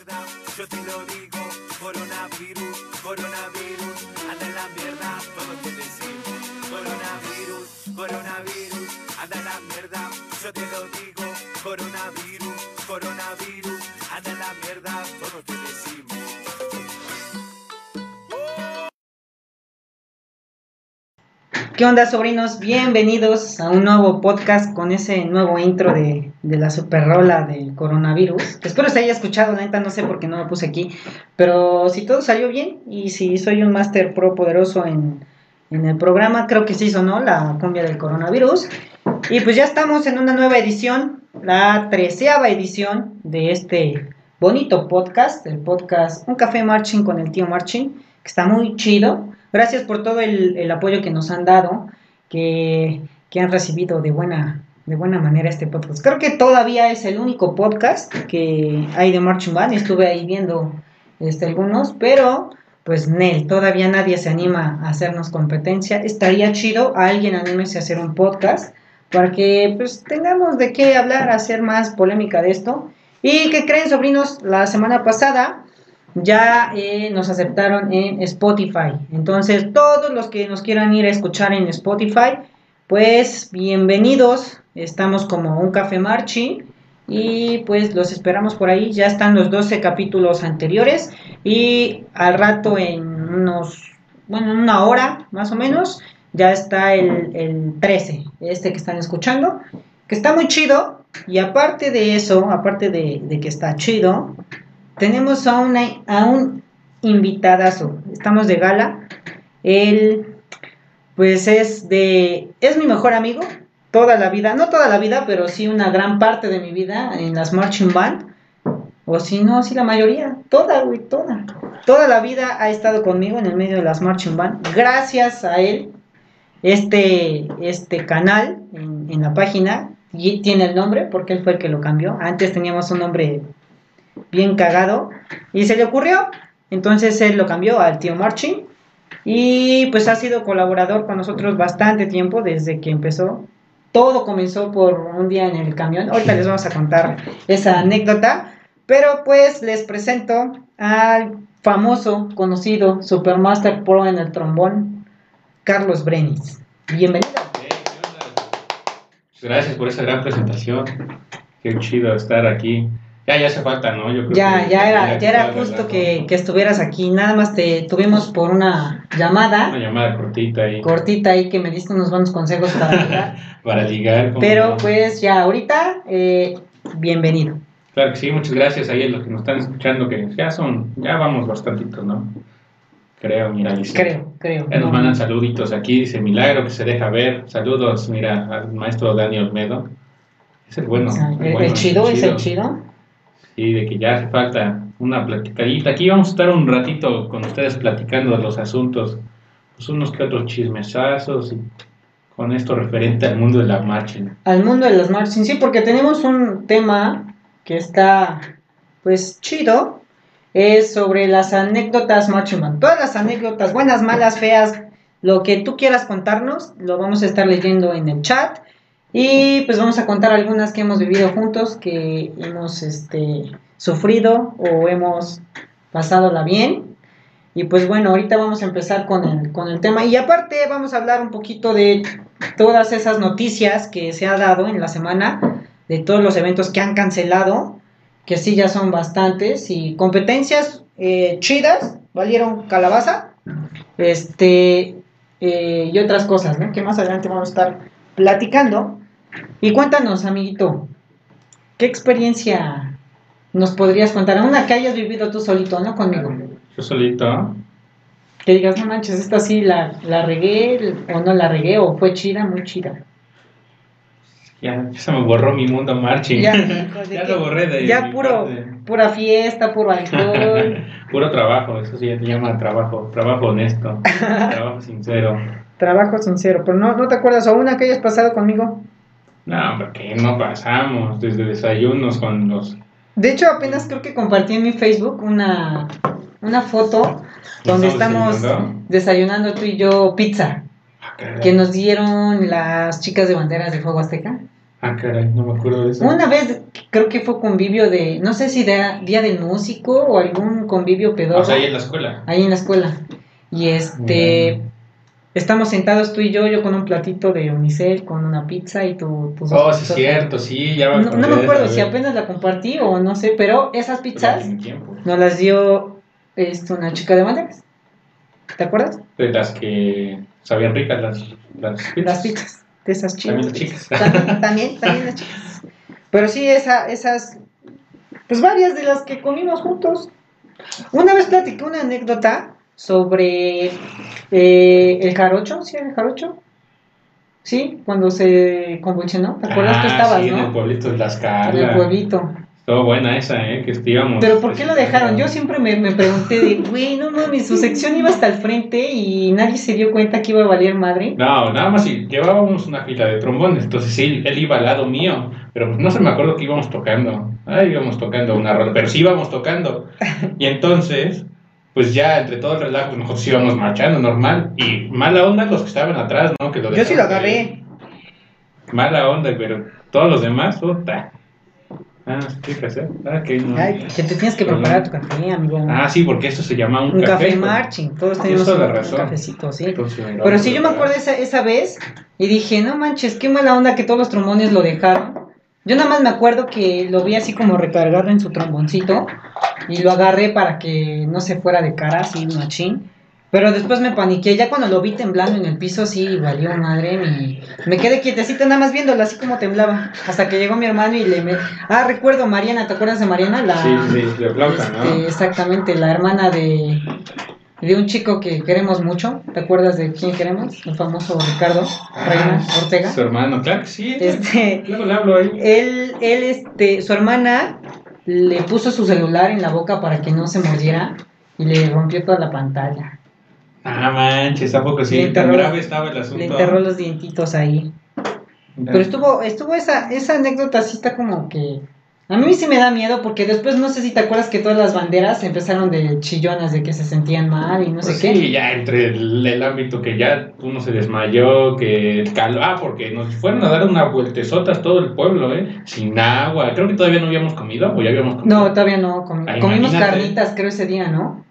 mierda, yo te lo digo. Coronavirus, coronavirus, anda en la mierda, todos te decimos. Coronavirus, coronavirus, anda en la mierda, yo te lo digo. Coronavirus, coronavirus, anda en la mierda, todos te decimos. ¿Qué onda, sobrinos? Bienvenidos a un nuevo podcast con ese nuevo intro de, de la super rola del coronavirus. Espero se haya escuchado, neta, no sé por qué no lo puse aquí. Pero si todo salió bien y si soy un Master Pro poderoso en, en el programa, creo que sí sonó la cumbia del coronavirus. Y pues ya estamos en una nueva edición, la treceava edición de este bonito podcast, el podcast Un Café Marching con el tío Marching, que está muy chido. Gracias por todo el, el apoyo que nos han dado, que, que, han recibido de buena, de buena manera este podcast. Creo que todavía es el único podcast que hay de Marching Band. Estuve ahí viendo este, algunos, pero pues Nel, todavía nadie se anima a hacernos competencia. Estaría chido, alguien anímese a hacer un podcast para que pues tengamos de qué hablar, hacer más polémica de esto. Y que creen, sobrinos, la semana pasada ya eh, nos aceptaron en Spotify. Entonces, todos los que nos quieran ir a escuchar en Spotify, pues bienvenidos. Estamos como un café marchi y pues los esperamos por ahí. Ya están los 12 capítulos anteriores y al rato en unos, bueno, en una hora más o menos, ya está el, el 13, este que están escuchando, que está muy chido. Y aparte de eso, aparte de, de que está chido, tenemos a, una, a un invitadazo. Estamos de gala. Él, pues es de. Es mi mejor amigo. Toda la vida. No toda la vida, pero sí una gran parte de mi vida en las marching band. O si no, sí la mayoría. Toda, güey, toda. Toda la vida ha estado conmigo en el medio de las marching band. Gracias a él, este, este canal en, en la página y tiene el nombre porque él fue el que lo cambió. Antes teníamos un nombre bien cagado y se le ocurrió. Entonces él lo cambió al tío Marching y pues ha sido colaborador con nosotros bastante tiempo desde que empezó. Todo comenzó por un día en el camión. Ahorita les vamos a contar esa anécdota, pero pues les presento al famoso, conocido Supermaster Pro en el trombón, Carlos Brenis. Bienvenido. Gracias por esa gran presentación. Qué chido estar aquí. Ya, ya hace falta, ¿no? Yo creo ya, que, ya era, ya era justo que, que, estuvieras aquí. Nada más te tuvimos por una llamada. Una llamada cortita ahí. Cortita ahí que me diste unos buenos consejos para ligar. para ligar. Pero no? pues ya, ahorita, eh, bienvenido. Claro que sí, muchas gracias ahí a los que nos están escuchando, que ya son, ya vamos bastantitos, ¿no? Creo, mira, dice. Creo, creo. Ya nos no. mandan saluditos aquí, dice Milagro que se deja ver. Saludos, mira, al maestro Dani Olmedo. Es el bueno. El, el, bueno, el chido, es el chido. Sí, de que ya hace falta una platicadita. Aquí vamos a estar un ratito con ustedes platicando de los asuntos, pues unos que otros chismesazos y con esto referente al mundo de la marching. Al mundo de las marching, sí, porque tenemos un tema que está, pues, chido, es sobre las anécdotas marching band. Todas las anécdotas, buenas, malas, feas, lo que tú quieras contarnos, lo vamos a estar leyendo en el chat. Y pues vamos a contar algunas que hemos vivido juntos, que hemos este, sufrido o hemos pasado bien. Y pues bueno, ahorita vamos a empezar con el, con el tema. Y aparte vamos a hablar un poquito de todas esas noticias que se ha dado en la semana, de todos los eventos que han cancelado, que sí ya son bastantes, y competencias eh, chidas, valieron calabaza, este, eh, y otras cosas. Que más adelante vamos a estar platicando. Y cuéntanos, amiguito, ¿qué experiencia nos podrías contar? Una que hayas vivido tú solito, ¿no? Conmigo. Yo solito. Que digas, no manches, esta sí la, la regué o no la regué o fue chida, muy chida. Ya, ya se me borró mi mundo marching. Ya, ya lo borré de Ya puro, parte. pura fiesta, puro alcohol. puro trabajo, eso sí se llama trabajo, trabajo honesto, trabajo sincero. Trabajo sincero, pero no, no te acuerdas o una que hayas pasado conmigo. No, porque no pasamos desde desayunos con los... De hecho, apenas creo que compartí en mi Facebook una, una foto donde estamos desayunando? desayunando? tú y yo pizza. Ah, que nos dieron las chicas de banderas de Fuego Azteca. Ah, caray, no me acuerdo de eso. Una vez creo que fue convivio de, no sé si de Día del Músico o algún convivio pedorro. O sea, ahí en la escuela. ahí en la escuela. Y este. Estamos sentados tú y yo, yo con un platito de unicel, con una pizza y tu, tus Oh, sí, es cierto, sí, ya me No, me acuerdo si apenas la compartí o no sé, pero esas Pero pizzas nos las dio este, una chica de Madrid. ¿Te acuerdas? De las que sabían ricas las, las pizzas. Las pizzas de esas chicas. También las chicas. También, también, también las chicas. Pero sí, esa, esas, pues varias de las que comimos juntos. Una vez platiqué una anécdota sobre eh, el jarocho, ¿sí era el jarocho? Sí, cuando se convulsionó, ¿te acuerdas? ah, Tú estabas, sí, en el ¿no? pueblito de Las En el pueblito. Estuvo buena esa, ¿eh? Que íbamos. Pero ¿por qué lo dejaron? Yo siempre me, me pregunté de, güey, no mames, su sección iba hasta el frente y nadie se dio cuenta que iba a valer madre. No, nada más si llevábamos una fila de trombones, entonces sí, él iba al lado mío, pero pues no se me acuerdo que íbamos tocando. Ah, íbamos tocando una rola, pero sí íbamos tocando. Y entonces, pues ya entre todo el relajo, nosotros íbamos marchando normal. Y mala onda los que estaban atrás, ¿no? Que lo Yo sí lo agarré. Mala onda, pero todos los demás, puta. Ah, ¿qué que hacer? Ah, que no. Ay, que te tienes que preparar tu café, amigo. Ah, sí, porque eso se llama un, un café, marching, todos tenemos un, cafecito, sí. Pero sí, yo me acuerdo esa, esa vez y dije, no manches, qué mala onda que todos los trombones lo dejaron. Yo nada más me acuerdo que lo vi así como recargado en su tromboncito y lo agarré para que no se fuera de cara, así machín. Pero después me paniqué, ya cuando lo vi temblando en el piso, sí, valió madre. Mi... Me quedé quietecita nada más viéndolo así como temblaba. Hasta que llegó mi hermano y le me... Ah, recuerdo Mariana, ¿te acuerdas de Mariana? La... Sí, sí, de flauta, Este, ¿no? Exactamente, la hermana de, de un chico que queremos mucho. ¿Te acuerdas de quién queremos? El famoso Ricardo Reina Ah, Ortega. Su hermano, claro que sí. Este, Luego le hablo ahí. él, él, este, su hermana le puso su celular en la boca para que no se mordiera y le rompió toda la pantalla. Ah, manches, tampoco Le sí. Tan enterró- grave estaba el asunto. Le enterró los dientitos ahí. Pero estuvo, estuvo esa, esa anécdota así está como que. A mí sí me da miedo porque después no sé si te acuerdas que todas las banderas empezaron de chillonas de que se sentían mal y no sé Pues qué. sí, ya entre el, el ámbito que ya uno se desmayó, que el calor. Ah, porque nos fueron a dar unas vueltesotas todo el pueblo, ¿eh? Sin agua. Creo que todavía no habíamos comido, o ya habíamos comido. No, todavía no. Ah, comimos imagínate. carnitas, creo, ese día, ¿no?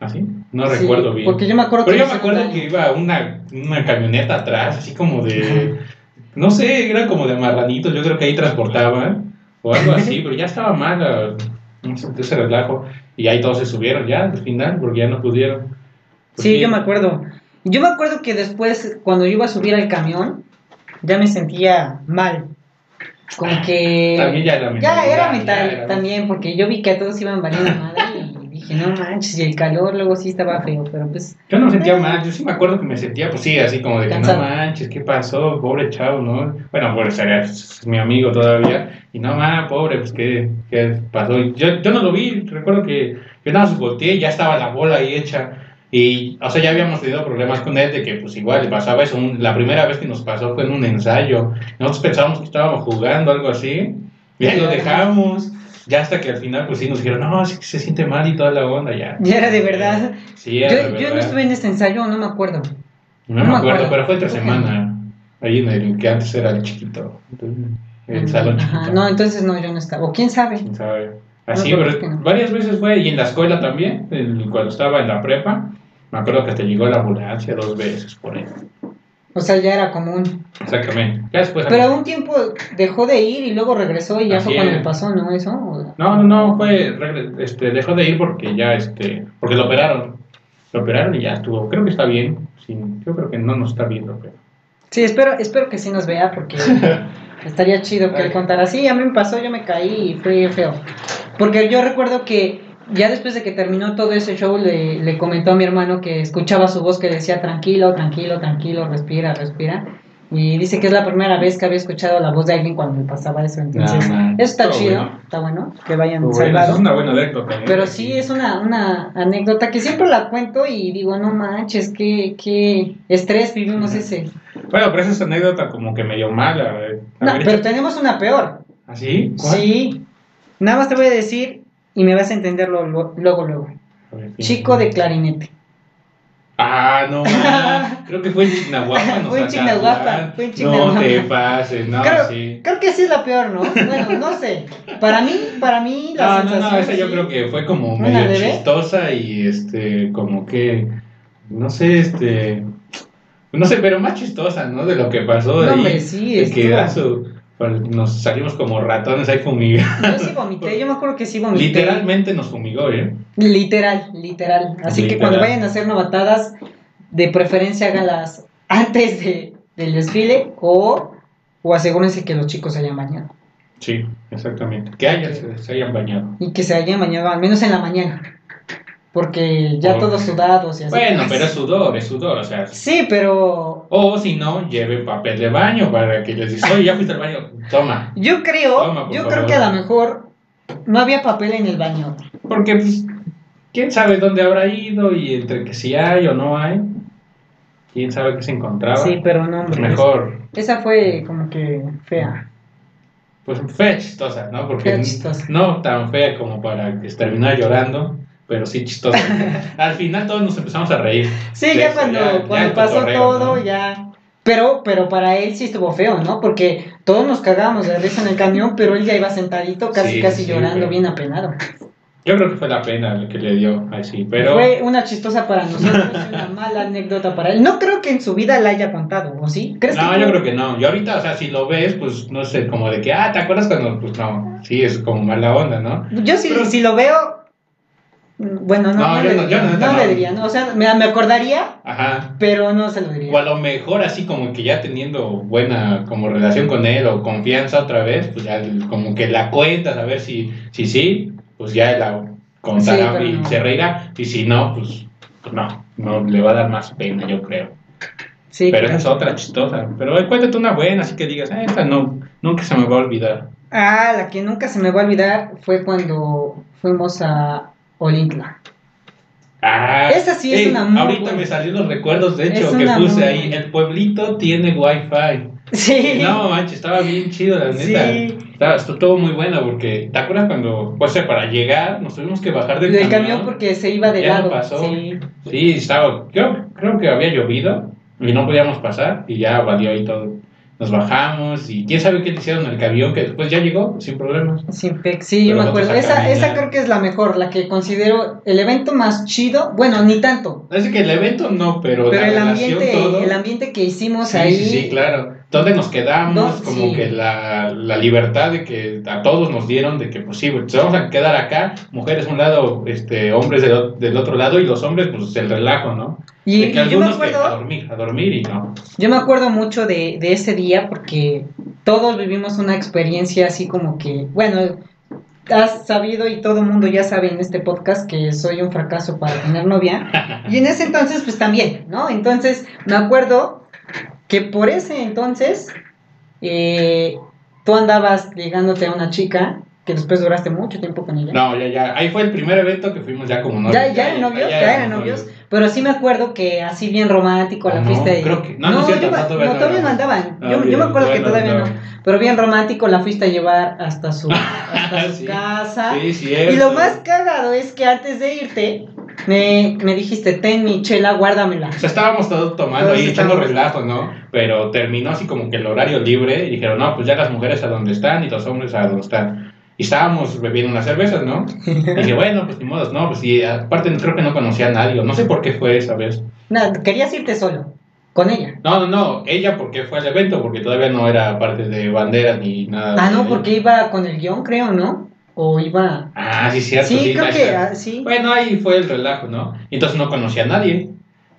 ¿Ah, sí? No Sí, recuerdo bien. Porque yo me acuerdo Pero que yo me acuerdo que iba una, una camioneta atrás, así como de. No sé, era como de marranitos, yo creo que ahí transportaban, o algo así, pero ya estaba mal ese relajo. Y ahí todos se subieron ya al final, porque ya no pudieron. Pues Sí, yo me acuerdo. Yo me acuerdo que después, cuando yo iba a subir al camión, ya me sentía mal. Con que. También ya era mental. Ya era ya mental era- también, porque yo vi que a todos iban valiendo madre y dije, no manches, y el calor luego sí estaba feo, pero pues. Yo no me sentía mal, yo sí me acuerdo que me sentía, pues sí, así como de que Cansado. no manches, ¿qué pasó? Pobre chavo, ¿no? Bueno, pobre sería es mi amigo todavía, y no más, pobre, pues ¿qué, qué pasó? Y yo, yo no lo vi, recuerdo que yo nada más volteé y ya estaba la bola ahí hecha, y, o sea, ya habíamos tenido problemas con él de que, pues igual, le pasaba eso, un- la primera vez que nos pasó fue en un ensayo, nosotros pensábamos que estábamos jugando, algo así, y ahí lo dejamos. Ya hasta que al final, pues sí, nos dijeron, no, sí que se siente mal y toda la onda, ya. Ya era de verdad. Sí, Yo, era de yo no verdad. estuve en ese ensayo, no me acuerdo. No, No me acuerdo, acuerdo. pero fue que semana. Ahí en el que antes era el chiquito. El salón Ajá, chiquito. No, entonces no, yo no estaba. O quién sabe. ¿Quién sabe? Así, No, pero no. varias veces fue. Y en la escuela también, el- cuando estaba en la prepa. Me acuerdo que hasta llegó la ambulancia dos veces por ahí. O sea, ya era común. Exactamente. Ya después. Pero un tiempo dejó de ir y luego regresó y ya fue cuando le pasó, ¿no? Eso. No, no, no, fue. Este, dejó de ir porque ya, este. Porque lo operaron. Lo operaron y ya estuvo. Creo que está bien. Sí, yo creo que no nos está viendo, pero. Sí, espero, espero que sí nos vea porque estaría chido que él contara. Sí, a mí me pasó, yo me caí y fue feo. Porque yo recuerdo que ya después de que terminó todo ese show, le, le comentó a mi hermano que escuchaba su voz que decía tranquilo, tranquilo, tranquilo, respira, respira. Y dice que es la primera vez que había escuchado la voz de alguien cuando pasaba eso. Entonces, Ah, man. eso está chido, bueno. está bueno, que vayan Bueno, salvados. es una buena anécdota. ¿eh? Pero sí es una, una anécdota que siempre la cuento y digo, no manches, qué, qué estrés vivimos ese. Bueno, pero esa es anécdota como que medio mala. eh. No, pero tenemos una peor. ¿Así? ¿Cuál? Sí. Nada más te voy a decir y me vas a entenderlo luego, luego. Chico de clarinete. Ah, no, creo que fue en Chignahuapan. Fue en Chignahuapan, fue en No Chignahuapan. te pases, no, creo, sí. creo que sí es la peor, ¿no? Bueno, no sé. Para mí, para mí la No, no, sensación no, esa yo creo que fue como ¿Una medio chistosa y este, como que, no sé, este, no sé, pero más chistosa, ¿no? De lo que pasó No, ahí. hombre, sí, de que nos salimos como ratones ahí fumigando. Yo sí vomité, yo me acuerdo que sí vomité. Literalmente nos fumigó, ¿eh? Literal, literal. Así que cuando vayan a hacer novatadas, de preferencia háganlas antes de, del desfile o, o asegúrense que los chicos se hayan bañado. Sí, exactamente. Que hayan, se, se hayan bañado. Y que se hayan bañado al menos en la mañana. Porque ya y así. Bueno, pues, pero es sudor, es sudor, o sea. Sí, pero O si no, lleven papel de baño para que les digan, oye, ya fuiste al baño, toma. yo creo, Toma, yo favor. creo que a lo mejor no había papel en el baño. Porque, pues, quién sabe dónde habrá ido y entre que si hay o no hay, quién sabe qué se encontraba. Sí, pero no, Pues hombre. mejor, Esa fue como que fea. pues fea chistosa, ¿no? Porque Fea chistosa. no tan fea como para terminar llorando, pero sí chistosa. Al final todos nos empezamos a reír. Sí, ya eso, cuando, ya- cuando pasó todo, ¿no? ya. Pero, pero para él sí estuvo feo, ¿no? Porque todos nos cagábamos de risa en el camión, pero él ya iba sentadito, casi Sí, casi sí, llorando, pero- bien apenado. Yo creo que fue la pena lo que le dio así, pero... Fue una chistosa para nosotros una mala anécdota para él. No creo que en su vida la haya contado, ¿o sí? ¿Crees No, que yo creo que no. Yo ahorita, o sea, si lo ves, pues no sé, como de que, ah, ¿te acuerdas cuando? Pues no, sí, es como mala onda, ¿no? Yo si, Pero- si lo veo. Bueno, no, No, no, yo le, no- diría, no, le diría, ¿no? O sea, me, me acordaría, Ajá. pero no se lo diría. O a lo mejor así como que ya teniendo buena como relación con él o confianza otra vez, pues ya como que la cuentas a ver si si sí, pues ya la contará Sí, y se reirá. Y si no, pues, pues no, no le va a dar más pena, yo creo. Sí, Pero claro. esa es otra chistosa. Pero cuéntate una buena, así que digas, ah, esta no, nunca se me va a olvidar. Ah, la que nunca se me va a olvidar fue cuando fuimos a Olintla. Ah, Esa sí es una muy Ahorita buena. me salieron los recuerdos, de Es hecho, que puse muy ahí. buena. El pueblito tiene wifi. Sí. No, manches, estaba bien chido, la neta. Sí. Estaba, estuvo muy bueno porque, ¿te acuerdas cuando, pues, para llegar, nos tuvimos que bajar del, Del camión porque se iba de Ya no lado. pasó. Sí. Sí, estaba, creo, creo que había llovido y no podíamos pasar y ya valió ahí todo. Nos bajamos y quién sabe qué le hicieron al camión que después ya llegó sin problemas. Sin pe- sí, yo me acuerdo. Esa, esa creo que es la mejor, la que considero el evento más chido. Bueno, ni tanto. Así que el evento no, pero, Pero la el ambiente, todo. el ambiente que hicimos Sí, ahí. sí, sí, claro. ¿Dónde nos quedamos? No, como sí. que la, la libertad de que a todos nos dieron de que, pues sí, pues, vamos a quedar acá, mujeres un lado, este, hombres del, del otro lado y los hombres, pues el relajo, ¿no? Y, de y que yo me algunos que a acuerdo, dormir, a dormir y no. yo me acuerdo mucho de, de ese día porque todos vivimos una experiencia así como que, bueno, has sabido y todo el mundo ya sabe en este podcast que soy un fracaso para tener novia. Y en ese entonces, pues también, ¿no? Entonces, me acuerdo que por ese entonces, eh, tú andabas ligándote a una chica que después duraste mucho tiempo con ella. No, ya, ya. Ahí fue el primer evento que fuimos ya como novios. Ya, ya eran novios, ya, eran novios, pero sí me acuerdo que así bien romántico la No, fiesta de... creo que- no, no yo todavía no todavía no éramos. andaban, Ah, yo, me acuerdo que todavía no, pero bien romántico la fuiste a llevar hasta su, hasta su Sí, casa, Sí, cierto. y lo más cagado es que antes de irte, me, me dijiste, ten mi chela, guárdamela. O sea, estábamos todos tomando Todos ahí, echando relajo, ¿no? Pero terminó así como que el horario libre y dijeron, no, pues ya las mujeres a donde están y los hombres a donde están. Y estábamos bebiendo unas cervezas, ¿no? Y dije, bueno, pues ni modo, no, pues y aparte creo que no conocía a nadie, no sé por qué fue esa vez. Nada, querías irte solo, con ella. No, no, no, ella porque fue al evento, porque todavía no era parte de banderas ni nada. Ah, no, porque iba con el guion, creo, ¿no? O iba... Ah, sí, cierto. Sí, creo ahí que está. ah, sí. Bueno, ahí fue el relajo, ¿no? Entonces no conocía a nadie.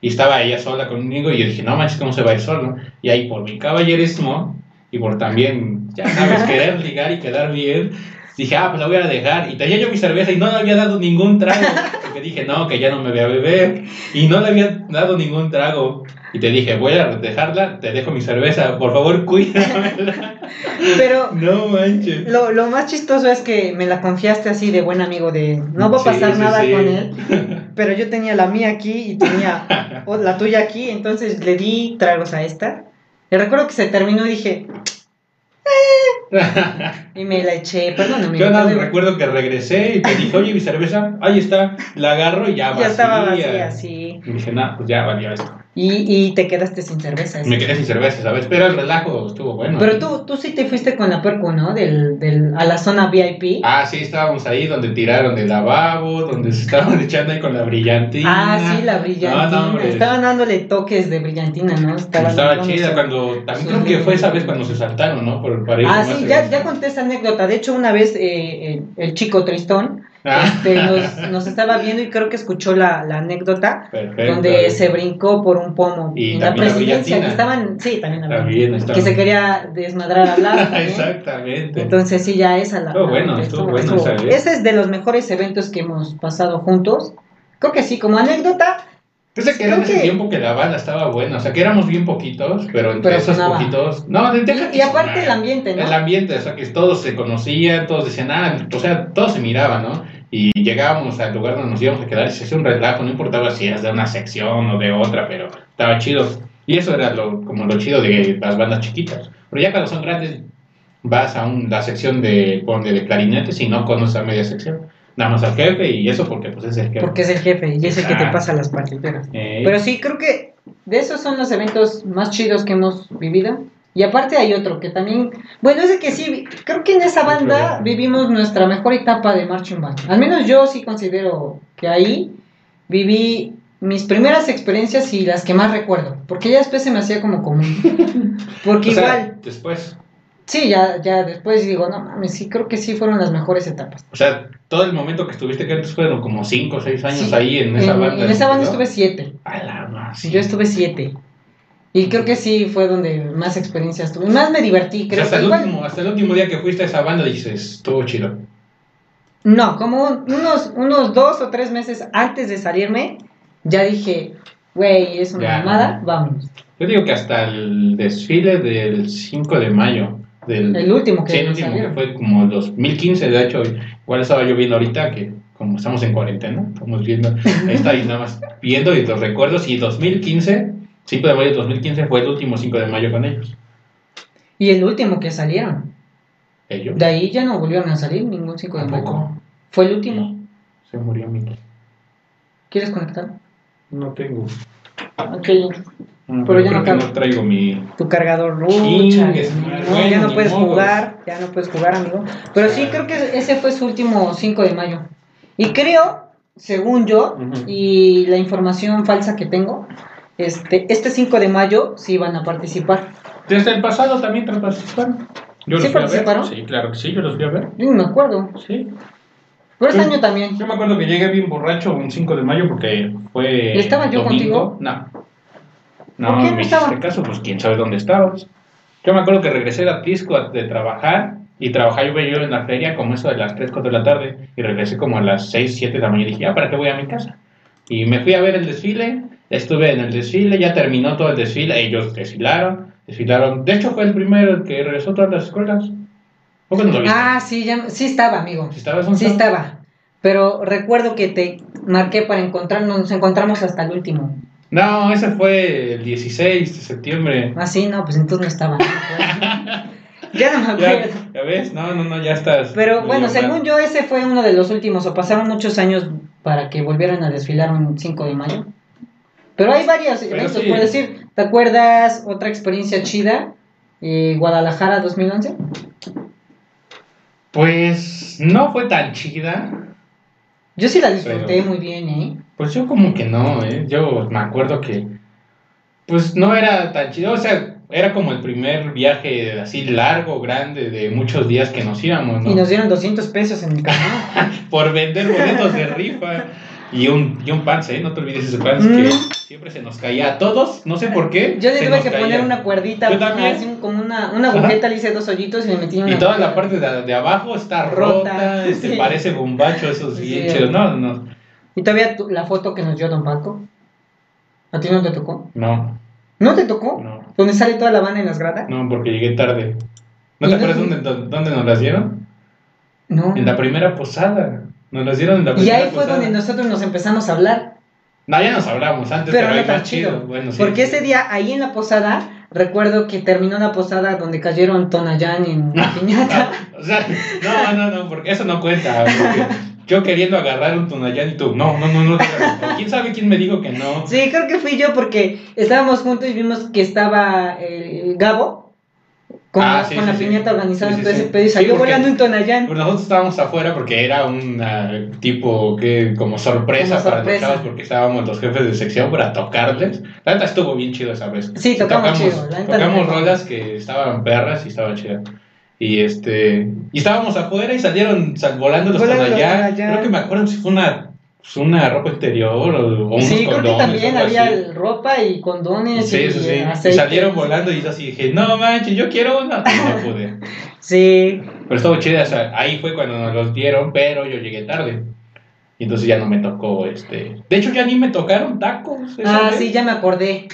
Y estaba ella sola conmigo y yo dije, no manches, ¿cómo se va a ir solo? Y ahí por mi caballerismo y por también, ya sabes, querer ligar y quedar bien, dije, ah, pues la voy a dejar. Y tenía yo mi cerveza y no le había dado ningún trago. Porque dije, no, que ya no me voy a beber. Y no le había dado ningún trago. Y te dije, voy a dejarla, te dejo mi cerveza, por favor, cuídamela. Pero no manches. Lo, lo más chistoso es que me la confiaste así de buen amigo de no va a pasar sí, nada sí. con él, pero yo tenía la mía aquí y tenía la tuya aquí, entonces le di tragos a esta. Y recuerdo que se terminó y dije, Y me la eché, perdóname. Yo nada recuerdo que regresé y te dije, oye, mi cerveza, ahí está, la agarro y ya vacía. Ya estaba vacía, sí. Y dije, nada, pues ya valió esto. Y, y te quedaste sin cerveza. Me quedé sin cerveza, ¿sabes? Pero el relajo estuvo bueno. Pero tú, tú sí te fuiste con la perco, ¿no? Del, del, a la zona VIP. Ah, sí, estábamos ahí donde tiraron el lavabo, donde se estaban echando ahí con la brillantina. Ah, sí, la brillantina. No, no. Estaban dándole toques de brillantina, ¿no? Estaban Estaba chida cuando. También creo que fue esa vez cuando se saltaron, ¿no? Por, para ir Ah, sí, ya, ya conté esa anécdota. De hecho, una vez eh, el, el chico Tristón este, nos, nos estaba viendo y creo que escuchó la, la anécdota perfecto. donde se brincó por un pomo Y en la presidencia. Que estaban, sí, también la También. Que se quería desmadrar al lado. Exactamente. Entonces sí, ya esa la... Estuvo bueno, estuvo bueno vez. Ese es de los mejores eventos que hemos pasado juntos. Creo que sí, como anécdota, Entonces que era en Creo ese que- tiempo que la banda estaba buena, o sea que éramos bien poquitos, pero entre Pero esos sonaba. poquitos. No, de- y, y aparte sonara. el ambiente, ¿no? El ambiente, o sea que todos se conocían, todos decían, ah, o sea, todos se miraban, ¿no? Y llegábamos al lugar donde nos íbamos a quedar y se hacía un relajo, no importaba si eras de una sección o de otra, pero estaba chido. Y eso era lo, como lo chido de las bandas chiquitas. Pero ya cuando son grandes, vas a un- la sección de, ponle, de clarinetes y no conoces a media sección. Nada más al jefe y eso porque pues es el jefe. Porque es el jefe y es el que te pasa las partituras. Eh, Pero sí, creo que de esos son los eventos más chidos que hemos vivido. Y aparte hay otro que también, bueno, es de que sí, creo que en esa banda vivimos nuestra mejor etapa de marching band. Al menos yo sí considero que ahí viví mis primeras experiencias y las que más recuerdo, porque ya después se me hacía como común. Porque o sea, igual, después, sí, ya, ya después digo, no mames, sí, creo que sí fueron las mejores etapas. o sea, todo el momento que estuviste que antes fueron como 5 o 6 años Sí, ahí en esa banda. En esa banda estuve siete. A la más. Yo estuve siete. Y creo que sí fue donde más experiencias tuve. Más me divertí, creo. hasta, el Igual- último, hasta el último día que fuiste a esa banda dices, estuvo chido. No, como un- unos, unos dos o tres meses antes de salirme, ya dije, güey, es una mamada, vámonos. Yo digo que hasta el desfile del 5 de mayo. Del, El último que Sí, el último que fue como el 2015, de hecho, igual estaba yo viendo ahorita que como estamos en cuarentena, estamos viendo, ahí está ahí nada más viendo y los recuerdos, y 2015, 5 de mayo de 2015 fue el último 5 de mayo con ellos. Y el último que salieron. Ellos. De ahí ya no volvieron a salir ningún 5 de mayo. Fue el último. Se murió Miki. ¿Quieres conectar? No tengo. Ok. No, Pero ya creo no no traigo mi. Tu cargador rucha. No, ya no puedes modos. jugar. Ya no puedes jugar, amigo. Pero sí, creo que ese fue su último 5 de mayo. Y creo, según yo, y la información falsa que tengo, este, este 5 de mayo sí van a participar. Desde el pasado también participaron. Yo ¿Sí los fui a ver. participaron? Sí, claro que sí, yo los fui a ver. Yo no me acuerdo. Sí. Pero este Sí. año también. Yo me acuerdo que llegué bien borracho un 5 de mayo porque fue. ¿Y estaba yo domingo. contigo? No. ¿Por No, qué no me estaba? hiciste caso, pues quién sabe dónde estabas. Yo me acuerdo que regresé a Tisco a- de trabajar y trabajaba yo yo en la feria como eso de las 3, 4 de la tarde y regresé como a las 6, 7 de la mañana y dije, ya, ¿para qué voy a mi casa? Y me fui a ver el desfile, estuve en el desfile, ya terminó todo el desfile, ellos desfilaron, desfilaron. De hecho, fue el primero que regresó a todas las escuelas. ¿Por qué no lo viste? Ah, sí, ya, sí estaba, amigo. ¿Sí Gonzalo? Sí estaba. Pero recuerdo que te marqué para encontrarnos, nos encontramos hasta el último. No, ese fue el 16 de septiembre. Ah, sí, no, pues entonces no estaba. ya no me Ya, acuerdo. ya ves, no, no, no, ya estás. Pero bueno, según yo, ese fue uno de los últimos, o pasaron muchos años para que volvieran a desfilar un 5 de mayo. Pero hay varios Pero eventos, sí. por decir, ¿te acuerdas otra experiencia chida? Eh, Guadalajara 2011. Pues no fue tan chida. Yo sí la disfruté Pero- muy bien, ¿eh? Pues yo como que no, ¿eh? Yo me acuerdo que pues no era tan chido, o sea, era como el primer viaje así largo, grande, de muchos días que nos íbamos, ¿no? Y nos dieron 200 pesos en el canal. Por vender boletos de rifa. Y un, y un pants, ¿eh? No te olvides ese pants Mm. que siempre se nos caía a todos, no sé por qué. Yo le tuve que poner caía. una cuerdita, Yo también. así como una, una agujeta, le hice dos hoyitos y le metí una. Y toda la parte de, de abajo está Rota, rota, este, sí. parece bombacho esos Sí. bien chidos. No, no, Y todavía tu- la foto que nos dio Don Paco. ¿A ti no te tocó? no, ¿No te tocó? no, ¿Donde sale toda la banda en las gradas? no, porque llegué tarde. ¿No ¿Y te acuerdas dónde, dónde- dónde nos las dieron? No. En la primera posada. Nos las dieron en la Y ahí fue donde nosotros nos empezamos a hablar. No, ya nos hablamos antes, Pero pero, no tan chido. chido. Bueno, sí. Porque ese día, ahí en la posada, recuerdo que terminó una posada donde cayeron Tonayán en la piñata. O sea, no, no, no, porque eso no cuenta. yo queriendo agarrar un Tonayán y tú, no, no, no, no. ¿Quién sabe quién me dijo que no? Sí, creo que fui yo porque estábamos juntos y vimos que estaba eh, Gabo con, Ah, sí, con sí, la sí. piñata organizada sí, todo ese pedo y salió volando un Tonayán. Nosotros estábamos afuera porque era un tipo que como sorpresa, Como para los chavos porque estábamos los jefes de sección para tocarles. La neta estuvo bien chido esa vez. Sí, tocamos chido, la tocamos tocamos. rolas que estaban perras y estaba chida. Y este y estábamos afuera y salieron sal- volando los. Tonayán. Creo que me acuerdo si fue una pues, una ropa interior o, o unos Sí, creo que condones, también había así. ropa y condones Sí, y sí, sí. Y salieron volando y yo así dije, no manches, yo quiero una. Y no pude. Sí, Pero estuvo chida, o sea, ahí fue cuando nos los dieron, pero yo llegué tarde. Y entonces ya no me tocó este. De hecho, ya ni me tocaron tacos. Ah, vez. sí, ya me acordé.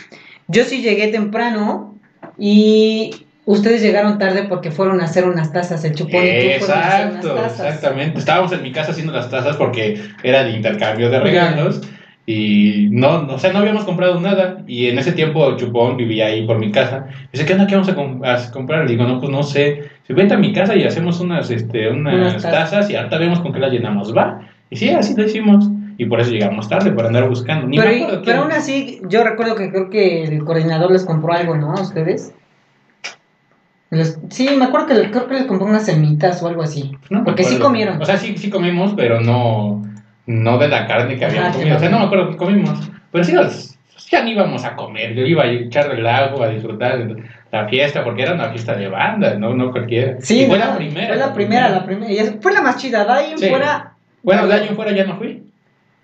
Yo sí llegué temprano y ustedes llegaron tarde porque fueron a hacer unas tazas, el chupón y tú fueron a hacer Exacto, unas tazas. exactamente. Estábamos en mi casa haciendo las tazas porque era de intercambio de regalos. Y no, no, o sea, no habíamos comprado nada. Y en ese tiempo Chupón vivía ahí por mi casa. Dice, ¿qué onda? ¿Qué vamos a, com- a comprar? Le digo, no, pues no sé. Si vente a mi casa y hacemos unas, este, unas, Unas tazas. tazas y ahorita vemos con qué las llenamos. Va. Y sí, así lo hicimos. Y por eso llegamos tarde, por andar buscando. Ni Pero, me acuerdo pero aún así, yo recuerdo que creo que el coordinador les compró algo, ¿no? ¿A ustedes? Sí, me acuerdo que le- creo que les compró unas semitas o algo así. No porque sí comieron. O sea, sí, sí comimos, pero no, no de la carne que habían que comido. O sea, no. no me acuerdo qué comimos. Pero sí, nos- ya ni íbamos a comer. Yo iba a echar relajo, a disfrutar de la fiesta, porque era una fiesta de banda, no, no cualquiera. Sí, Y fue no, la primera. Fue la primera, la primera. Y fue la más chida. De ahí Sí. fuera. Bueno, el año fuera ya no fui.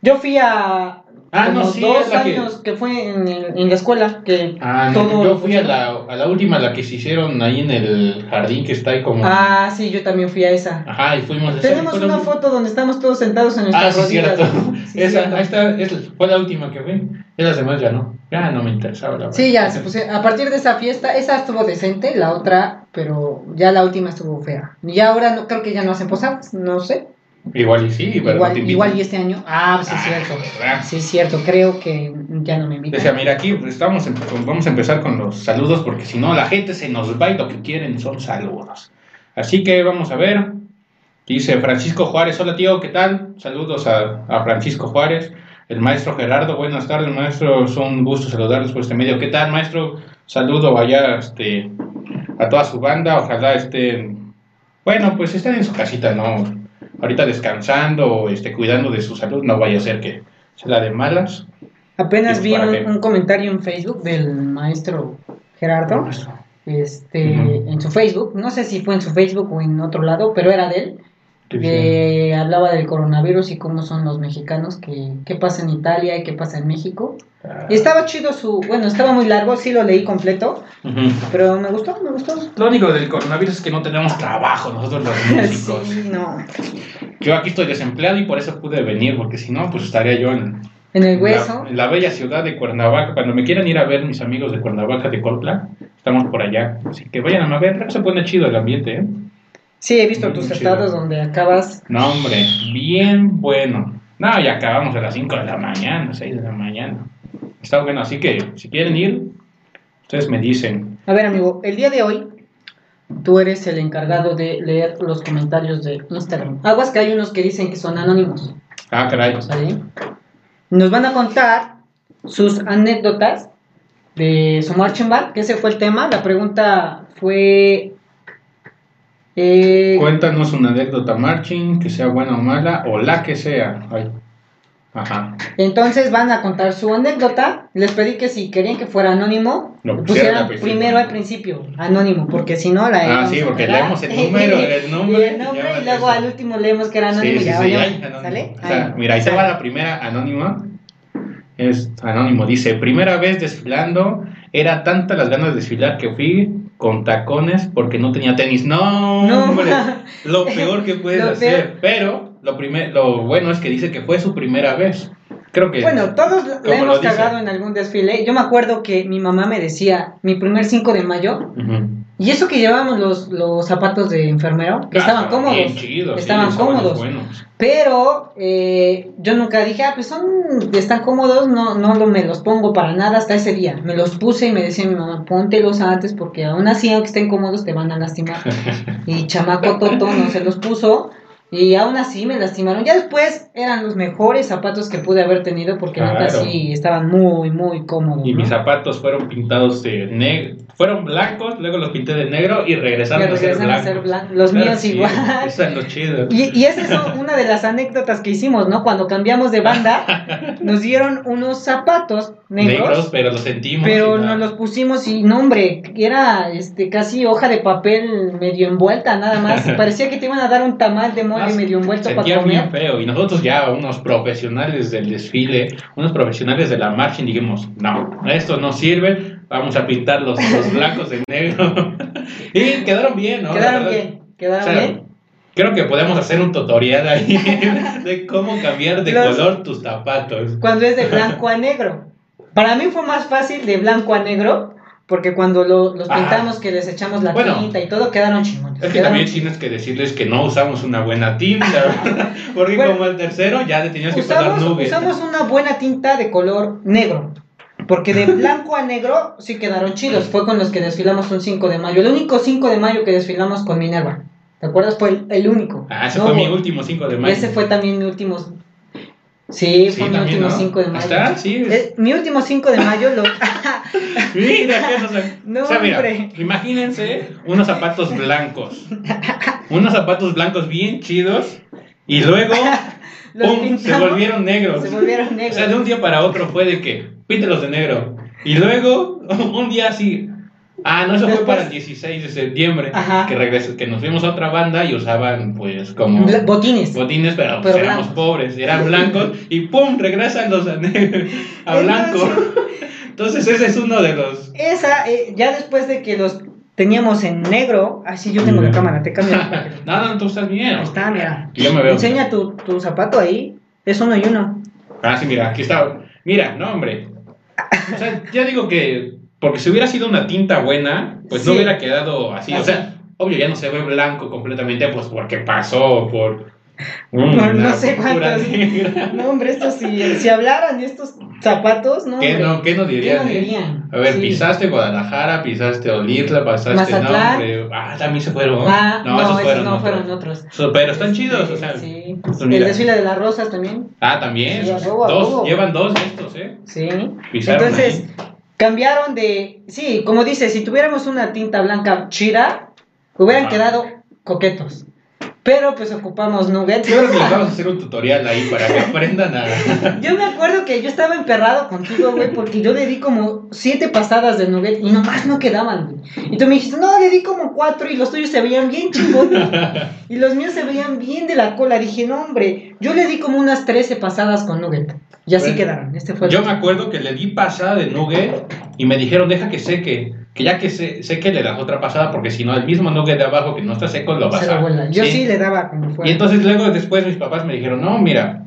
Yo fui a. Ah, no, sí, dos la que- años que... fue en, en la escuela. Que Ah, no, yo fui a la, a la última, la que se hicieron ahí en el jardín que está ahí como. Ah, sí, yo también fui a esa. Ajá, y fuimos a esa- Tenemos una foto donde estamos todos sentados en Ah, nuestras sí, rodillas. cierto. Sí, Esa, cierto. ahí está, es- fue la última que fui. Y las demás ya no. Ya no me interesaba la verdad. Sí, ya, se puse- a partir de esa fiesta, esa estuvo decente, la otra, pero ya la última estuvo fea. Y ahora no, creo que ya no hacen posadas, no sé. Igual y sí, pero no Igual, te igual y este año. Ah, pues sí, es Ah, cierto. ¿verdad? Sí, es cierto, creo que ya no me Decía, invitan. mira, aquí pues, estamos vamos a empezar con los saludos porque si no la gente se nos va y lo que quieren son saludos. Así que vamos a ver. Dice Francisco Juárez, hola tío, ¿qué tal? Saludos a, a Francisco Juárez. El maestro Gerardo, buenas tardes maestro, es un gusto saludarles por este medio. ¿Qué tal maestro? Saludo allá este, a toda su banda, ojalá estén, bueno, pues estén en su casita, ¿no? Ahorita descansando o este, cuidando de su salud, no vaya a ser que se la de malas. Apenas vi ¿Para un, comentario en Facebook del maestro Gerardo, Maestro. este, en su Facebook, no sé si fue en su Facebook o en otro lado, pero era de él. Que hablaba del coronavirus y cómo son los mexicanos, que qué pasa en Italia y qué pasa en México. Ah. Y estaba chido su, bueno, estaba muy largo, sí lo leí completo, Ujú. pero me gustó, me gustó. Lo único del coronavirus es que no tenemos trabajo nosotros los músicos. Sí, no. Yo aquí estoy desempleado y por eso pude venir, porque si no, pues estaría yo en, En el hueso. la, en la bella ciudad de Cuernavaca. Cuando me quieran ir a ver mis amigos de Cuernavaca, de Colpla, estamos por allá. Así que vayan a ver, se pone chido el ambiente, ¿eh? Sí, he visto Muy tus estados donde acabas. No, hombre, bien bueno. No, ya acabamos a las 5 de la mañana, 6 de la mañana. Está bueno, así que si quieren ir, ustedes me dicen. A ver, amigo, el día de hoy tú eres el encargado de leer los comentarios de Instagram. Aguas que hay unos que dicen que son anónimos. Ah, caray. ¿Sale? Nos van a contar sus anécdotas de su marching band, que ese fue el tema. La pregunta fue. Eh, Cuéntanos una anécdota marching, que sea buena o mala, o la que sea. Ay. Ajá. entonces van a contar su anécdota. Les pedí que si querían que fuera anónimo, Lo lo pusieran al primero al principio, anónimo, porque si no la Ah, sí, porque leemos el número, el nombre, Y el nombre, y luego eso. al último leemos que era anónimo Sí, sí, sí, anónimo. ¿Sale? O sea, Ahí. mira, ahí Sale. va la primera anónima. Es anónimo, dice, primera vez desfilando, era tanta las ganas de desfilar que fui con tacones porque no tenía tenis. No, No. hombre, lo peor que puedes hacer. peor. Pero lo, primer, lo bueno es que dice que fue su primera vez. Creo que... Bueno, todos Como hemos cagado en algún desfile. Yo me acuerdo que mi mamá me decía, mi primer 5 de mayo. Y eso que llevábamos los, los zapatos de enfermero, que Ah, estaban cómodos. Chidos, sí, estaban estaban cómodos. buenos. Pero eh, yo nunca dije, ah, pues son, están cómodos, no, no lo- me los pongo para nada hasta ese día. Me los puse y me decía mi mamá, póntelos antes porque aún así, aunque estén cómodos, te van a lastimar. y chamaco Toto no se los puso y aún así me lastimaron. Ya después eran los mejores zapatos que pude haber tenido porque neta Claro. sí estaban muy, muy cómodos. Y ¿no? mis zapatos fueron pintados de negro. Fueron blancos, luego los pinté de negro y regresaron, Que a ser regresan a blancos. ser blancos. Los Claro, míos sí, igual. Esos son los chidos. Y, y esa es una de las anécdotas que hicimos, ¿no? Cuando cambiamos de banda, nos dieron unos zapatos negros, pero los sentimos. pero nos los pusimos y, no, hombre, era este casi hoja de papel medio envuelta, nada más. Parecía que te iban a dar un tamal de medio envuelto para Sentía bien comer. feo. Y nosotros ya, unos profesionales del desfile, unos profesionales de la marcha, dijimos, no, esto no sirve, vamos a pintar los, los blancos de negro. y quedaron bien, ¿no? Quedaron bien, quedaron o sea, bien. Creo que podemos hacer un tutorial ahí de cómo cambiar de Los- color tus zapatos. Cuando es de blanco a negro. Para mí fue más fácil de blanco a negro. Porque cuando lo- los pintamos, que les echamos la Bueno. tinta y todo, quedaron chingones. Es que también tienes que decirles que no usamos una buena tinta, porque Bueno, como el tercero ya le tenías que pasar usamos, nubes. usamos una buena tinta de color negro. Porque de blanco a negro sí quedaron chidos. Fue con los que desfilamos un 5 de mayo. El único 5 de mayo que desfilamos con Minerva. ¿Te acuerdas? Fue el, el único. Ah, ese No fue mi último 5 de mayo. Ese fue también mi último. Sí, Sí, fue mi último ¿no? 5 de mayo. ¿Está? Sí. Eh, mi último 5 de mayo lo. Mira, qué cosa. No, o sea, mira, imagínense unos zapatos blancos. unos zapatos blancos bien chidos. Y luego, ¡pum! Se volvieron negros. Se volvieron O negros. sea, de un día para otro fue de que píntelos de negro. Y luego, un día así. Ah, no, eso fue Después- para el 16 de septiembre. Ajá. Que, regresé, que nos fuimos a otra banda y usaban, pues, como. Bla- Botines. Botines, pero, pues, Pero éramos pobres, eran blancos y ¡pum! regresan los a, a blanco. Entonces ese es uno de los... Esa, eh, ya después de que los teníamos en negro, así yo tengo la cámara, te cambio. no, no, tú estás bien. Está, mira. Yo me veo. Enseña tu, tu zapato ahí. Es uno y uno. Ah, sí, mira, aquí está. Mira, no, hombre. O sea, ya digo que... Porque si hubiera sido una tinta buena, pues no hubiera quedado así. O sea, obvio ya no se ve blanco completamente, pues porque pasó por... No, una no sé negra. No, hombre, estos si, si hablaran de estos zapatos, no. ¿Qué no, ¿Qué no dirían? ¿Qué no eh? dirían? A ver, Sí. pisaste Guadalajara, pisaste Olitla, pasaste Mazatlán. nombre. Ah, también se fueron. Ah, no, esos fueron no otros. fueron otros. Pero están chidos, o sea. Sí. pues El desfile de las rosas también. Ah, también. Sí, a esos dos, llevan dos de estos, ¿eh? Sí. Pisaron Entonces, ahí. Cambiaron de. Sí, como dice, si tuviéramos una tinta blanca chida, hubieran quedado coquetos. Pero pues ocupamos nuggets. Yo creo que les vamos a hacer un tutorial ahí para que aprendan a. Yo me acuerdo que yo estaba emperrado contigo, güey, porque yo le di como siete pasadas de nugget y nomás no quedaban, güey. Y tú me dijiste, no, le di como cuatro y los tuyos se veían bien chingones. y los míos se veían bien de la cola. Dije, no, hombre, yo le di como unas trece pasadas con nugget. Y así Bueno, quedaron. Este fue el Yo me acuerdo que le di pasada de nugget y me dijeron, deja que seque. Que ya que se, seque le das otra pasada porque si no, el mismo nugget de abajo que no está seco lo vas a. lo. Yo sí. le daba como fuera. Y entonces luego después mis papás me dijeron, no, mira,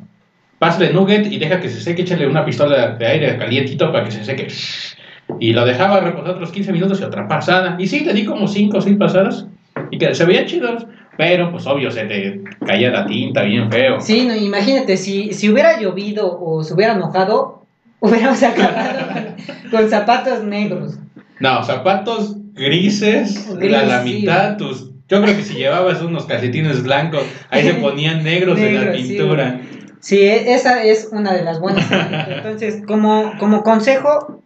pásale nugget y deja que se seque, échale una pistola de aire calientito para que se seque. Y lo dejaba reposar otros 15 minutos y otra pasada. Y sí, le di como 5 o 6 pasadas y que se veían chidos. Pero pues obvio se te caía la tinta bien feo. Sí, no, imagínate, si, si hubiera llovido o se hubiera mojado, hubiéramos acabado con, con zapatos negros. No, zapatos grises, Gris, a la sí. mitad, tus... Yo creo que si llevabas unos calcetines blancos, ahí se ponían negros en la sí, pintura. Sí, e- esa es una de las buenas. Entonces, como, como consejo,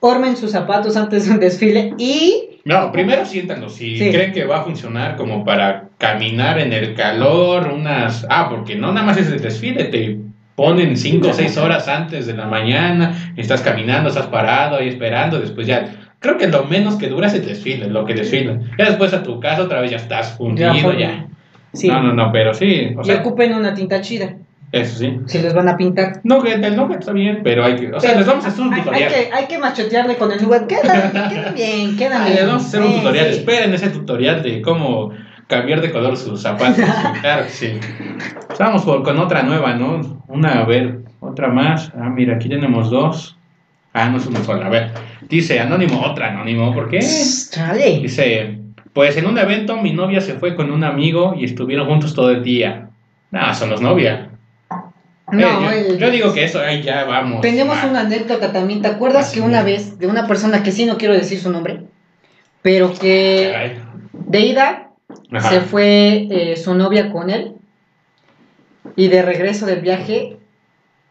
ormen sus zapatos antes de un desfile y No, primero siéntanlo. Si Sí. creen que va a funcionar como para caminar en el calor, unas. Ah, porque no nada más es el desfile, te ponen 5 o 6 horas antes de la mañana, estás caminando, estás parado ahí esperando, después ya. Creo que lo menos que dura es el desfile, lo que desfilan. Ya después a tu casa otra vez ya estás fundido, Ya ya. fue. sí, No, no, no, pero sí. O y sea, ocupen una tinta chida eso sí. si les van a pintar. Nugget, el nugget está bien, pero hay que. O sea, les vamos a hacer un hay, hay tutorial. que, hay que machotearle con el nugget. Queda, queda bien, queda bien. les vamos a hacer un tutorial. sí. Esperen ese tutorial de cómo cambiar de color sus zapatos. Claro que sí. Vamos con otra nueva, ¿no? Una, a ver, otra más. Ah, mira, aquí tenemos dos. Ah, no es una sola. A ver, dice Anónimo, otra Anónimo, ¿por qué? Chale. Dice, pues en un evento mi novia se fue con un amigo y estuvieron juntos todo el día. No, son los novias. No, Eh, yo, el- yo digo que eso, ahí ya vamos. Tenemos mal. una anécdota también. ¿Te acuerdas Así que una vez de una persona que sí no quiero decir su nombre, pero que Caray. de ida Ajá. se fue eh, su novia con él y de regreso del viaje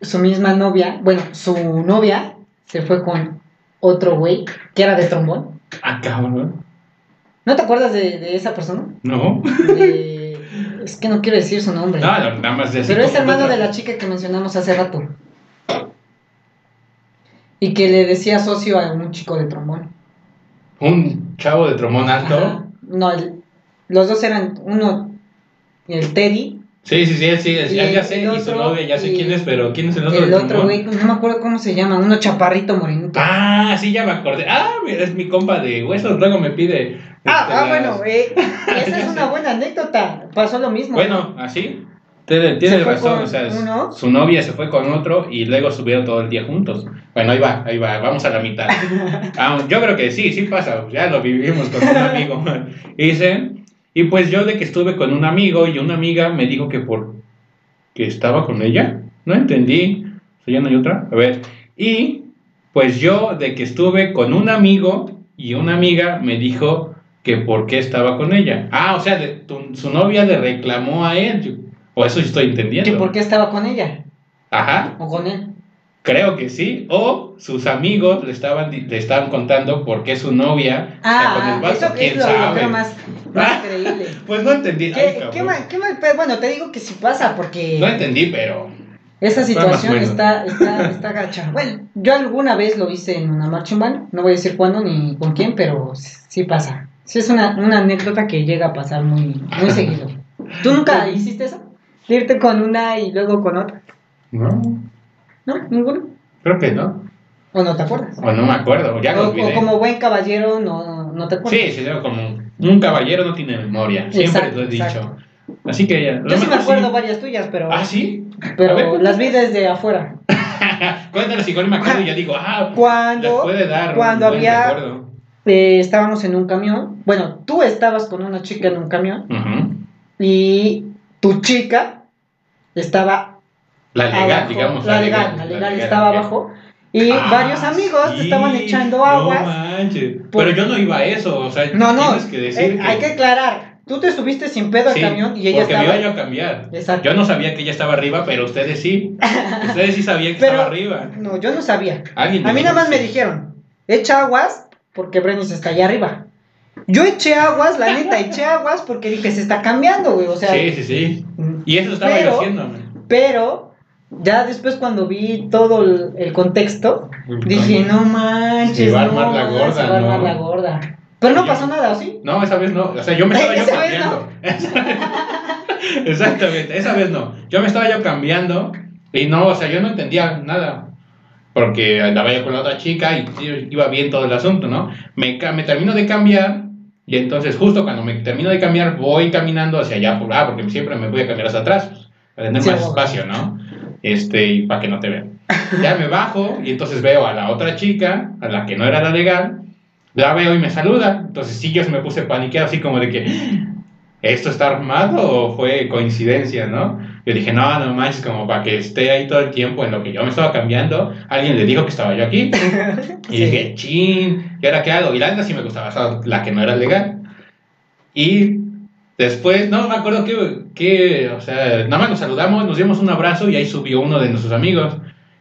su misma novia, bueno, su novia se fue con otro güey que era de trombón. Ah, cabrón. ¿No te acuerdas de, de esa persona? No. De- es que no quiero decir su nombre. No, nada más de Pero es hermano de la chica que mencionamos hace rato. Y que le decía socio a un chico de trombón. Un chavo de tromón alto. Ajá. No, el- los dos eran uno, el Teddy, Sí, sí, sí, sí, ya, ya sé, y su novia, ya sé quién es, pero ¿quién es el otro? el otro güey, no me acuerdo cómo se llama, uno chaparrito morenito. Ah, sí, ya me acordé. Ah, mira, es mi compa de huesos, luego me pide. Ah, este, ah, bueno, eh, esa es una buena anécdota. Pasó lo mismo. Bueno, así. Tiene, tiene razón, o sea, uno. su novia se fue con otro y luego subieron todo el día juntos. Bueno, ahí va, ahí va, vamos a la mitad. Ah, yo creo que sí, sí pasa, ya lo vivimos con un amigo. Y dice, y pues yo de que estuve con un amigo y una amiga me dijo que por que estaba con ella, no entendí, o sea, ya no hay otra, a ver, y pues yo de que estuve con un amigo y una amiga me dijo que por qué estaba con ella. Ah, o sea, de- tu- su novia le reclamó a él, yo- o eso estoy entendiendo. ¿Que por qué estaba con ella? Ajá, ¿O con él? Creo que sí, o sus amigos le estaban, le estaban contando por qué su novia está con Ah, el vato, eso quién es lo, lo sabe. más, más creíble. Pues no entendí. Ay, ¿Qué, cabrón. qué mal, qué mal pedo? Bueno, te digo que sí pasa porque No entendí, pero esa situación bueno. está, está, está gacha. Bueno, yo alguna vez lo hice en una marcha humana, no voy a decir cuándo ni con quién, pero sí pasa. Sí es una, una anécdota que llega a pasar muy, muy seguido. ¿Tú nunca hiciste eso? Irte con una y luego con otra. no, ¿No? ¿Ninguno? creo que no. ¿O no te acuerdas? O no me acuerdo, ya o, como buen caballero no, no te acuerdas. Sí, sí, yo como un caballero no tiene memoria, siempre Exacto, lo he dicho. exacto. Así que ya. Yo sí me acuerdo varias tuyas, pero, Ah, sí. pero ver, las vi desde afuera. Cuéntanos, igual me acuerdo y ya digo, ah, Cuando, puede dar. cuando había- eh, estábamos en un camión, bueno, tú estabas con una chica en un camión Ujú. y tu chica estaba La legal, abajo, digamos. la legal, la legal estaba ok. abajo y Ah, varios amigos sí, estaban echando no aguas. manches. Por- Pero yo no iba a eso, o sea, No, no, tienes que decir eh, hay que aclarar, tú te subiste sin pedo al Sí, camión y ella porque estaba... me iba yo a cambiar. Exacto. Yo no sabía que ella estaba arriba, pero ustedes sí. Ustedes sí sabían que Pero- estaba arriba. No, yo no sabía. A mí nada más que me dijeron, echa aguas porque Brenis está allá arriba. Yo eché aguas, la neta, eché aguas porque dije, se está cambiando, güey. O sea, Sí, sí, sí. Y eso estaba Pero- yo haciendo. man. pero ya después cuando vi todo el, el contexto, dije, no manches, Se va a no, armar la gorda, se va a armar ¿no? la gorda. Pero no pasó nada, ¿o sí? No, esa vez no. O sea, yo me estaba yo cambiando. Exactamente, esa vez no. Yo me estaba yo cambiando y no, o sea, yo no entendía nada. Porque andaba yo con la otra chica y iba bien todo el asunto, ¿no? Me, me termino de cambiar y entonces justo cuando me termino de cambiar voy caminando hacia allá, por, ah, porque siempre me voy a cambiar hacia atrás, para tener Sí, más espacio, ¿no? Este, y para que no te vean. Ya me bajo y entonces veo a la otra chica, a la que no era la legal, la veo y me saluda. Entonces sí, yo me puse paniqueado así como de que, ¿esto está armado o fue coincidencia, no? Yo dije, no, no manches, como para que esté ahí todo el tiempo en lo que yo me estaba cambiando, alguien le dijo que estaba yo aquí. Y Sí. dije, chin, ¿y ahora qué hago? Y la neta sí me gustaba, la que no era legal. Y después, no me acuerdo qué, qué, o sea, nada más nos saludamos, nos dimos un abrazo y ahí subió uno de nuestros amigos.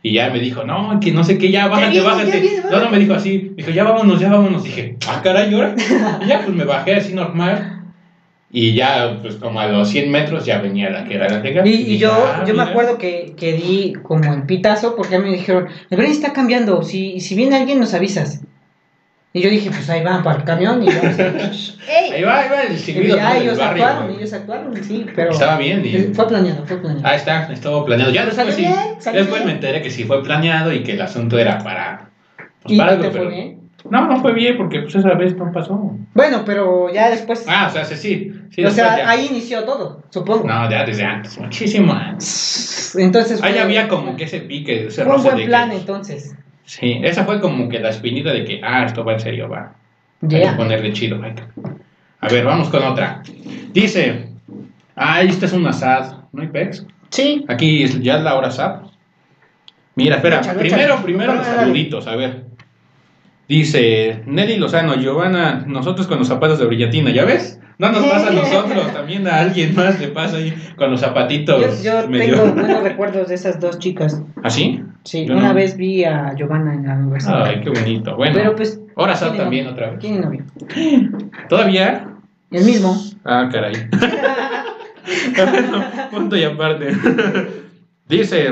Y ya me dijo, no, que no sé qué, ya bájate, bájate. viene, no, no, me dijo así, me dijo, ya vámonos, ya vámonos. Dije, ah, caray, ¿y ahora? Y ya, pues me bajé así normal. Y ya, pues como a los 100 metros ya venía la que era la legal. Y, yo, "Ah, yo me mira". acuerdo que, que di como el pitazo porque me dijeron, el Brenis está cambiando, si, si viene alguien nos avisas. Y yo dije, pues ahí van para el camión y vamos a... ¡Ey! Ahí va, ahí va el Y silbido ya ellos barrio, actuaron, güey. ellos actuaron, sí, pero... Estaba bien. Y... Fue planeado, fue planeado. Ahí está, estuvo planeado. Ya Pero después sí. después bien. me enteré que sí fue planeado y que el asunto era para. Pues ¿Y para algo, te fue pero- bien? No, no fue bien porque pues esa vez no pasó. Bueno, pero ya después... Ah, o sea, sí, sí. sí o sea, ya. ahí inició todo, supongo. No, ya desde antes, muchísimo antes. Entonces Ahí fue- había como que ese pique, ese Fue un buen plan que- entonces. Sí, esa fue como que la espinita de que, ah, esto va en serio, va. Hay Ya. que ponerle chido. hay que- A ver, vamos con otra. Dice, ah, esta es una SAD, ¿no hay pex? Sí. Aquí ya es la hora SAD. Mira, espera, primero, primero los saluditos, a ver. Dice Nelly Lozano, Giovanna, nosotros con los zapatos de brillantina, ¿ya ves? No nos pasa a nosotros, también a alguien más le pasa ahí con los zapatitos yo medio... tengo buenos recuerdos de esas dos chicas. ¿Así? Sí, Yo una no. vez vi a Giovanna en la universidad. Ay, qué bonito. Bueno, Pero pues. ahora tiene también novio. otra vez. Tiene novio. ¿Todavía? El mismo. Ah, caray. bueno, punto y aparte. Dice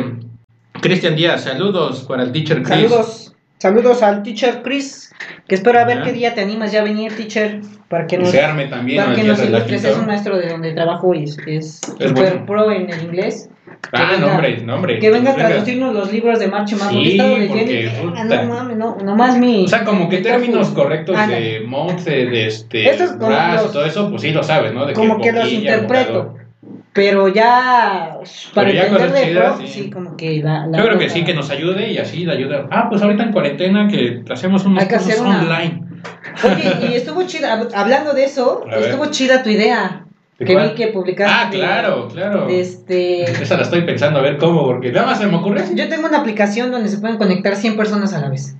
Cristian Díaz, saludos para el teacher Chris. Saludos. Saludos al teacher Chris. Que espero a ver Ajá. qué día te animas ya a venir, teacher. Para que nos, se arme también para que nos ilustres. Es un maestro de donde trabajo y es, es Es super bueno. pro en el inglés. Ah, venga- no, hombre, no, hombre. Que venga a traducirnos los libros de Marche Mago. Sí, porque, ah, no mames, no, nomás mi. O sea, como que mi términos correctos Ándale. de Monte, de este, Estos los- todo eso, pues sí lo sabes, ¿no? De como que los interpreto. Pero ya, para Pero ya entender de pro, sí. sí. como que la. la Yo creo que sí, que nos ayude y así la ayuda. Ah, pues ahorita en cuarentena que hacemos unos Hay que hacer cursos una- online. Oye, y estuvo chida, hab- hablando de eso, estuvo chida tu idea. ¿De Que cuál? vi que publicaste. Ah, claro, claro. este. Esa la estoy pensando a ver cómo, porque nada más se me ocurre. Yo tengo una aplicación donde se pueden conectar 100 personas a la vez.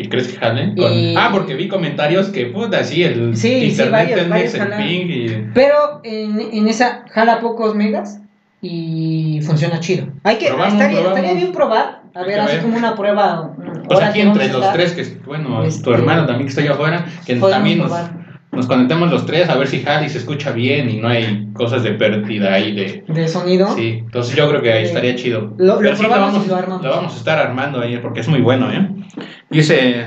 ¿Y crees que jalen? Con- Y- Ah, porque vi comentarios que, puta, sí, el Sí, sí, internet varios, el ping y... Pero en, en esa jala pocos megas y funciona chido. Hay que, Probamos, estaría, probamos. estaría bien probar, a ver, así ver. como una prueba. Pues aquí entre los estar, tres, que bueno, Este, tu hermano también que está allá afuera, que podemos también nos, probar. Nos conectemos los tres a ver si jala y se escucha bien y no hay cosas de pérdida ahí de... de sonido. Sí, entonces yo creo que ahí estaría chido. lo- lo sí, vamos, y lo armamos. lo vamos a estar armando ahí porque es muy bueno, ¿eh? Dice,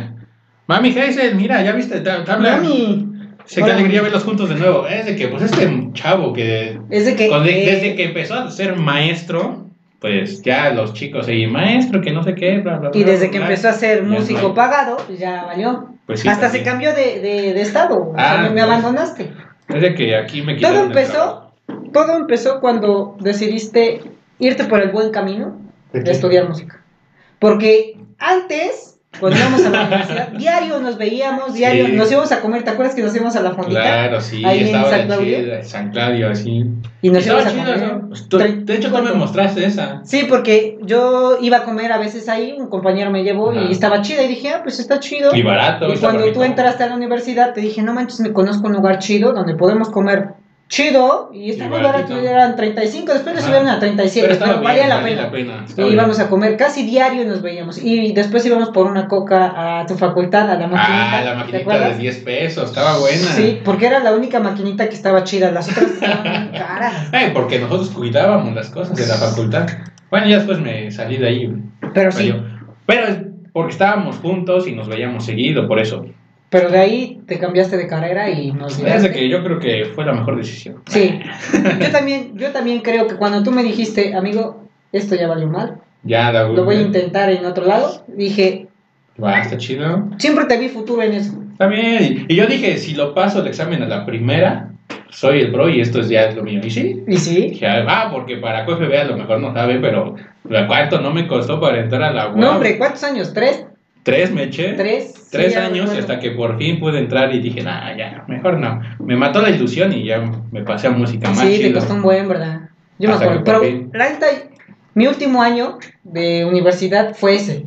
mami Hazel, mira, ya viste, te, te habla. Mami, qué Hola, alegría verlos juntos de nuevo. Es de que, pues este chavo que es de que. Con- eh, desde que empezó a ser maestro, pues ya los chicos ahí, maestro, que no sé qué, bla, bla, Y bla, desde bla, que bla". empezó a ser músico no. pagado, pues ya valió. Pues sí, Hasta también. se cambió de, de, de estado. o sea, Ah, me, me abandonaste. Desde que aquí me Todo empezó, todo empezó cuando decidiste irte por el buen camino ¿De de estudiar música. Porque antes, cuando íbamos a la universidad, diario nos veíamos, diario Sí. nos íbamos a comer. ¿Te acuerdas que nos íbamos a la fondita? Claro, sí, Ahí en San Claudio. San Claudio, así. Y nos estaba íbamos a chido, comer. ¿no? Tú- de hecho, tú me mostraste esa. Sí, porque yo iba a comer a veces ahí, un compañero me llevó Ajá. y estaba chida y dije, ah, pues está chido. Y barato. Y cuando tú entraste a la universidad, te dije, no manches, me conozco un lugar chido donde podemos comer chido. Y este Y baratito. eran 35, después Ajá. subieron a 37, Pero pero, estaba valía bien, la valía pena. la pena. Y bien. íbamos a comer casi diario y nos veíamos. Y después íbamos por una coca a tu facultad, a la maquinita. Ah, la ¿te maquinita de acuerdas? 10 pesos, estaba buena. Sí, porque era la única maquinita que estaba chida. Las otras estaban bien caras. Eh, porque nosotros cuidábamos las cosas de la facultad. Bueno, ya después me salí de ahí. Pero sí, Pero, pero porque estábamos juntos y nos veíamos seguido, por eso. Pero de ahí te cambiaste de carrera y nos Es que yo creo que fue la mejor decisión. Sí, yo también, yo también creo que cuando tú me dijiste, amigo, esto ya valió mal, Ya, la lo voy a intentar en otro lado, dije, Va, está chido. siempre te vi futuro en eso. Bien. Y yo dije, si lo paso el examen a la primera, soy el pro y esto es ya es lo mío. Y sí. Y sí, Dije, ah, porque para QFB a lo mejor no sabe, pero ¿cuánto no me costó para entrar a la UAM? no hombre, ¿cuántos años? ¿Tres? Tres me eché. ¿Tres? Tres años hasta que por fin pude entrar y dije, nah, ya, mejor no. Me mató la ilusión y ya me pasé a música más Sí, te chido. costó un buen, ¿verdad? Yo me Hasta acuerdo. que por Pero fin. la neta, mi último año de universidad fue ese.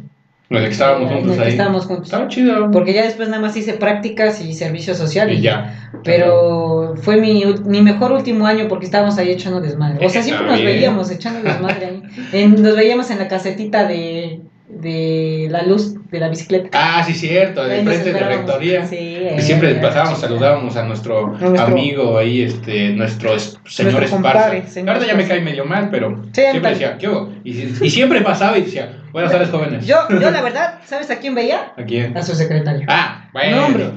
En el que estábamos en el juntos que ahí. estábamos juntos. Estaba chido. Porque ya después nada más hice prácticas y servicio social. Y ya. Pero fue mi, mi mejor último año porque estábamos ahí echando desmadre. O sea, siempre nos veíamos echando desmadre ahí. En- nos veíamos en la casetita de, de la luz de la bicicleta. Ah, sí, cierto, de frente de rectoría. Sí, Y eh, siempre pasábamos, saludábamos a nuestro, nuestro- amigo ahí, este, nuestro es- señor Nuestro Esparza. compadre, señor Ahorita ya me cae medio mal, pero Sí, siempre decía, ¿qué hubo? Y, y siempre pasaba y decía, buenas tardes, jóvenes. Yo, yo la verdad, ¿sabes a quién veía? ¿A quién? A su secretario. Ah, bueno. No, hombre,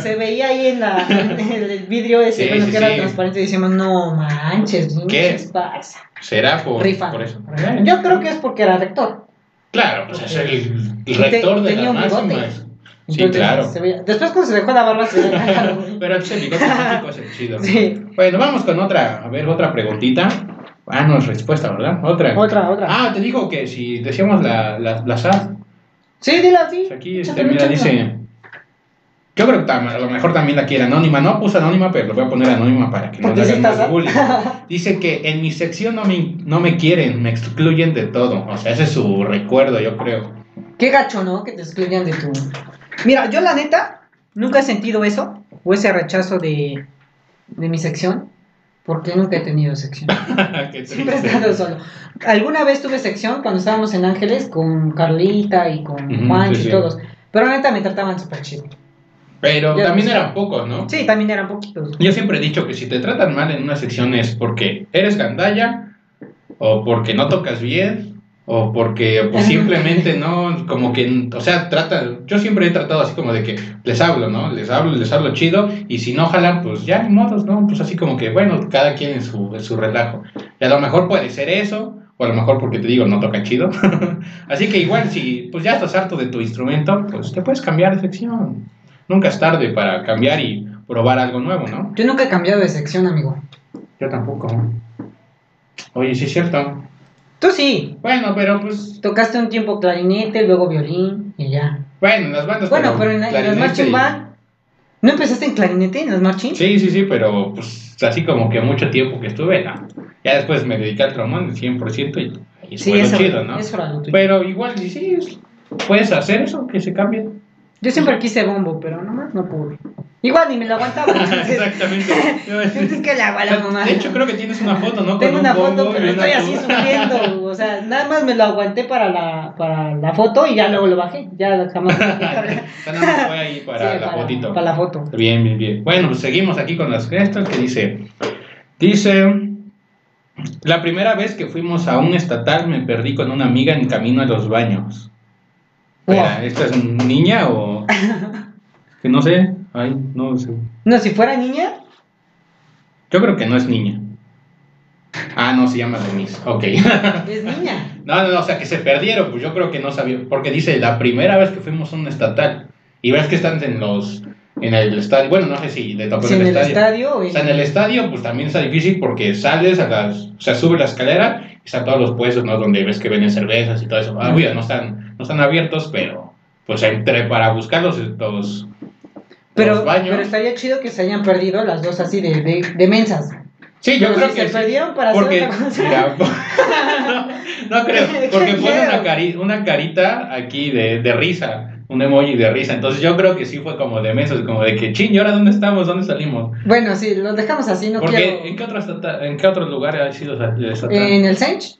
se veía ahí en, la, en el vidrio ese, Sí, bueno, sí, que era transparente, y decíamos, no manches, ¿Qué? Esparza. ¿Será por, Rifa. por eso? Yo creo que es porque era rector. Claro, pues es el, el Y te- rector de la máxima. Sí, Entonces, claro. se veía- Después cuando se dejó la barba se veía. Pero ese bigote mágico es el chido. Sí. Bueno, vamos con otra, a ver, otra preguntita. Ah, no es respuesta, ¿verdad? Otra. Otra, otra. Ah, te digo que si decíamos la, la, la SAD. Sí, dila así. Pues aquí, este, mira, dice. Yo creo que a lo mejor también la quiere anónima. No puse anónima, pero lo voy a poner anónima para que no le hagan más bullying. Dice que en mi sección no me, no me quieren, me excluyen de todo. O sea, ese es su recuerdo, yo creo. Qué gacho, ¿no? Que te excluyan de tu. Mira, yo la neta nunca he sentido eso o ese rechazo de, de mi sección porque nunca he tenido sección. Siempre he estado solo. Alguna vez tuve sección cuando estábamos en Ángeles con Carlita y con Juan sí, y sí. todos. Pero neta me trataban súper chido. Pero Ya también eran pocos, ¿no? Sí, también eran poquitos. Yo siempre he dicho que si te tratan mal en una sección es porque eres gandalla, o porque no tocas bien, o porque pues, simplemente no, como que, o sea, trata, yo siempre he tratado así como de que les hablo, ¿no? Les hablo, les hablo chido, y si no jalan, pues ya ni modos, ¿no? Pues así como que, bueno, cada quien en su, en su relajo. Y a lo mejor puede ser eso, o a lo mejor porque te digo, no toca chido. así que igual si pues ya estás harto de tu instrumento, pues te puedes cambiar de sección. Nunca es tarde para cambiar y probar algo nuevo, ¿no? Yo nunca he cambiado de sección, amigo. Yo tampoco. Oye, sí es cierto. Tú sí. Bueno, pero pues. Tocaste un tiempo clarinete, luego violín y ya. Bueno, en las bandas. Bueno, pero en, la- en las marching y- band. ¿No empezaste en clarinete en las marching? Sí, sí, sí, pero pues así como que mucho tiempo que estuve, no. Ya después me dediqué al trombón 100% y, y Sí, fue lo eso, chido, ¿no? eso era lo tuyo. Pero igual, sí, sí, es- puedes hacer eso, que se cambie. Yo siempre quise bombo, pero nomás no pude. Igual ni me lo aguantaba. entonces- Exactamente. Entonces, ¿qué le hago a la mamá? De hecho, creo que tienes una foto, ¿no? Tengo Con una un foto, pero estoy así sufriendo. O sea, nada más me lo aguanté para la, para la foto y ya luego lo bajé. Ya jamás. Nada más fue ahí para Sí, la fotito. Para la foto. Bien, bien, bien. Bueno, pues seguimos aquí con las gestas que dice. Dice. La primera vez que fuimos a un estatal me perdí con una amiga en camino a los baños. Espera. ¿esta es niña o.? que no sé. Ay, no sé. No, si fuera niña, Yo creo que no es niña. Ah, no, se llama Denise. Ok. es niña. No, no, no, o sea, que se perdieron, pues yo creo que no sabía, porque dice, la primera vez que fuimos a un estatal, y ves que están en los, en el estadio, bueno, no sé si le tocó en en el el estadio. estadio. O sea, en el estadio, pues también está difícil porque sales a las, o sea, subes la escalera y están todos los puestos, ¿no? Donde ves que venden cervezas y todo eso. Ah, obvio, no están, no están abiertos, pero, pues entre, para buscar los, los, Pero, los baños. pero estaría chido que se hayan perdido las dos así de, de, de mensas. Sí, yo Pero creo si que se sí. perdieron para porque, cosa. mira, no, no creo, porque ¿Qué pone una, cari- una carita aquí de, de risa, un emoji de risa, entonces yo creo que sí fue como de meses, como de que, ching, ¿y ahora dónde estamos? ¿Dónde salimos? Bueno, sí, lo dejamos así, no porque, quiero. ¿en qué, otro estata- ¿en qué otro lugar ha sido esa- esa- En el Sench.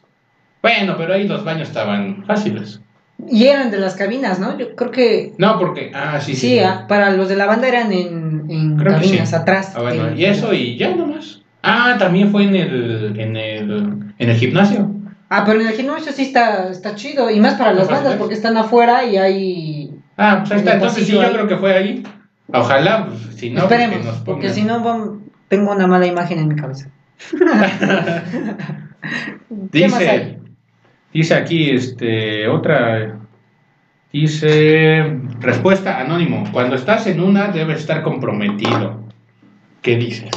Bueno, pero ahí los baños estaban fáciles. Y eran de las cabinas, ¿no? Yo creo que. No, porque, ah, sí, Sí, sí. ah, para los de la banda eran en, en Creo cabinas, sí. atrás. Ah, bueno, y eso y ya nomás. Ah, también fue en el, en el, en el gimnasio. Ah, pero en el gimnasio sí está, está chido. Y más para las bandas, porque están afuera y hay. Ah, pues ahí está, entonces sí, yo ahí. creo que fue ahí. Ojalá, pues, si no, pues, Esperemos, nos porque si no, tengo una mala imagen en mi cabeza. ¿Qué más Dice? Dice aquí, este, otra, dice, respuesta anónimo, cuando estás en una debes estar comprometido. ¿Qué dices?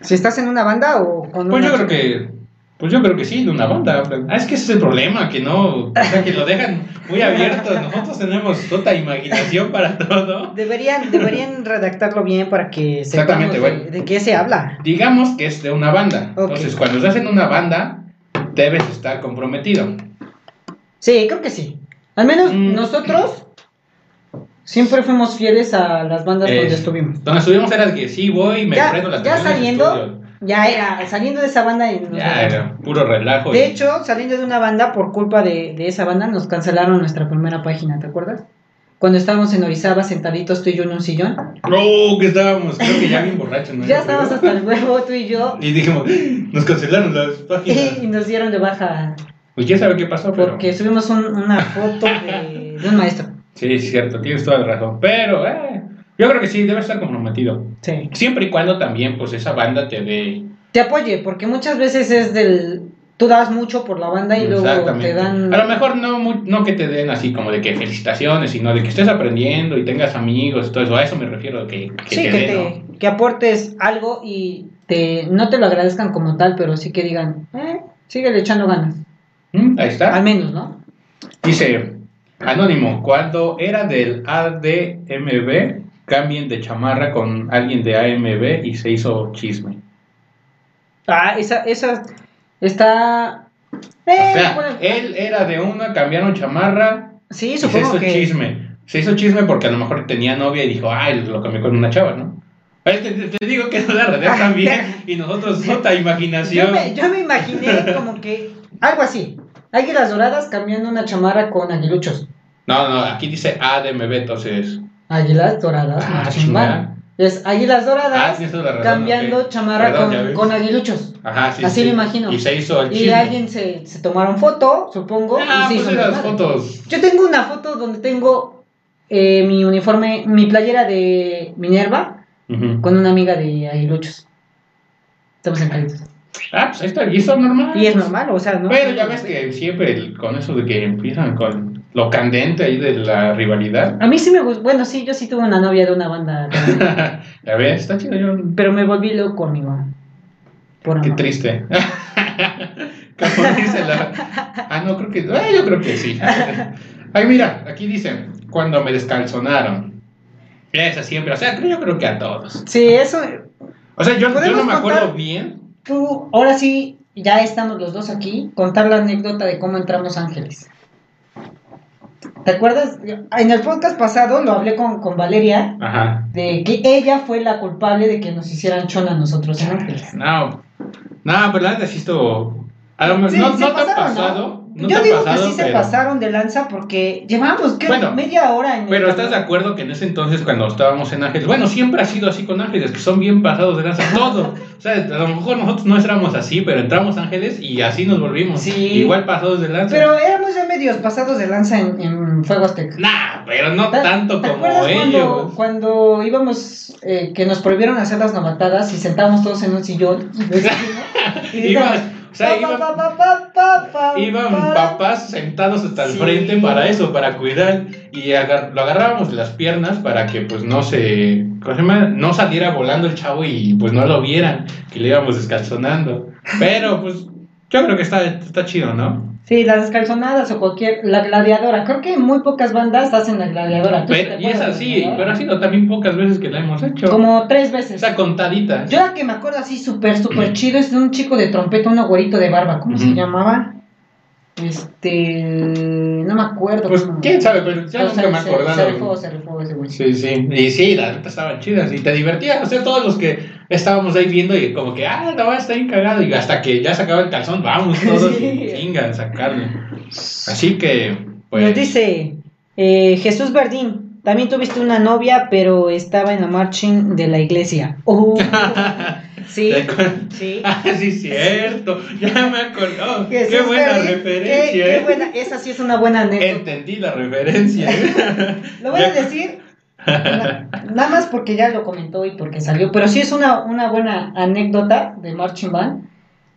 ¿Si estás en una banda o con Pues una yo creo que, pues yo creo que sí, de una banda. Ah, es que ese es el problema, que no, o sea, que lo dejan muy abierto. Nosotros tenemos toda imaginación para todo. Deberían, deberían redactarlo bien para que sepamos Exactamente, de, bueno. de qué se habla. Digamos que es de una banda. Ok. Entonces, cuando estás en una banda, debes estar comprometido. Sí, creo que sí. Al menos Mm. nosotros siempre fuimos fieles a las bandas Eh, donde estuvimos. Donde estuvimos era que sí voy, me Ya, prendo las ya saliendo, ya era, saliendo de esa banda. en- Ya era puro relajo. De y- hecho, saliendo de una banda, por culpa de, de esa banda, nos cancelaron nuestra primera página, ¿te acuerdas? Cuando estábamos en Orizaba sentaditos tú y yo en un sillón. No, que estábamos, creo que ya bien borrachos. ¿no? Ya estábamos hasta el huevo, tú y yo, Y dijimos, nos cancelaron las páginas. y nos dieron de baja Pues quién sabe qué pasó, pero. porque subimos un- una foto de, de un maestro. Sí, es cierto, tienes toda la razón. Pero, eh, yo creo que sí, debe estar comprometido. Sí. Siempre y cuando también, pues, esa banda te dé. Te apoye, porque muchas veces es del... Tú das mucho por la banda y luego te dan... A lo mejor no, mu- no que te den así como de que felicitaciones, sino de que estés aprendiendo y tengas amigos y todo eso. A eso me refiero, que, que sí, te que, den, te, ¿no? que aportes algo y te, no te lo agradezcan como tal, pero sí que digan, eh, síguele echando ganas. Mm, Ahí está. Al menos, ¿no? Dice, Anónimo, cuando era del ADMB, cambien de chamarra con alguien de AMB y se hizo chisme. Ah, esa, esa está... O Eh, sea, bueno, él era de una, cambiaron chamarra sí, y se supongo hizo que... chisme. Se hizo chisme porque a lo mejor tenía novia y dijo, ay, lo cambié con una chava, ¿no? Te, te- te digo que no la redea también y nosotros otra Yo imaginación. me, yo me imaginé como que algo así. Águilas doradas cambiando una chamarra con aguiluchos. No, no, aquí dice ADMB, entonces. Águilas doradas, Ah, chingada. Es águilas Ah, doradas razón, cambiando ok. chamarra Perdón, con, con aguiluchos. Ajá, sí. Así sí. me imagino. Y se hizo el Y chisme. alguien se, se tomaron foto, supongo. Ah, y se pues hizo esas desmadre. fotos. Yo tengo una foto donde tengo eh, mi uniforme, mi playera de Minerva Ujú. con una amiga de aguiluchos. Estamos en Caritas. Ah, pues ahí está, y eso es normal. Y es normal, o sea, ¿no? Pero ya ves que siempre el- con eso de que empiezan con lo candente ahí de la rivalidad. A mí sí me gustó. Bueno, sí, yo sí tuve una novia de una banda. ya ves, está chido. Yo, pero me volví loco, amigo. Por qué amor. triste. Como dice la... Ah, no, creo que... Ah, yo creo que sí. Ay, mira, aquí dice, cuando me descalzonaron. Esa siempre, o sea, creo- yo creo que a todos. Sí, eso. O sea, yo, yo ¿Podemos no me acuerdo bien. Tú, ahora sí, ya estamos los dos aquí. Contar la anécdota de cómo entramos Ángeles. ¿Te acuerdas? En el podcast pasado lo hablé con, con Valeria. Ajá. De que ella fue la culpable de que nos hicieran chona a nosotros en Ángeles. No, no, pero la neta sí estuvo... A lo mejor Sí, no, no pasaron, ¿no? pasado. No Yo digo pasado, que sí se pasaron de lanza porque llevamos ¿qué? Bueno, media hora en el Pero estás de acuerdo que en ese entonces cuando estábamos en Ángeles, bueno, siempre ha sido así con Ángeles, que son bien pasados de lanza, todo. O sea, a lo mejor nosotros no éramos así, pero entramos a Ángeles y así nos volvimos. Sí. Igual pasados de lanza. Pero éramos ya medios pasados de lanza en, en Fuego Azteca. Nah, pero no ¿Te- tanto ¿te como cuando, ellos. cuando íbamos, eh, que nos prohibieron hacer las novatadas y sentábamos todos en un sillón? y decíamos, o sea, iban, iban pa. papás sentados hasta el Sí. frente para eso, para cuidar. Y agar- lo agarrábamos de las piernas para que pues no se. No saliera volando el chavo y pues no lo vieran, que le íbamos descalzonando. Pero pues yo creo que está, está chido, ¿no? Sí, las descalzonadas o cualquier, la gladiadora. Creo que muy pocas bandas hacen la gladiadora. ¿Tú sí Pero- y es así, pero ha sido también pocas veces que la hemos hecho. Como tres veces. Está contadita. Yo la que me acuerdo así súper, súper chido es de un chico de trompeta, un güerito de barba. ¿Cómo se llamaba? Este. No me acuerdo. Pues cómo- quién sabe, pero ya nunca me he se-. Se rifó, se rifó ese güey. Sí, sí. Y sí, las neta estaban chidas y te divertías. O sea, todos los que estábamos ahí viendo y como que, ah, no, está bien cagado. Y hasta que ya sacaba el calzón, vamos todos Sí. y chingan, sacarlo. Así que, pues. Nos dice eh, Jesús Verdín. También tuviste una novia, pero estaba en la marching de la iglesia. Uh, sí, sí. Ah, sí, cierto. Ya me acordó. Qué buena referencia. Qué, qué ¿eh? buena, esa sí es una buena anécdota. Entendí la referencia. ¿eh? Lo voy Ya- a decir na- nada más porque ya lo comentó y porque salió, pero sí es una, una buena anécdota de Marching Band.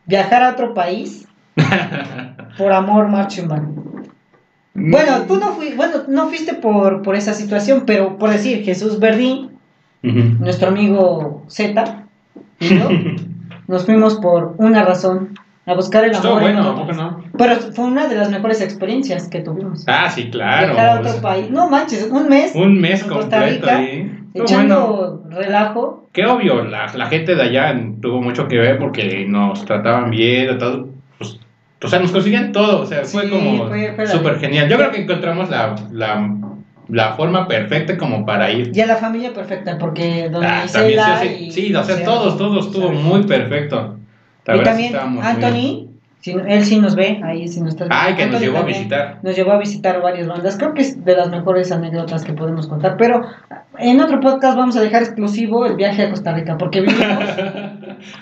Viajar a otro país por amor Marching Band. Bueno, tú no, fui, bueno, no fuiste por, por esa situación, pero por decir, Jesús Verdín, nuestro amigo Z, y yo, nos fuimos por una razón, a buscar el amor. en bueno, ¿a otro poco país. no? Pero fue una de las mejores experiencias que tuvimos. Ah, sí, claro. Viajar a otro país. No manches, un mes Un mes en Costa completo Rica, ahí. Echando bueno. relajo. Que obvio, la, la gente de allá tuvo mucho que ver porque nos trataban bien, todo, pues, o sea, nos conseguían todo, o sea, fue Sí, como súper genial. Yo creo que encontramos la, la, la forma perfecta como para ir. Y a la familia perfecta, porque Doña Ah, también, sí, sí, sí, o sea, o sea, todos, todos estuvo muy perfecto. La y también Anthony, si- él sí nos ve, ahí sí nos está Ay, que nos llevó a visitar. Nos llevó a visitar varias bandas. Creo que es de las mejores anécdotas que podemos contar. Pero en otro podcast vamos a dejar exclusivo el viaje a Costa Rica, porque vivimos.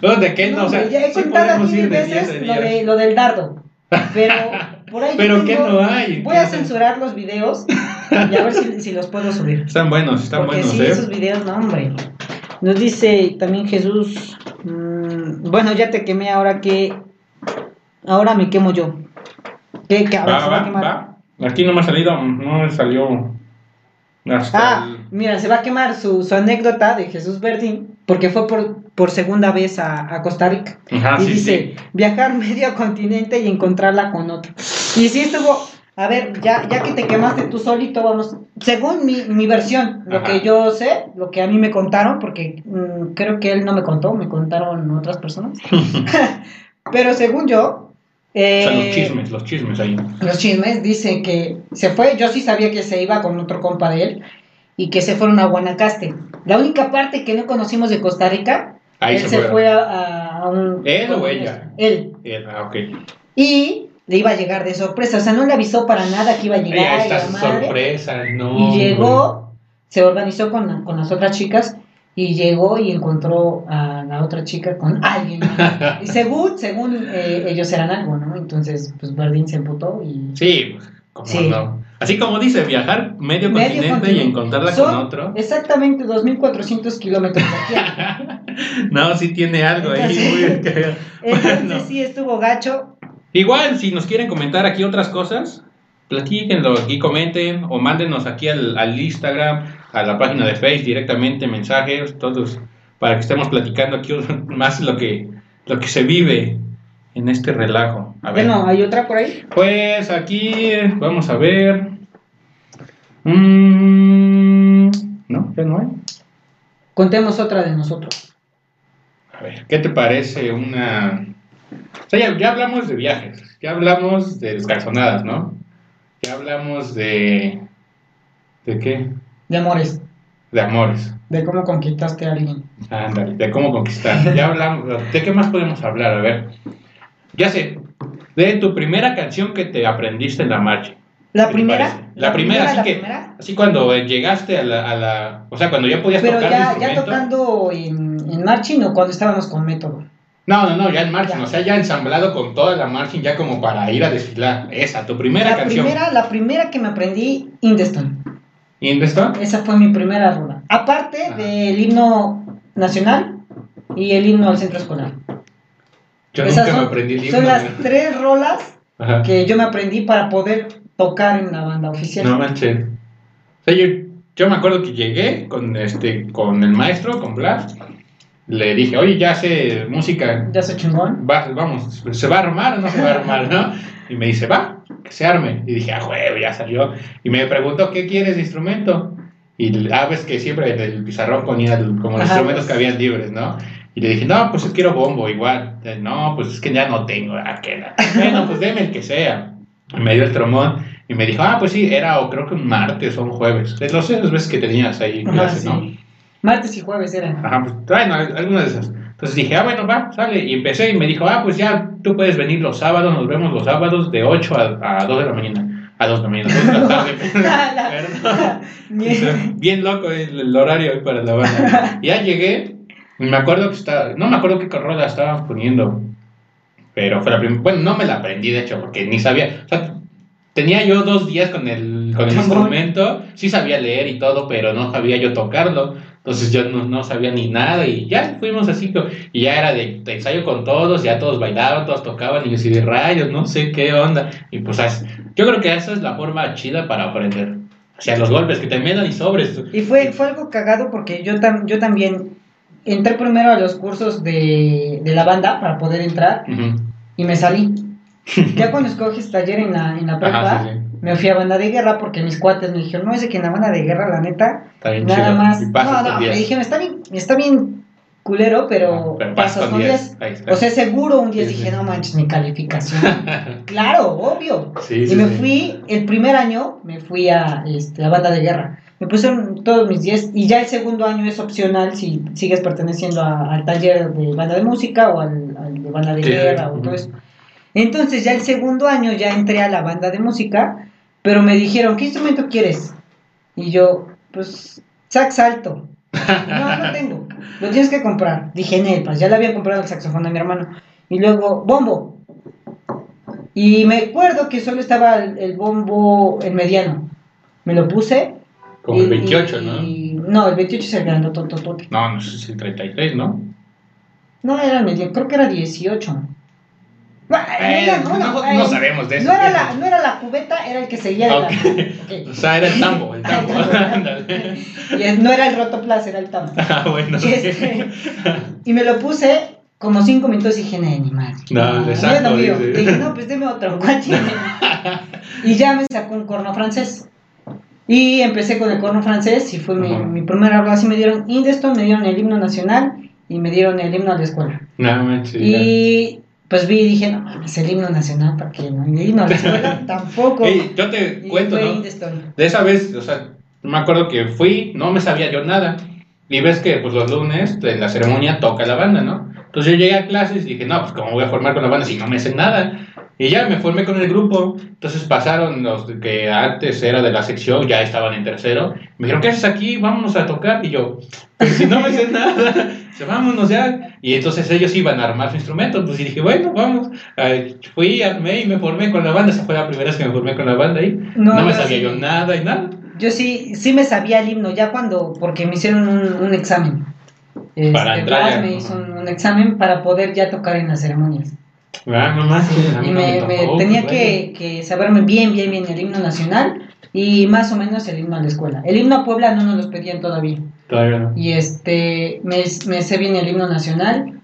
No, de qué no, o sea, ya he contado podemos aquí ir mil de 10 veces lo, 10. de, lo del dardo. Pero por ahí Pero ¿qué tengo- no hay? Voy a censurar los videos y a ver si, si los puedo subir. Están buenos, están Porque buenos, sí, ¿eh? esos videos, no, hombre. Nos dice también Jesús. mm, bueno, ya te quemé, ahora que. Ahora me quemo yo. ¿Qué? ¿Qué? Va, se va a va, quemar. va. Aquí no me ha salido, no me salió hasta Ah, el- mira, se va a quemar su, su anécdota de Jesús Verdín, porque fue por, por segunda vez a, a Costa Rica. Ajá, y sí, dice, sí. viajar medio continente y encontrarla con otro. Y sí estuvo, A ver, ya, ya que te quemaste tú solito, vamos. Según mi, mi versión, lo Ajá. que yo sé, lo que a mí me contaron, porque mm, creo que él no me contó, me contaron otras personas. Pero según yo. eh, O sea, los chismes, los chismes ahí. los chismes dicen que se fue. Yo sí sabía que se iba con otro compa de él y que se fueron a Guanacaste. La única parte que no conocimos de Costa Rica, Ahí él se fue a, un. ¿Él o ella? Él. Eh, Ah, ok. Y le iba a llegar de sorpresa. O sea, no le avisó para nada que iba a Ahí llegar. y está su sorpresa, no. Y llegó, se organizó con, la- con las otras chicas y llegó y encontró a la otra chica con alguien. y según, según eh, ellos eran algo, ¿no? Entonces, pues Bardín se emputó y... Sí, ¿cómo Sí. no? Así como dice, viajar medio, Medio continente, y encontrarla Son con otro. Exactamente 2.400 kilómetros. No, sí tiene algo ahí. Muy. Entonces Bueno. sí estuvo gacho. Igual, si nos quieren comentar aquí otras cosas, platíquenlo aquí, comenten o mándenos aquí al, al Instagram, a la página de Facebook directamente mensajes, todos, para que estemos platicando aquí más lo que, lo que se vive en este relajo. A ver. Bueno, ¿hay otra por ahí? Pues aquí vamos a ver. Mm, no, ya no hay. Contemos otra de nosotros. A ver, ¿qué te parece una... O sea, ya, ya hablamos de viajes, ya hablamos de descalzonadas, ¿no? Ya hablamos de... ¿De qué? De amores. De amores. De cómo conquistaste a alguien. Ándale, de cómo conquistar. Ya hablamos... ¿De qué más podemos hablar? A ver. Ya sé. De tu primera canción que te aprendiste en la marcha. ¿La ¿Qué te primera? La, primera, así la que... primera. Así cuando llegaste a la, a la... O sea, cuando ya podías Pero tocar ya, el ya instrumento. tocando en, en marching o cuando estábamos con método. No, no, no, ya en marching, Ya. o sea, ya ensamblado con toda la marching, ya como para ir a desfilar. Esa, tu primera la canción. primera, la primera que me aprendí, Indeston. ¿Indeston? Esa fue mi primera rola. Aparte Ajá. del himno nacional y el himno al centro escolar. Yo Esas nunca me son, aprendí el son himno, las ¿eh? tres rolas Ajá. que yo me aprendí para poder tocar en la banda oficial. No manches. O sea, yo, yo me acuerdo que llegué con este con el maestro, con Blas. Le dije, oye, ya sé música. Ya soy chingón. Va- vamos, ¿se va a armar o no se va a armar, no? Y me dice, va, que se arme. Y dije, ah, huevo, ya salió. Y me preguntó, ¿qué quieres de instrumento? Y ah, ves que siempre en el pizarrón ponía el- como los Ajá, instrumentos pues. que habían libres, ¿no? Y le dije, no, pues quiero bombo igual. No, pues es que ya no tengo. Ah, qué la- Bueno, pues deme el que sea. Y me dio el tromón y me dijo, ah, pues sí, era o creo que un martes o un jueves. De los esas veces que tenías ahí Ajá, clase, sí. ¿no? Martes y jueves eran. Ajá, pues bueno, alguna de esas. Entonces dije, ah, bueno, va, sale. Y empecé y me dijo, ah, pues ya tú puedes venir los sábados, nos vemos los sábados de 8 a, a 2 de la mañana. A 2 de la mañana, 2 de la tarde. Bien loco el, el horario hoy para la banda. Y ya llegué, y me acuerdo que estaba, no me acuerdo qué rola estábamos poniendo, pero fue la primera, bueno, no me la aprendí de hecho, porque ni sabía, o sea, tenía yo dos días con el, con el instrumento, sí sabía leer y todo, pero no sabía yo tocarlo, entonces yo no, no sabía ni nada y ya fuimos así, y ya era de, de ensayo con todos, ya todos bailaban, todos tocaban y yo así de rayos, no sé qué onda, y pues yo creo que esa es la forma chida para aprender. O sea, los golpes que te medan y sobres. Y fue, fue algo cagado porque yo, tam- yo también entré primero a los cursos de, de la banda para poder entrar y me salí. Ya cuando escoges taller en la, en la prepa, Ajá, sí, sí. Me fui a banda de guerra porque mis cuates me dijeron, no, es de que en la banda de guerra, la neta, nada chido. más. No, no, me 10. dijeron, está bien, está bien culero, pero, Ajá, pero pasas con con 10. 10. Ahí está. O sea, seguro un 10 Sí, dije, sí. no manches, mi calificación. claro, obvio. Sí, y me fui, el primer año, me fui a, este, a banda de guerra. Me pusieron todos mis 10 y ya el segundo año es opcional si sigues perteneciendo a- al taller de banda de música o al, al de banda de guerra o todo eso. Entonces ya el segundo año ya entré a la banda de música, pero me dijeron, ¿qué instrumento quieres? Y yo, pues, sax alto. No, no tengo. Lo tienes que comprar. Dije, Nelpas, ya le había comprado el saxofón a mi hermano. Y luego, bombo. Y me acuerdo que solo estaba el, el bombo, el mediano. Me lo puse. Como el y- 28, y- ¿no? y- no, el 28 es el grandotototote. No, no sé si el 33, ¿no? No, era el mediano, creo que era 18. Era- no, eh, sabemos de eso. No era, la, no era la cubeta, era el que seguía de Ok. la. O sea, era el tambo, el tambo. Y no era el rotoplas, era el tambo. ah, bueno. Y, este, y me lo puse como cinco minutos y dije, "Nah, ni madre. No, exacto, no, mío". dice. Dije, no, pues deme otro, y ya me sacó un corno francés. Y empecé con el corno francés y fue mi, mi primera habla. Así me dieron Indeston, me dieron el himno nacional y me dieron el himno a la escuela. No. Y pues vi y dije, no mames, el himno nacional, ¿para qué? No? El himno tampoco. Ey, yo te Y cuento, ¿no? De esa vez, o sea, me acuerdo que fui, no me sabía yo nada. Y ves que pues los lunes en la ceremonia toca la banda, ¿no? Entonces yo llegué a clases y dije, no, pues cómo voy a formar con la banda si no me sé nada. Y ya me formé con el grupo. Entonces pasaron los que antes era de la sección, ya estaban en tercero. Me dijeron, ¿qué haces aquí? Vámonos a tocar. Y yo, "Pues, si no me sé nada, vámonos ya. Y entonces ellos iban a armar su instrumento. Pues y dije, bueno, vamos. Ay, fui, armé y me formé con la banda. Esa fue la primera vez que me formé con la banda ahí. No, No, me sabía sí. yo nada y nada. Yo sí, sí me sabía el himno, ya cuando, porque me hicieron un, un examen. Este, Para entrar Blas ya. me hizo un, un examen para poder ya tocar en las ceremonias. No más. Y me, tenía pues, que, que saberme bien, bien, bien el himno nacional y más o menos el himno a la escuela. El himno a Puebla no nos los pedían todavía. bueno, Todavía no. Y este, me, me sé bien el himno nacional.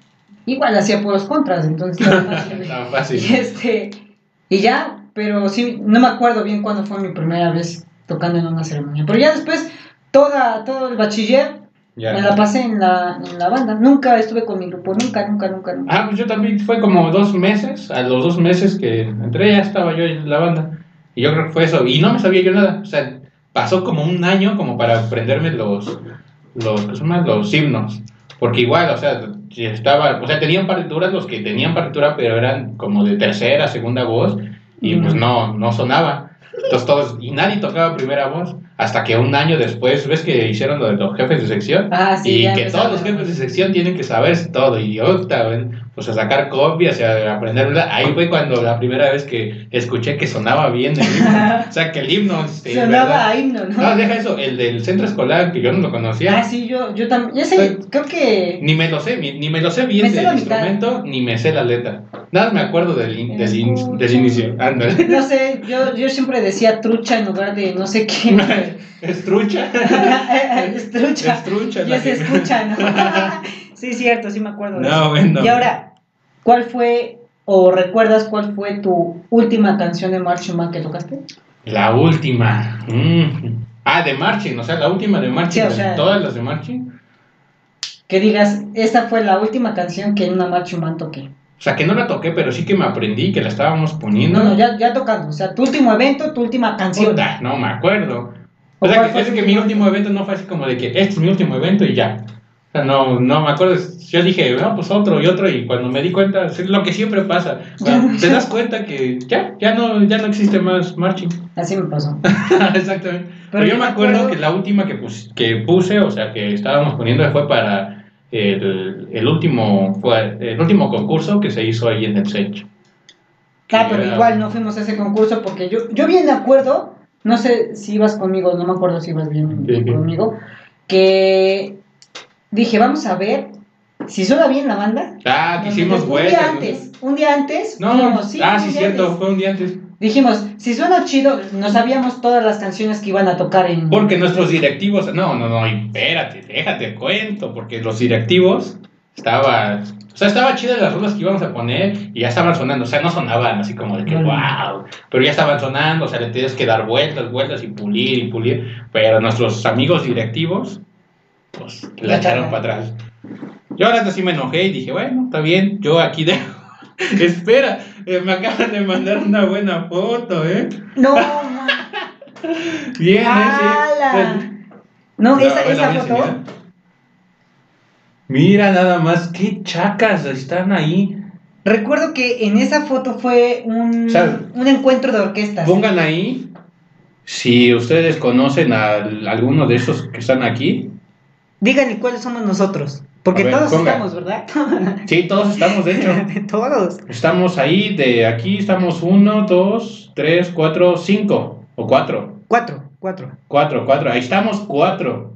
Igual hacía puros contras, entonces estaba fácil. Estaba fácil. Y este, y ya, pero sí, no me acuerdo bien cuándo fue mi primera vez tocando en una ceremonia. Pero ya después, toda, todo el bachiller Ya. me la pasé en la, en la banda. Nunca estuve con mi grupo, nunca, nunca, nunca, nunca. Ah, pues yo también fue como dos meses. A los dos meses que entré ya estaba yo en la banda. Y yo creo que fue eso. Y no me sabía yo nada. O sea, pasó como un año como para aprenderme los, los, ¿qué llama? los himnos. Porque igual, o sea, estaba, o sea, tenían partituras los que tenían partitura, pero eran como de tercera, segunda voz. Y pues no, no sonaba. Entonces todos, y nadie tocaba primera voz. Hasta que un año después, ¿ves que hicieron lo de los jefes de sección? Ah, sí, y que todos los jefes de sección tienen que saber todo, idiota, ven, pues a sacar copias y a aprender. Ahí fue cuando la primera vez que escuché que sonaba bien el himno. o sea, que el himno. este, Sonaba ¿verdad? a himno, ¿no? No, deja eso, el del centro escolar, que yo no lo conocía. Ah, sí, yo, yo también. Creo que. Ni me lo sé, ni, ni me lo sé bien Me del instrumento, ni me sé la letra. Nada más me acuerdo del, in- del, in- del inicio. Ándale. No sé, yo, yo siempre decía trucha en lugar de no sé qué. ¿Es trucha? es trucha. Es trucha. Ya la se escucha, ¿no? sí, cierto, sí me acuerdo de eso. No, bueno. Y ahora, ¿cuál fue o recuerdas cuál fue tu última canción de Marching Band que tocaste? La última. Mm. Ah, de Marching, o sea, la última de Marching. Sí, o sea- todas las de Marching. Que digas, esta fue la última canción que en una Marching Band toqué. O sea, que no la toqué, pero sí que me aprendí, que la estábamos poniendo. No, no, ya, ya tocando. O sea, tu último evento, tu última canción. Puta, no me acuerdo. ¿O O sea, que, es mi último evento no fue así como de que este es mi último evento y ya. No, no me acuerdo. Yo dije, no, pues otro y otro. Y cuando me di cuenta, es lo que siempre pasa. Te das cuenta que ya, ya no, ya no existe más marching. Así me pasó. Exactamente. Pero, Pero yo yo me acuerdo acuerdo- que la última que, pus- que puse, o sea, que estábamos poniendo fue para el, el último el último concurso que se hizo ahí en el Sech. Ah, pero Era- igual no fuimos a ese concurso porque yo, yo bien de acuerdo, no sé si ibas conmigo, no me acuerdo si ibas bien Sí, sí. conmigo, que dije, vamos a ver si suena bien la banda. Ah, que hicimos un vueltas. día antes, un día antes, No, dijimos, sí, ah, un sí, cierto, antes. fue un día antes. Dijimos, si suena chido, no sabíamos todas las canciones que iban a tocar en... Porque nuestros directivos, no, no, no, espérate, déjate cuento, porque los directivos estaba, o sea, estaba chidas las rolas que íbamos a poner y ya estaban sonando, o sea, no sonaban así como de que wow, pero ya estaban sonando, o sea, le tienes que dar vueltas, vueltas y pulir y pulir, pero nuestros amigos directivos, pues, la La echaron para atrás. Yo ahora sí me enojé y dije, bueno, está bien, yo aquí dejo. Espera, eh, me acaban de mandar una buena foto, ¿eh? No. Bien, ¿eh? ¡Hala! Sí. No, No, esa, foto... Mira nada más, qué chacas están ahí. Recuerdo que en esa foto fue un, O sea, un encuentro de orquestas. Pongan ahí, si ustedes conocen a alguno de esos que están aquí. Díganle cuáles somos nosotros. Porque ver, todos ponga. estamos, ¿verdad? Sí, todos estamos, de hecho. todos. Estamos ahí, de aquí estamos uno, dos, tres, cuatro, cinco. O cuatro. Cuatro, cuatro. Cuatro, cuatro. Ahí estamos cuatro.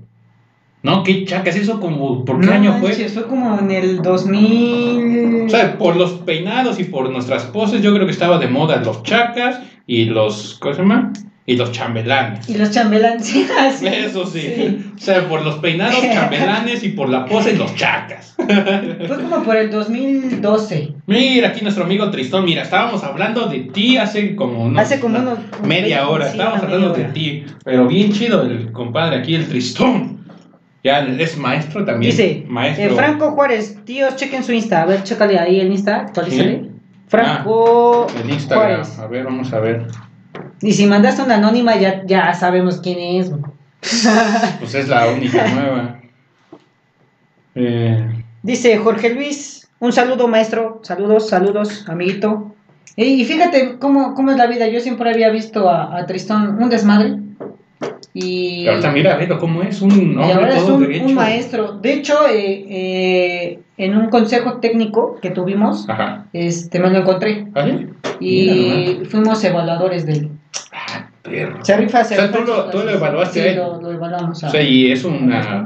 No, qué chacas, eso como, ¿por qué No año fue? manches, fue como en el 2000. O sea, por los peinados y por nuestras poses, yo creo que estaba de moda los chacas y los, ¿cómo se llama? Y los chambelanes. Y los chambelanes, sí. Eso sí. O sea, por los peinados chambelanes y por la pose los chacas. Fue como por el 2012. Mira, aquí nuestro amigo Tristón, mira, estábamos hablando de ti hace como unos- Hace como unos- media hora, sí, estábamos hablando de ti, pero bien chido el compadre aquí, el Tristón. Ya es maestro también. Dice, maestro. eh, Franco Juárez, tíos, chequen su Insta. A ver, chécale ahí el Insta, actualízale. ¿Sí? Franco El Instagram. Juárez. A ver, vamos a ver. Y si mandaste una anónima, ya, ya sabemos quién es. Pues es la única nueva. Eh, Dice Jorge Luis, un saludo maestro, saludos, saludos, amiguito. Y, fíjate cómo, cómo es la vida, yo siempre había visto a, a Tristón un desmadre. Y, ahorita mira, velo cómo es un y hombre es todo un, derecho. un maestro. De hecho, eh, eh, en un consejo técnico que tuvimos, Ajá. este, me lo encontré. ¿Ah, sí? Y fuimos evaluadores de él. Perro. Se rifa, se O sea, rifa tú lo- tú evaluaste Sí, a él. lo, lo evaluamos a O sea, y es una.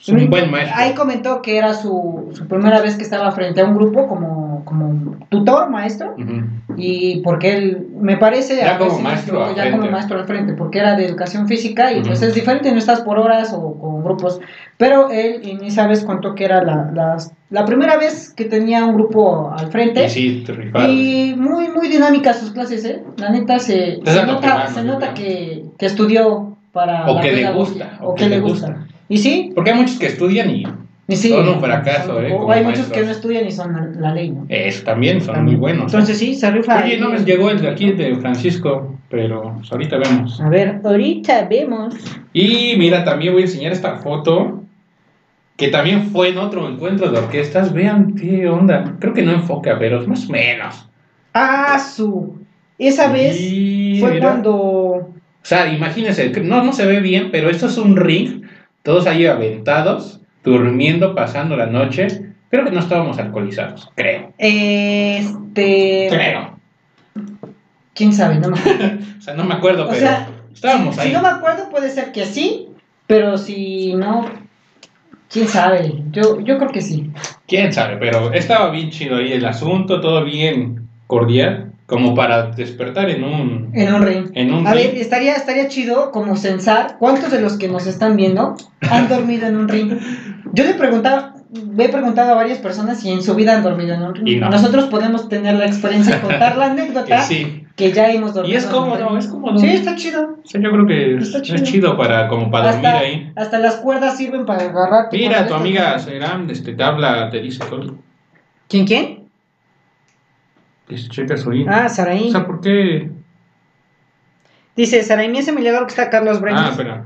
Es un buen maestro. Ahí comentó que era su, su primera vez que estaba frente a un grupo como, como tutor, maestro, Ujú. y porque él, me parece, Ya a como maestro al ya como maestro al frente, porque era de educación física y Ujú. pues es diferente, no estás por horas o con grupos, pero él en esa vez contó que era la, las- la primera vez que tenía un grupo al frente. Y sí. Y muy, muy dinámicas sus clases, ¿eh? La neta se, se que nota, se ¿no? nota que, que estudió para O la que le gusta, O que le gusta. Y sí, Porque hay muchos que estudian y sí. Son un fracaso, ¿eh? O hay muchos maestros. que no estudian y son la, la ley, ¿no? eso también son También. muy buenos. ¿eh? Entonces sí, se rifa. Oye, no me llegó el de aquí de Francisco, pero pues, ahorita vemos. A ver, ahorita vemos. Y mira, también voy a enseñar esta foto, que también fue en otro encuentro de orquestas. Vean qué onda. Creo que no enfoca, pero es más o menos. Ah, su. Esa vez Y fue mira, cuando. O sea, imagínense, no, no se ve bien, pero esto es un ring, todos ahí aventados, durmiendo, pasando la noche. Creo que no estábamos alcoholizados, creo. Este. Creo. ¿Quién sabe? No me acuerdo. O sea, no me acuerdo, O pero sea, estábamos si, ahí. si no me acuerdo, puede ser que sí, pero si no, quién sabe. Yo, yo creo que sí. Quién sabe, pero estaba bien chido ahí el asunto, todo bien cordial, como para despertar en un. En un ring. En un A ver, ring. estaría, estaría chido como censar cuántos de los que nos están viendo han dormido en un ring. Yo le preguntaba, he preguntado a varias personas si en su vida han dormido en un ring. Y no. Nosotros podemos tener la experiencia y contar la anécdota Que sí. que ya hemos dormido. Y es cómodo, es cómodo. Sí, está chido. O sea, yo creo que es, Está es chido. chido. para como para dormir Hasta, ahí. hasta las cuerdas sirven para agarrarte. Mira, tu amiga Seram este, te habla, te dice todo. ¿Quién, quién? Que se checa su INE. Ah, Saraí. O sea, ¿por qué? Dice, Saraí, ese milagro que está Carlos Brenes. Ah, espera.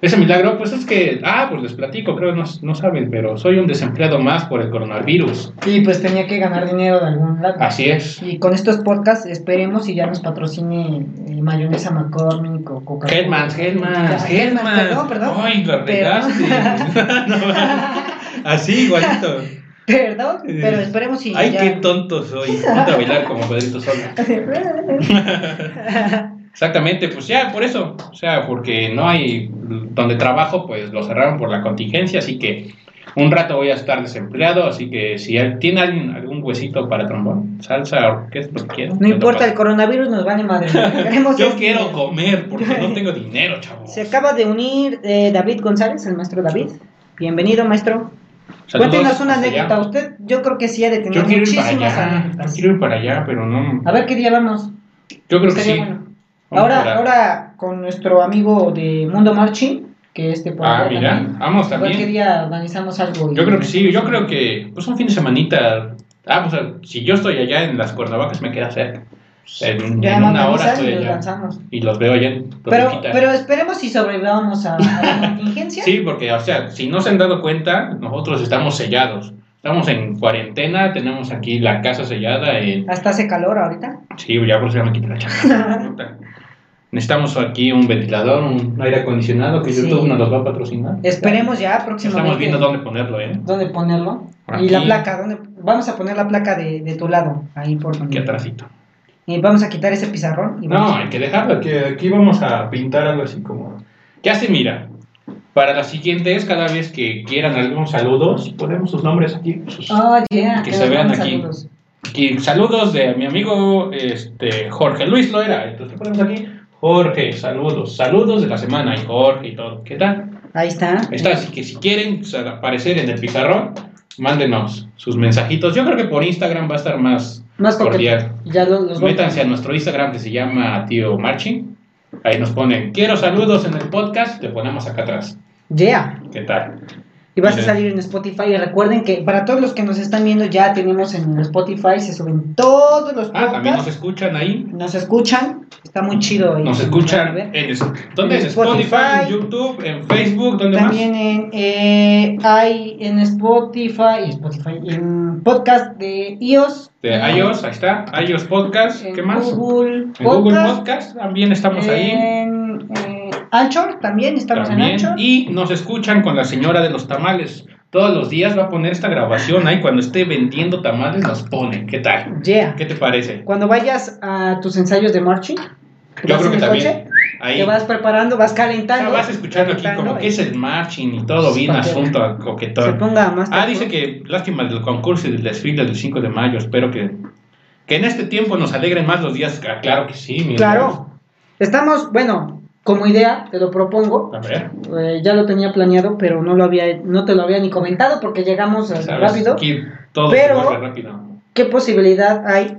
Ese milagro, pues es que, ah, pues les platico, creo no, no saben, pero soy un desempleado más por el coronavirus. Y pues tenía que ganar dinero de algún lado. Así es. Y con estos podcasts esperemos y ya nos patrocine eh, mayonesa McCormick o Coca-Cola. Hellmans, Hellmans, Ya, Hellmans. Perdón, perdón. Ay, lo Perdón. regaste. No, así, igualito. Perdón, pero esperemos y Ay, ya. qué tonto soy. Ponte a bailar como Pedrito Sola. Exactamente, pues ya por eso, o sea, porque no hay donde trabajo, pues lo cerraron por la contingencia, así que un rato voy a estar desempleado, así que si tiene alguien algún huesito para trombón, salsa, orquesta, lo que quiera. No importa, el coronavirus nos vale madre. Yo es quiero comer porque no tengo dinero, chavo. Se acaba de unir eh, David González, el maestro David. Bienvenido, maestro. Saludos Cuéntenos una anécdota. Usted, yo creo que sí ha de tener Yo quiero ir para muchísimas allá, yo anécdotas. quiero ir para allá, pero no. A ver qué día vamos. Yo creo que sí. bueno. Ahora, para- ahora con nuestro amigo de Mundo Marching, que este por Ah, mira, también. vamos A ver qué también. día organizamos algo. Yo creo que sí, yo creo que pues un fin de semanita. Ah, pues si yo estoy allá en las Cuernavacas me queda cerca. En, Ya en una hora estoy y lanzamos. Y los veo allá en Pero, pero esperemos si sobrevivamos a, a la contingencia. Sí, porque, o sea, si no se han dado cuenta, nosotros estamos sellados. Estamos en cuarentena, tenemos aquí la casa sellada. En... Hasta hace calor ahorita. Sí, ya por eso ya me quité la chamarra. Necesitamos aquí un ventilador, un aire acondicionado que Sí. YouTube nos los va a patrocinar. Esperemos ya próximamente. Estamos viendo dónde ponerlo, ¿eh? dónde ponerlo. Aquí. Y la placa, ¿dónde? vamos a poner la placa de, de tu lado, ahí por Aquí atrásito. Y vamos a quitar ese pizarrón. Y No, hay que dejarlo, que aquí vamos a pintar algo así como... ¿Qué hace? Mira, para las siguientes, cada vez que quieran algunos saludos, ponemos sus nombres aquí. sus- Oh, yeah, Que se vean aquí. saludos. saludos de mi amigo este, Jorge Luis Loera. Entonces le ponemos aquí Jorge, saludos, saludos de la semana y Jorge y todo. ¿Qué tal? Ahí está. Está, así que si quieren aparecer en el pizarrón, mándenos sus mensajitos. Yo creo que por Instagram va a estar más, Más cordial. Ya los Métanse a nuestro Instagram que se llama Tío Marching. Ahí nos ponen, quiero saludos en el podcast, te ponemos acá atrás. Yeah. ¿Qué tal? Y vas a salir en Spotify. Y recuerden que para todos los que nos están viendo, ya tenemos en Spotify, se suben todos los Ah, también nos podcasts. escuchan ahí. Nos escuchan. Está muy chido. ahí. Nos escuchan en, ¿dónde En es? Spotify, en YouTube, en Facebook, ¿dónde También en, eh, hay en Spotify, Spotify, en podcast de iOS. más? De iOS, ahí está, iOS Podcast, en ¿qué más? Google En Google Podcast, Podcast también estamos ahí. En Anchor también estamos También. en Anchor. Y nos escuchan con la señora de los tamales. Todos los días va a poner esta grabación ahí. Cuando esté vendiendo tamales, nos pone. ¿Qué tal? Yeah. ¿Qué te parece? Cuando vayas a tus ensayos de marching, Yo creo que también. coche, Ahí. te vas preparando, vas O sea, calentando. vas escuchando aquí calentando, como que es el marching y todo bien asunto Se coquetón. ponga más. Ah, dice que lástima del concurso y del desfile del 5 de mayo. Espero que, que en este tiempo nos alegren más los días. Ah, Claro que sí, mi Claro. Estamos, bueno, como idea, te lo propongo. A ver, Eh, ya lo tenía planeado, pero no lo había, no te lo había ni comentado porque llegamos sabes, rápido. aquí todo Pero- se corre rápido. ¿Qué posibilidad hay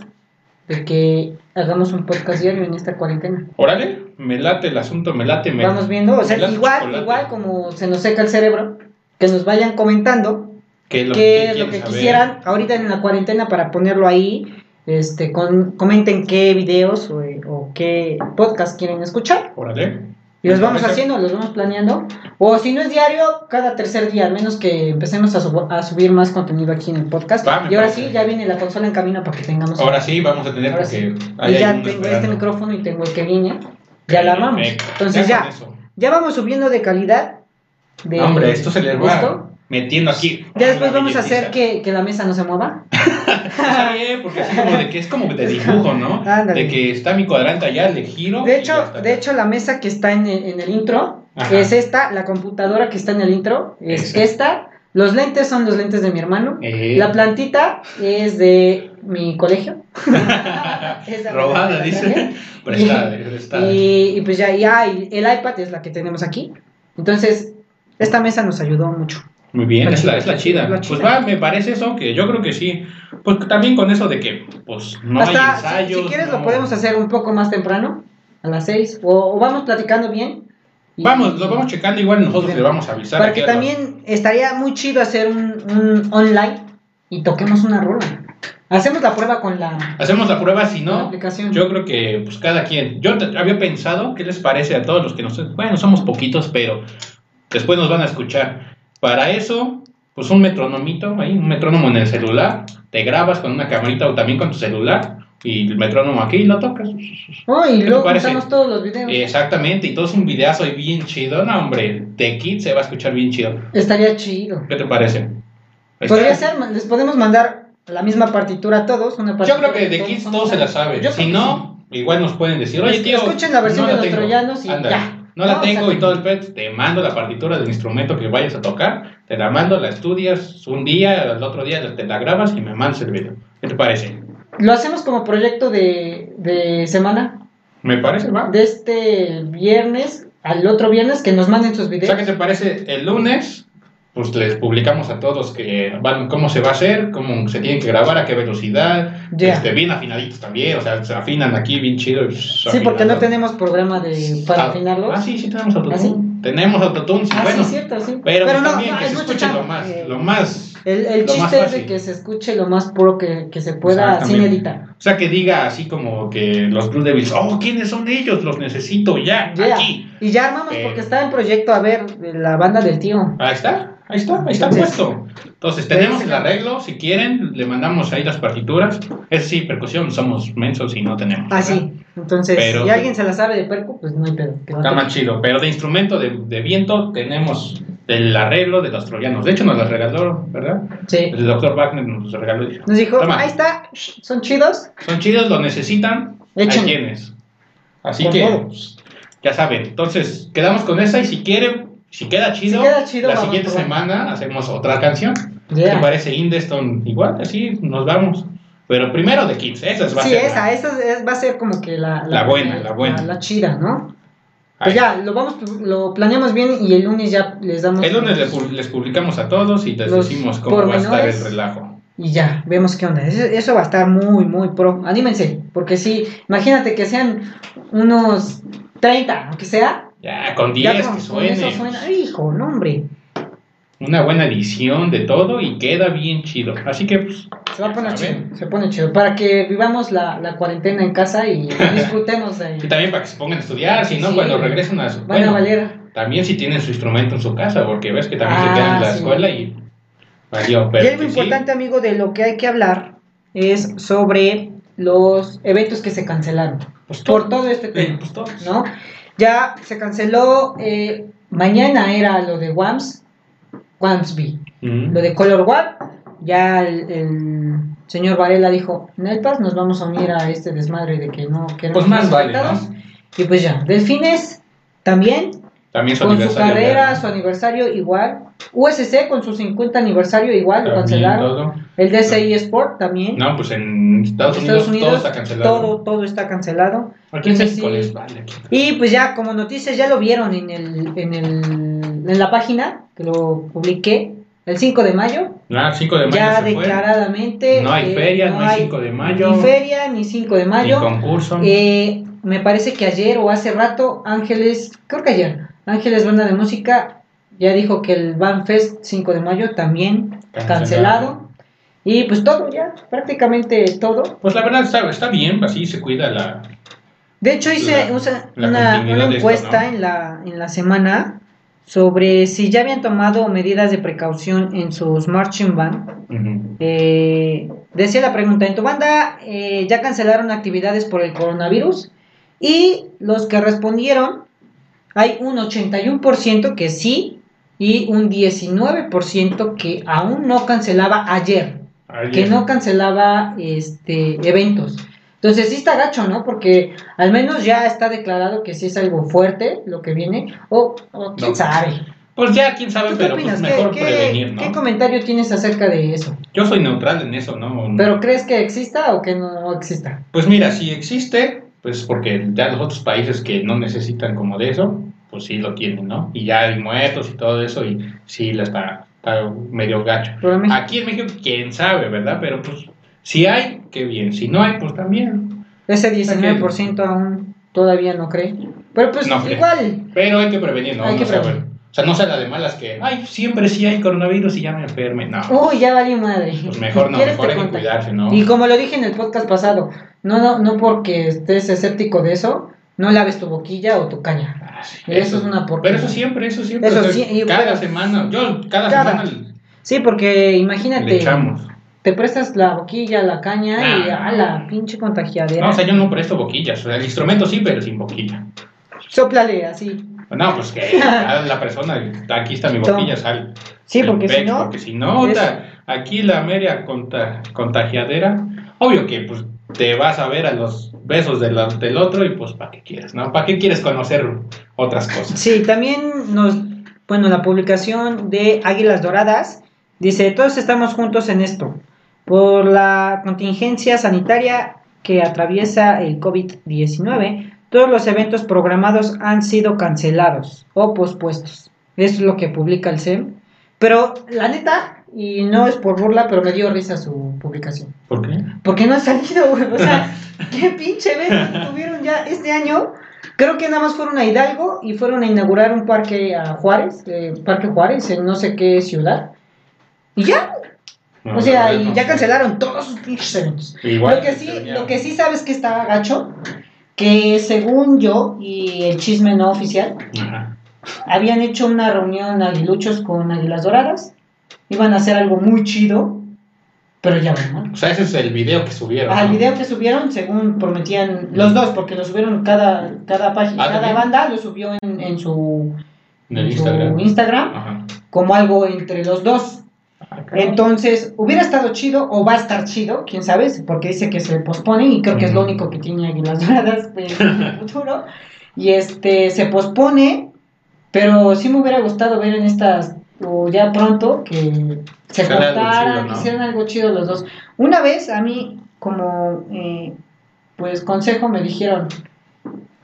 de que hagamos un podcast diario en esta cuarentena? Órale, me late el asunto, me late. Me, Vamos viendo, o sea, igual, chocolate. igual como se nos seca el cerebro, que nos vayan comentando ¿Qué es lo qué que es lo que quisieran ahorita en la cuarentena para ponerlo ahí. Este, con, comenten qué videos o, o qué podcast quieren escuchar. Órale. Y los vamos haciendo, los vamos planeando. O si no es diario, cada tercer día, al menos que empecemos a, subir más contenido aquí en el podcast. Va, y ahora parece. sí, ya viene la consola en camino para que tengamos. Ahora sí, vamos a tener Ahora porque sí. y ya tengo esperando. este micrófono y tengo el que viene. Ya la armamos. Entonces Ya ya, vamos subiendo de calidad. De, Hombre, esto se les va metiendo aquí. Ya después vamos a hacer que, que la mesa no se mueva. Está bien, porque así como de que es como de dibujo, ¿no? Ándale. De que está mi cuadrante allá, le giro. De hecho, de hecho, la mesa que está en el, en el intro Ajá. es esta, la computadora que está en el intro es esta. Los lentes son los lentes de mi hermano. Eh. La plantita es de mi colegio. Robada, dice. prestada, prestada. Y, y pues ya, ya, y el iPad es la que tenemos aquí. Entonces, esta mesa nos ayudó mucho. Muy bien, La es la, chida, es la chida. Pues va, me parece eso, que yo creo que sí. Pues también con eso de que, pues, no Hasta, hay si- ensayos. si, quieres, lo podemos hacer un poco más temprano, a las 6. O, o vamos platicando bien. y- Vamos, lo vamos checando, igual nosotros le vamos a avisar. Para aquí que a los- también estaría muy chido hacer un, un online y toquemos una rola. Hacemos la prueba con la, Hacemos la prueba, si no, aplicación. yo creo que pues cada quien. Yo te- había pensado, ¿qué les parece a todos los que nos... Bueno, somos poquitos, pero después nos van a escuchar. Para eso, pues un metronomito, ahí, un metrónomo en el celular. Te grabas con una camarita o también con tu celular. Y el metrónomo aquí y lo tocas. Oh, y ¿Qué te luego juntamos todos los videos. Exactamente, y todo es un videazo ahí bien chido. No, hombre, de Kid se va a escuchar bien chido. Estaría chido. ¿Qué te parece? Podría Está- ser, les podemos mandar la misma partitura a todos. Una Yo partitura creo que de todos Kids todos se la saben. Yo Si no, igual nos pueden decir, oye tío. escuchen la versión no de los tengo". troyanos y Ándale, ya. No la No, tengo o sea, y todo el pet. Te mando la partitura del instrumento que vayas a tocar. Te la mando, la estudias un día, el otro día te la grabas y me mandas el video. ¿Qué te parece? Lo hacemos como proyecto de, de semana. ¿Me parece, va? De este viernes al otro viernes que nos manden sus O videos. sea, ¿qué te parece? El lunes, pues les publicamos a todos que van, cómo se va a hacer, cómo se tienen que grabar, a qué velocidad, Ya. este, bien afinaditos también, o sea, se afinan aquí bien chido. Sí, porque no tenemos programa de, para Ah, afinarlos. Ah, sí, sí tenemos autotune. ¿Ah, sí? Tenemos autotune, sí, Ah, bueno. sí, cierto, sí. Pero, pues no, también no, que es se escuche lo más, Eh, lo más, El, el chiste es de que se escuche lo más puro que, que se pueda sin editar. o sea, que diga así como que los Blue Devils, oh, ¿quiénes son ellos? Los necesito ya, Ya. aquí. Y ya armamos Eh. porque está en proyecto, a ver, la banda del tío. Ahí está, ahí está, ahí está Entonces- puesto. Entonces tenemos el arreglo, si quieren, le mandamos ahí las partituras. Es sí, percusión, somos mensos y no tenemos. Ah, ¿verdad? sí. Entonces, Pero- si alguien se la sabe de perco, pues no hay pedo. no Está te- más chido. Pero de instrumento de, de viento tenemos el arreglo de los troyanos. De hecho, nos las regaló, ¿verdad? Sí. El doctor Wagner nos los regaló. y dijo, Nos dijo, "Toma, ahí está, son chidos. Son chidos, lo necesitan. Hay Échenle. quienes. Así que, pues, ya saben. Entonces, quedamos con esa y si quieren, si queda chido, queda chido, la vamos siguiente semana hacemos otra canción. Ya. ¿Te parece Indeston igual? Así nos vamos. Pero primero de 15, esa es va a Sí, ser esa, la- esa es- va a ser como que la, La buena, la buena. La, chida, ¿no? Pues ya, lo vamos, lo planeamos bien y el lunes ya les damos. El lunes les, pu- les publicamos a todos y les Los decimos cómo va a estar el relajo. Y ya, vemos qué onda. Eso, eso va a estar muy, muy pro. Anímense, porque sí, imagínate que sean unos 30, aunque sea. Ya, con ya 10 con- que suene. eso suena. Ay, Hijo, no, hombre. Una buena edición de todo y queda bien chido. Así que, pues, Se va a poner chido, se pone chido. Para que vivamos la, la cuarentena en casa y disfrutemos de. Y también para que se pongan a estudiar, si no, Sí. cuando regresen a su... Van a bueno, valer. también si tienen su instrumento en su casa, porque ves que también Ah, se quedan en la sí. escuela y valió. Pero y algo que sí, importante, amigo, de lo que hay que hablar es sobre los eventos que se cancelaron. pues, Por todo este eh, tema, pues, todos. ¿no? Ya se canceló, eh, mañana era lo de WAMS, WAMSB, Ujú. lo de Color War. Ya el, el señor Varela dijo, Nelpas, nos vamos a unir a este desmadre de que no queremos Pues más vale, afectados". ¿no? Y pues ya, Delfines también, También su con su aniversario carrera, ya, su aniversario igual. USC con su 50 aniversario igual, lo también cancelaron. todo. El DCI Sport también. No, pues en Estados, Estados Unidos, todo está cancelado. Todo, todo está cancelado. Aquí en México les vale. Y pues ya, como noticias, ya lo vieron en, el, en, el, en la página que lo publiqué el 5 de mayo. Ah, 5 de mayo ya se fue. declaradamente. No hay eh, feria, no hay 5 de mayo. Ni feria, ni 5 de Ni mayo. concurso. Eh, me parece que ayer o hace rato, Ángeles, creo que ayer, Ángeles Banda de Música ya dijo que el Van Fest 5 de mayo también Cancelado. cancelado. Y pues todo, ya, prácticamente todo. Pues la verdad está, está bien, así se cuida la... De hecho, hice La- usa- la una, esto, encuesta ¿no? en, la, en la semana sobre si ya habían tomado medidas de precaución en sus marching band. Eh, decía la pregunta, ¿en tu banda eh, ya cancelaron actividades por el coronavirus? Y los que respondieron, hay un 81% que sí y un 19% que aún no cancelaba ayer Ayer. que no cancelaba este eventos. Entonces sí está gacho, ¿no? Porque al menos ya está declarado que sí es algo fuerte lo que viene. O, o quién No. sabe. Pues ya, quién sabe, ¿Tú qué pero pues ¿Qué, mejor qué- prevenir, ¿no? qué comentario tienes acerca de eso? Yo soy neutral en eso, ¿no? ¿Pero crees que exista o que no exista? Pues mira, si existe, pues porque ya los otros países que no necesitan como de eso, pues sí lo tienen, ¿no? Y ya hay muertos y todo eso, y sí la está, está medio gacho. En Aquí en México, quién sabe, ¿verdad? Pero pues, si hay, qué bien. Si no hay, pues también. Ese 19% aún todavía no cree. Pero pues No cree. igual. Pero hay que prevenir, ¿no? Hay que No prevenir. O sea, no sea la de malas que, ay, siempre sí hay coronavirus y ya me enferme. No. Uy, ya valió madre. Pues mejor no, ¿Quieres mejor hay que cuidarse, ¿no? Y como lo dije en el podcast pasado, no, no, no porque estés escéptico de eso, no laves tu boquilla o tu caña. Ah, sí, Eso es una porquería. Pero eso siempre, eso siempre. Eso sí, cada pero- semana, yo cada, Cada. semana Sí, porque imagínate, le echamos. te prestas la boquilla, la caña y a la pinche contagiadera. No, o sea, yo no presto boquillas. O sea, el instrumento sí, pero sin boquilla. Sóplale así. No, pues que la persona, aquí está mi boquilla, sal. Sí, porque si no, Porque si no, es- aquí la media conta- contagiadera, obvio que pues te vas a ver a los besos de la- del otro y pues ¿para qué quieres, no? ¿Para qué quieres conocer otras cosas? Sí, también nos, bueno, la publicación de Águilas Doradas dice, todos estamos juntos en esto. Por la contingencia sanitaria que atraviesa el COVID-19, todos los eventos programados han sido cancelados o pospuestos. Eso es lo que publica el SEM. Pero la neta, y no es por burla, pero me dio risa su publicación. ¿Por qué? Porque no han salido, güey. O sea, qué pinche evento tuvieron ya este año. Creo que nada más fueron a Hidalgo y fueron a inaugurar un parque a Juárez, eh, Parque Juárez, en no sé qué ciudad. Y ya, No, o sea, y ya cancelaron todos sus pinches eventos. Igual lo que sí, lo que sí sabes que está gacho, que según yo y el chisme no oficial, Ajá. habían hecho una reunión aguiluchos con Águilas Doradas. Iban a hacer algo muy chido, pero ya ven, ¿no? O sea, ese es el video que subieron. Al ¿no? video que subieron, según prometían los dos, porque lo subieron cada, cada página, Ah, cada ¿también? banda lo subió en, en su, En el en su Instagram. Instagram Ajá. como algo entre los dos. Ah. Entonces, hubiera estado chido o va a estar chido, quién sabe, porque dice que se pospone y creo que es lo único que tiene Águilas Doradas en el futuro. Y este se pospone, pero sí me hubiera gustado ver en estas, o ya pronto, que se chido, ¿no? hicieran algo chido los dos. Una vez a mí, como, eh, pues, consejo me dijeron,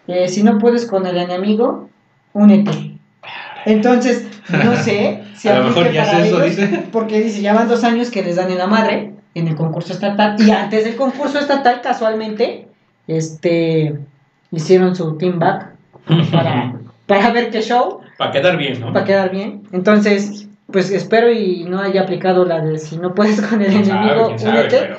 eh, si no puedes con el enemigo, únete. Entonces, no sé si A lo mejor ya para eso, ellos, dice. porque dice, ya van dos años que les dan en la madre en el concurso estatal, y antes del concurso estatal, casualmente, este, hicieron su team back para, para ver qué show, Para quedar bien, ¿no? para quedar bien. Entonces, pues espero y no haya aplicado la de si no puedes con el Quién sabe, enemigo, sabe, únete. pero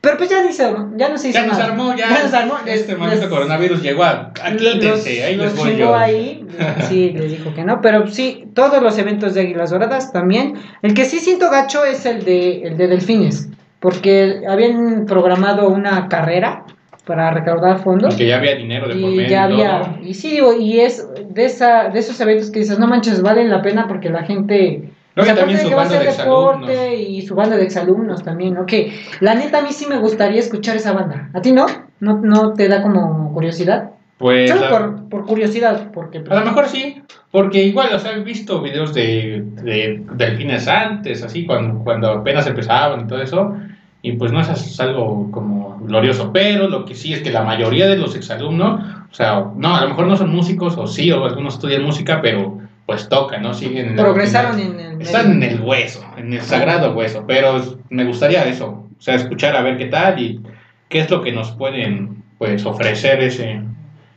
Pero pues ya, dice, ya no se hizo ya nos armó, ya, nos armó. este maldito coronavirus llegó a... Intense, ahí los les voy yo. ahí, sí, les dijo que no, pero sí, todos los eventos de Águilas Doradas también. El que sí siento gacho es el de, el de Delfines, porque habían programado una carrera para recaudar fondos. Y que ya había dinero de por Y medio. ya había, y sí, digo, y es de esa, de esos eventos que dices, no manches, valen la pena porque la gente, Luego pues, también aparte de su que banda de deporte y su banda de exalumnos también, ¿no? Que la neta a mí sí me gustaría escuchar esa banda. ¿A ti no? ¿No, no te da como curiosidad? Pues Solo la- por, por curiosidad, porque... pues, A lo mejor sí, porque igual, o sea, he visto videos de, de delfines antes, así, cuando, cuando apenas empezaban y todo eso, y pues no es algo como glorioso, pero lo que sí es que la mayoría de los exalumnos, o sea, no, a lo mejor no son músicos, o sí, o algunos estudian música, pero pues tocan, ¿no? Siguen progresaron en el... Están en el hueso, en el sagrado hueso, pero me gustaría eso, o sea, escuchar a ver qué tal y qué es lo que nos pueden, pues, ofrecer ese,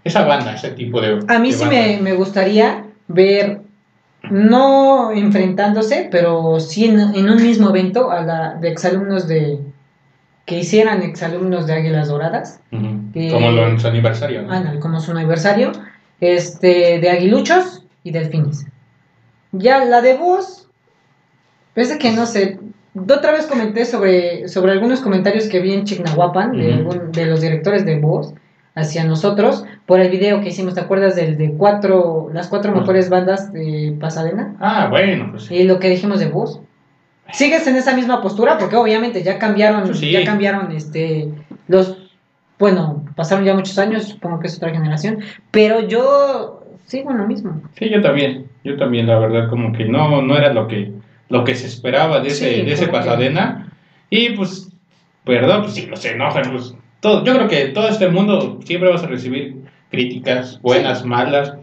esa banda, ese tipo de... A mí de sí me, me gustaría ver, no enfrentándose, pero sí en, en un mismo evento a la de exalumnos de... que hicieran exalumnos de Águilas Doradas. Eh, Como lo en su aniversario. ¿no? ándale, como su aniversario, este, de aguiluchos y delfines. Ya la de voz, parece que no sé, otra vez comenté sobre, sobre algunos comentarios que vi en Chignahuapan de, Ujú. algún- de los directores de voz hacia nosotros por el video que hicimos, ¿te acuerdas del de cuatro, las cuatro mejores bandas de Pasadena? Ah, bueno, pues sí. Y lo que dijimos de voz. ¿Sigues en esa misma postura? Porque obviamente ya cambiaron, sí. ya cambiaron este los bueno, pasaron ya muchos años, supongo que es otra generación, pero yo sigo en lo mismo. Sí, yo también. Yo también, la verdad, como que no, no era lo que, lo que se esperaba de ese, Sí, de ese Pasadena. Y pues, perdón, pues sí, los enojan. Pues, todo, yo creo que todo este mundo siempre vas a recibir críticas, buenas, malas.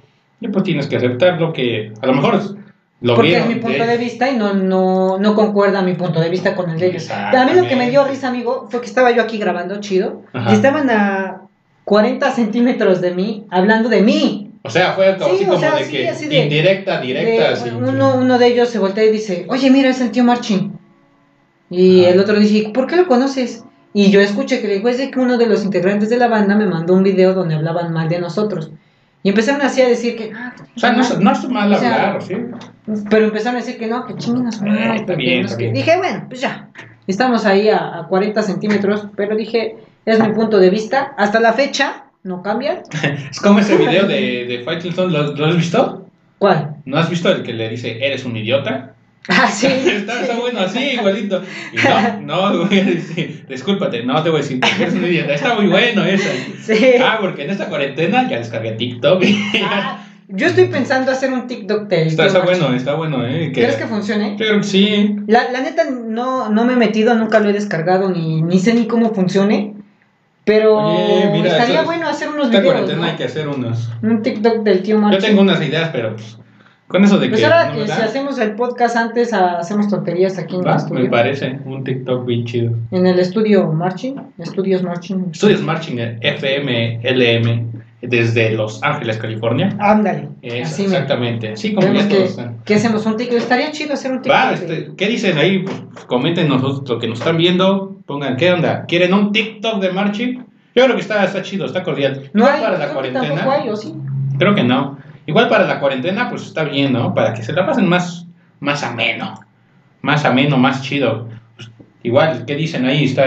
Y pues tienes que aceptar lo que a lo mejor es- lo Porque es mi punto de- de vista y no, no, no concuerda mi punto de vista con el de ellos. A mí lo que me dio risa, amigo, fue que estaba yo aquí grabando chido Ajá. y estaban a 40 centímetros de mí, hablando de mí. O sea, fue Sí, así como sea, de sí, que así de- indirecta, directa. De- así, uno, uno de ellos se voltea y dice, oye, mira, es el tío Marching. Y Ajá. el otro dice, ¿por qué lo conoces? Y yo escuché que le dijo, es de que uno de los integrantes de la banda me mandó un video donde hablaban mal de nosotros. Y empezaron así a decir que... "Ah, O sea, no, es- no es mal O sea, hablar, ¿sí? Pero empezaron a decir que no, que chinguen a su madre. Eh, está porque bien, está bien. Dije, bueno, pues ya. Estamos ahí a, a 40 centímetros, pero dije, es mi punto de vista. Hasta la fecha, no cambia. Es como ese video de, de ¿lo, ¿lo has visto? ¿Cuál? ¿No has visto el que le dice, eres un idiota? Ah, sí. está, está bueno así, igualito. Y no, no, voy a decir, discúlpate, no te voy a decir eres un idiota. Está muy bueno eso. Sí. Ah, porque en esta cuarentena ya descargué TikTok. Ah, yo estoy pensando hacer un TikTok del está, está bueno, está bueno, ¿eh? ¿Crees que funcione? Yo creo que sí. La, la neta no, no me he metido, nunca lo he descargado, ni, ni sé ni cómo funcione. Pero Oye, mira, estaría bueno hacer unos Esta videos. cuarentena ¿no? hay que hacer unos. Un TikTok del tío Yo Marching. tengo unas ideas, pero pues, con eso de Pues que. ahora no que si hacemos el podcast antes, ah, hacemos tonterías aquí en el estudio. me parece un TikTok bien chido. En el estudio Marching, Estudios Marching. Estudios Marching FM LM desde Los Ángeles, California. Ándale. Así me. exactamente. Sí, como ya que, todos que hacemos un TikTok. Estaría chido hacer un TikTok. Va, este, ¿qué dicen ahí? Pues, comenten nosotros lo que nos están viendo. Pongan, ¿qué onda? ¿Quieren un TikTok de Marching? Yo creo que está, está chido, está cordial. No hay, para la creo que cuarentena. tampoco hay, ¿o sí? Creo que no. Igual para la cuarentena, pues está bien, ¿no? Para que se la pasen más, más ameno. Más ameno, más chido. Pues, igual, ¿qué dicen ahí? Está,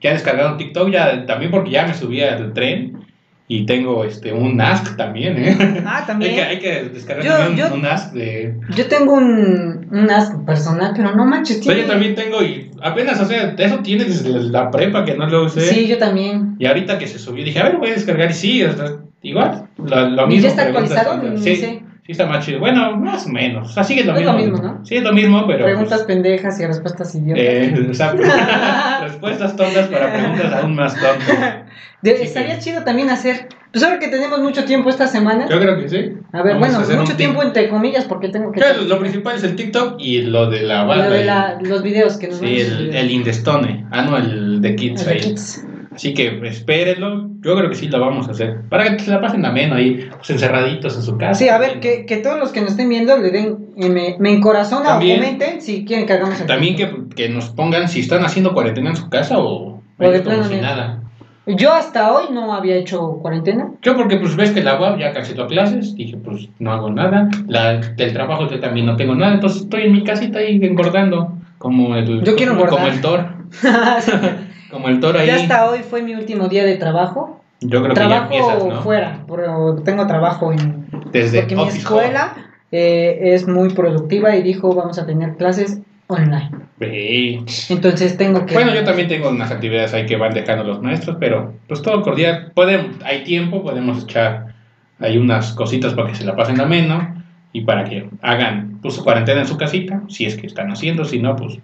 ya descargaron TikTok, ya también porque ya me subí al tren. Y tengo este un Ask también, ¿eh? Ah, hay, también. que, hay que descargar Yo- también yo- un Ask de... Yo tengo un, un ask personal, pero no manches. Tiene- yo también tengo y apenas, o sea, eso tiene desde la prepa que no lo usé. Sí, yo también. Y ahorita que se subió, dije, a ver, voy a descargar. Y sí, o sea, igual, lo, lo ¿Y mismo. ya está actualizado? Ni Sí, sé. Sí está más chido. Bueno, más o menos. O sea, sigue lo Es mismo. lo mismo, ¿no? Sí, es lo mismo, pero... Preguntas pues, pendejas y respuestas idiotas. eh, exacto. Respuestas tontas para preguntas aún más tontas. De- sí, estaría que- chido también hacer. Pues ahora que tenemos mucho tiempo esta semana. Yo creo que sí. A ver, Vamos bueno, un mucho tiempo entre comillas porque tengo que. Claro, lo principal es el TikTok y lo de la Lo de la- los videos que nos Sí, el, el Indestone. Ah, no, el de Kids. El de. Kids. Así que espérenlo. Yo creo que sí lo vamos a hacer. Para que se la pasen ameno ahí, pues encerraditos en su casa. Sí, a ver, que, que todos los que nos estén viendo le den, eh, me, me encorazona o comenten si quieren que hagamos el También que, que nos pongan si están haciendo cuarentena en su casa o, de plano si no. nada. Yo hasta hoy no había hecho cuarentena. Yo porque pues ves que la web ya canceló clases, dije pues no hago nada. La, del trabajo yo también no tengo nada, entonces estoy en mi casita ahí engordando. Como el, Yo quiero como, como el Thor. Como el Thor ahí. ya hasta hoy fue mi último día de trabajo. Yo creo trabajo que ya empiezas, ¿no? fuera, pero tengo trabajo en... Desde porque mi escuela eh, es muy productiva y dijo vamos a tener clases online. Ve. Entonces tengo que... Bueno, yo también tengo unas actividades ahí que van dejando los maestros, pero pues todo cordial. Podemos, hay tiempo, podemos echar ahí unas cositas para que se la pasen ameno y para que hagan pues, su cuarentena en su casita, si es que están haciendo, si no, pues,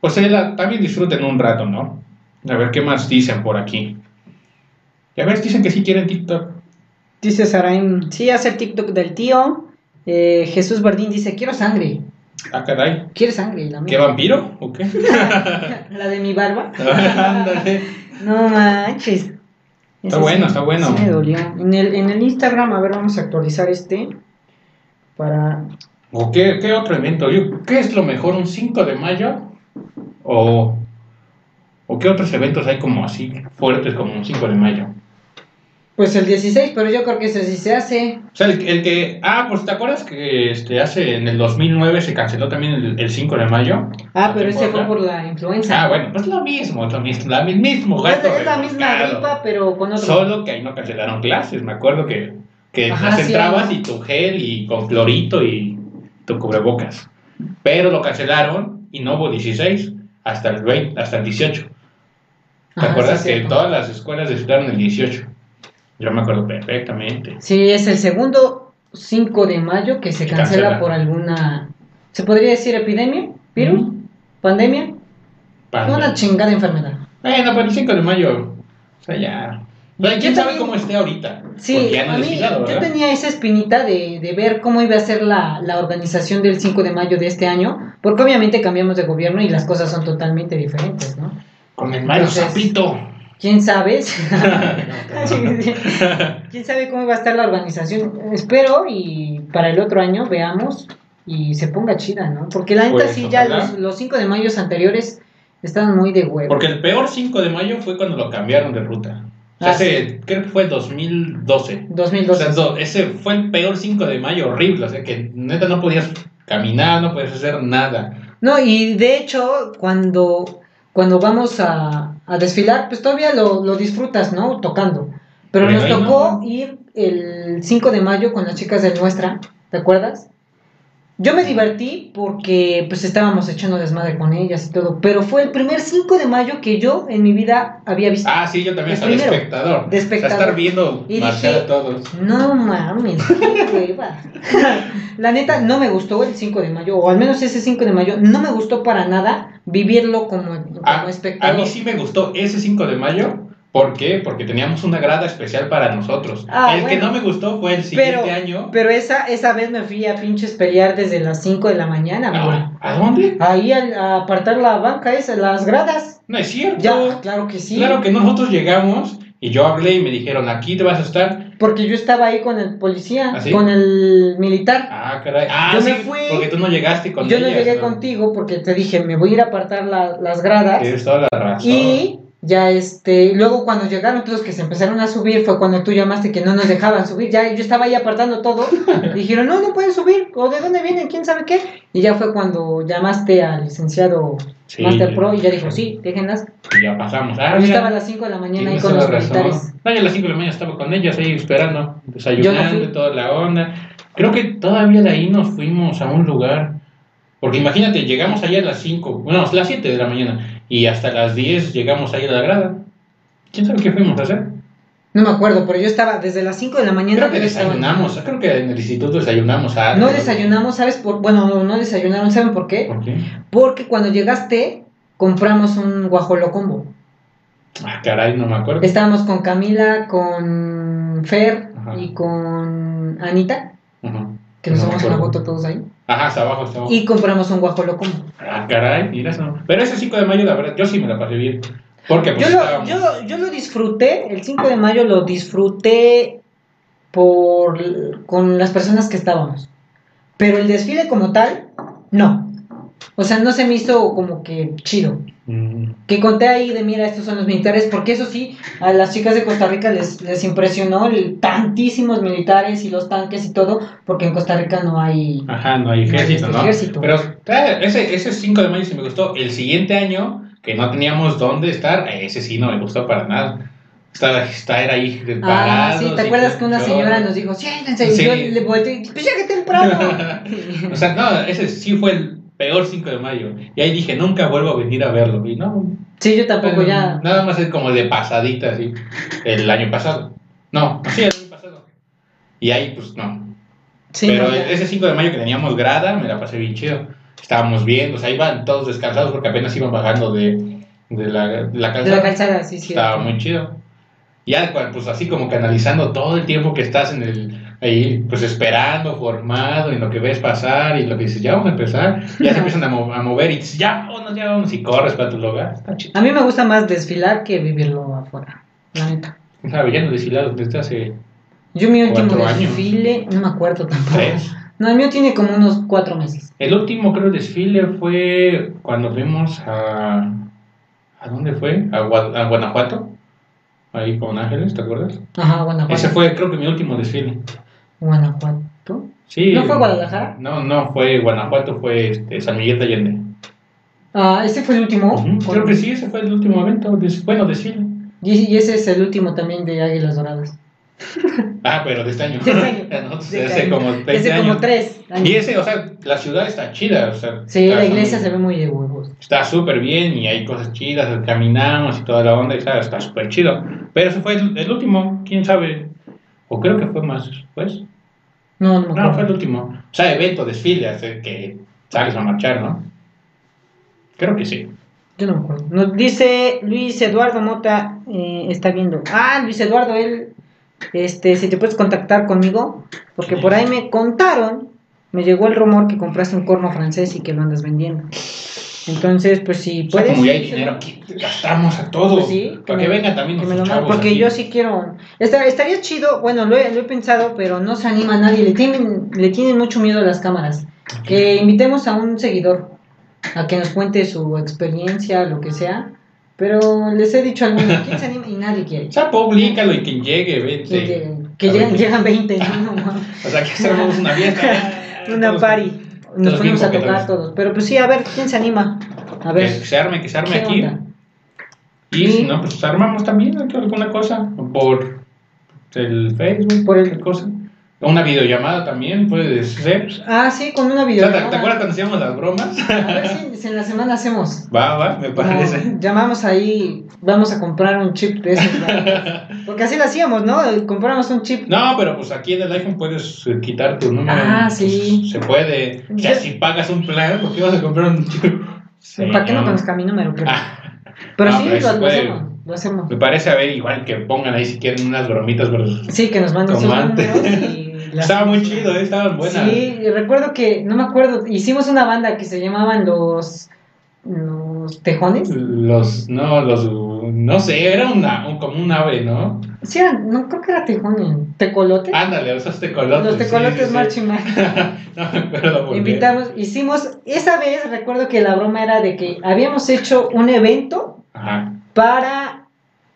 pues también disfruten un rato, ¿no? A ver qué más dicen por aquí. Y a ver, dicen que sí quieren TikTok. Dice Sarain, sí, hace el TikTok del tío. Eh, Jesús Bardín dice, quiero sangre. Ah, caray. ¿Quiere sangre? La, ¿Qué vampiro o qué? la de mi barba. Ándale. No manches. Está Ese bueno, sí- está bueno. sí me dolió. En el, en el Instagram, a ver, vamos a actualizar este. Para. ¿O qué, qué otro evento? ¿Qué es lo mejor? ¿Un 5 de mayo? ¿O, ¿O qué otros eventos hay como así fuertes como un 5 de mayo? Pues el 16, pero yo creo que ese sí se hace. O sea, el, el que... Ah, pues ¿te acuerdas que este, hace en el 2009 se canceló también el, el 5 de mayo? Ah, pero ese ¿Por fue por la influenza. Ah, bueno, pues lo mismo, lo mismo, la- el mismo Es, la misma gripa, pero con otro. Solo que ahí no cancelaron clases, me acuerdo que, que Ajá, las sí, entrabas y tu gel y con clorito y tu cubrebocas. Pero lo cancelaron y no hubo 16 hasta el 20, hasta el 18. ¿Te Ajá, acuerdas sí, que todas las escuelas estudiaron el 18? Yo me acuerdo perfectamente. Sí, es el segundo 5 de mayo que se cancela cancela. por alguna. ¿Se podría decir epidemia? ¿Virus? ¿Pandemia? Una chingada enfermedad. Bueno, pero el 5 de mayo, o sea, ya. O sea, ¿Quién sabe cómo esté ahorita? Sí, ya no a mí, yo tenía esa espinita de, de ver cómo iba a ser la, la organización del 5 de mayo de este año, porque obviamente cambiamos de gobierno y las cosas son totalmente diferentes, ¿no? Con el Mario Zapito. ¿Quién sabe? ¿Quién sabe cómo va a estar la organización? Espero y para el otro año veamos y se ponga chida, ¿no? Porque la neta Pues, sí, ya los, los 5 de mayo anteriores estaban muy de huevo. Porque el peor 5 de mayo fue cuando lo cambiaron de ruta. Ah, ese- creo que fue el 2012. O 2012. sea, do- ese fue el peor 5 de mayo horrible. O sea, que neta no podías caminar, no podías hacer nada. No, y de hecho, cuando, cuando vamos a, a desfilar, pues todavía lo, lo disfrutas, ¿no? Tocando. Pero Pero nos tocó no. ir el 5 de mayo con las chicas de Nuestra, ¿te acuerdas? Yo me divertí porque pues estábamos echando desmadre con ellas y todo, pero fue el primer 5 de mayo que yo en mi vida había visto. Ah, sí, yo también estaba de espectador. De espectador. O sea, estar viendo Y marchar dije- a todos. No mames, qué hueva. La neta, no me gustó el 5 de mayo, o al menos ese 5 de mayo, no me gustó para nada vivirlo como, como Ah, a espectador. mí sí me gustó ese 5 de mayo. ¿Por qué? Porque teníamos una grada especial para nosotros. Ah, el que no me gustó fue el siguiente pero, año. pero esa, esa vez me fui a pinches pelear desde las 5 de la mañana. Ah, ¿A dónde? Ahí a, apartar la banca esa, las gradas. No es cierto. Ya, claro que sí. Claro que nosotros llegamos y yo hablé y me dijeron, aquí te vas a estar. Porque yo estaba ahí con el policía, ¿Ah, sí? con el militar. Ah, caray. Ah, Yo sí, me fui. porque tú no llegaste con yo no llegué contigo porque te dije, me voy a ir a apartar la- las gradas. Tienes toda la razón. Y ya este, luego cuando llegaron todos que se empezaron a subir fue cuando tú llamaste que no nos dejaban subir, ya yo estaba ahí apartando todo, dijeron no, no pueden subir, o de dónde vienen, quién sabe qué, y ya fue cuando llamaste al licenciado Sí, Master Pro y ya dijo sí, déjenlas, y ya pasamos. Ah, yo mira, estaba a las 5 de la mañana ahí con los militares. No, yo a las 5 de la mañana estaba con ellas ahí esperando, desayunando y toda la onda. Creo que todavía de ahí nos fuimos a un lugar. Porque imagínate, llegamos allá a las 5, bueno, a las 7 de la mañana y hasta las 10 llegamos ahí a la grada. ¿Quién sabe qué fuimos a hacer? No me acuerdo, pero yo estaba desde las 5 de la mañana. Creo que estaba- desayunamos, creo que en el instituto desayunamos algo. No desayunamos, ¿sabes? Por, bueno, no, no desayunaron, ¿saben por qué? ¿Por qué? Porque cuando llegaste, compramos un guajolo combo. Ah, caray, no me acuerdo. Estábamos con Camila, con Fer Ajá. y con Anita, Ajá. que nos No tomamos una acuerdo. foto todos ahí. Ajá, hasta abajo, hasta abajo. Y compramos un guajolo combo. Ah, caray, mira eso. Pero ese 5 de mayo, la verdad, yo sí me la pasé bien. Porque pues Yo lo, yo lo disfruté, el 5 de mayo lo disfruté por con las personas que estábamos. Pero el desfile como tal, no. O sea, no se me hizo como que chido. Que conté ahí de, mira, estos son los militares, porque eso sí, a las chicas de Costa Rica les, les impresionó el tantísimos militares y los tanques y todo, porque en Costa Rica no hay... Ajá, no hay ejército, ¿no? Ejército. Pero eh, ese, ese 5 de mayo sí me gustó. El siguiente año, que no teníamos dónde estar, ese sí no me gustó para nada. Estaba, estar ahí Ah, sí, ¿te acuerdas que una señora nos dijo, siéntense? Sí. Y yo le volteé, pues que temprano. O sea, no, ese sí fue el peor 5 de mayo. Y ahí dije, nunca vuelvo a venir a verlo. Y no, sí, yo tampoco ya... Nada más es como de pasadita, así. El año pasado. No, sí, el año pasado. Y ahí, pues no. Sí, Pero no, ese 5 de mayo que teníamos grada, me la pasé bien chido. Estábamos bien, o sea, iban todos descansados porque apenas iban bajando de, de la, de la De calzada. la calzada, sí, sí. Estaba muy chido. Ya, pues así como canalizando todo el tiempo que estás en el, ahí, pues esperando, formado, en lo que ves pasar y lo que dices, ya vamos a empezar, ya se empiezan a, mo- a mover y dices, ya vámonos, ya vámonos y corres para tu lugar. Está chido. A mí me gusta más desfilar que vivirlo afuera, la neta. ¿Sabe? Ya no desfilado desde hace Yo mi último años. desfile, no me acuerdo tampoco. tres. No, el mío tiene como unos cuatro meses. El último, creo, desfile fue cuando fuimos a. ¿A dónde fue? A, Gua- a Guanajuato. Ahí con Ángeles, ¿te acuerdas? Ajá, Guanajuato. Ese fue, creo que mi último desfile. Guanajuato. Sí. ¿No fue Guadalajara? No, no fue Guanajuato, fue este, San Miguel de Allende. Ah, ese fue el último. Creo que sí, ese fue el último evento. des- bueno, desfile. Y, y ese es el último también de Águilas Doradas. Ah, pero de este año. De este año. No, De hace este como año. 20 Ese como años. tres años. Y ese, o sea, la ciudad está chida. O sea, Sí, está- la iglesia se ve muy de huevos. Está súper bien y hay cosas chidas, caminamos y toda la onda, y sabe, está súper chido. Pero ese fue el, el último, quién sabe. O creo que fue más después. No, no me No, fue el último. O sea, evento, desfile, hace que sales a marchar, ¿no? Creo que sí. Yo no me acuerdo. Nos dice Luis Eduardo Mota, eh, está viendo. Ah, Luis Eduardo, él, este, si te puedes contactar conmigo, porque por ahí me contaron, me llegó el rumor que compraste un corno francés y que lo andas vendiendo. Entonces, pues si O sea, puedes. como ya hay dinero aquí, gastamos a todos. Pues sí, para me- que vengan también que me nuestros lo manden, chavos porque aquí. yo sí quiero. Esta- estaría chido, bueno, lo he, lo he pensado, pero no se anima a nadie. Le tienen, le tienen mucho miedo a las cámaras. Que invitemos a un seguidor a que nos cuente su experiencia, lo que sea. Pero les he dicho al mundo, ¿quién se anima? Y nadie quiere. O sea, públicalo y quien llegue, vente. Que que llegan, llegan 20, ¿no? No. O sea, que hacemos una fiesta. una party. Nos ponemos a tocar todos. Pero pues sí, a ver, ¿quién se anima? A Que ver. se arme, que se arme ¿qué aquí. onda? Y Y- si no, pues armamos también aquí alguna cosa por el Facebook, Por el- cosa. Una videollamada también puede ser. Ah, sí, con una O sea, ¿te, videollamada. te acuerdas cuando hacíamos las bromas? A ver si, si en la semana hacemos. Va, va, me parece. Como llamamos ahí, vamos a comprar un chip de esos. Porque así lo hacíamos, ¿no? Compramos un chip. No, pero pues aquí en el iPhone puedes eh, quitar tu número. Ah, Pues, sí. se puede. O sea, si pagas un plan, ¿por qué vas a comprar un chip? ¿Para qué no conozca mi número? Pero, Ah, pero no, sí, pero lo, hacemos. Lo hacemos. me parece, a ver, igual que pongan ahí si quieren unas bromitas, pero Sí, que nos manden sus números y estaba muy chido, ¿eh? estaban buenas. Sí, recuerdo que, no me acuerdo, hicimos una banda que se llamaban los, los tejones. Los, no, los, no sé, era una, un- como un ave, ¿no? Sí, eran, no creo que era tejones, tecolotes. Ándale, esos tecolotes. los tecolotes sí, sí. no me acuerdo por qué. Invitamos, hicimos, esa vez recuerdo que la broma era de que habíamos hecho un evento Ajá. para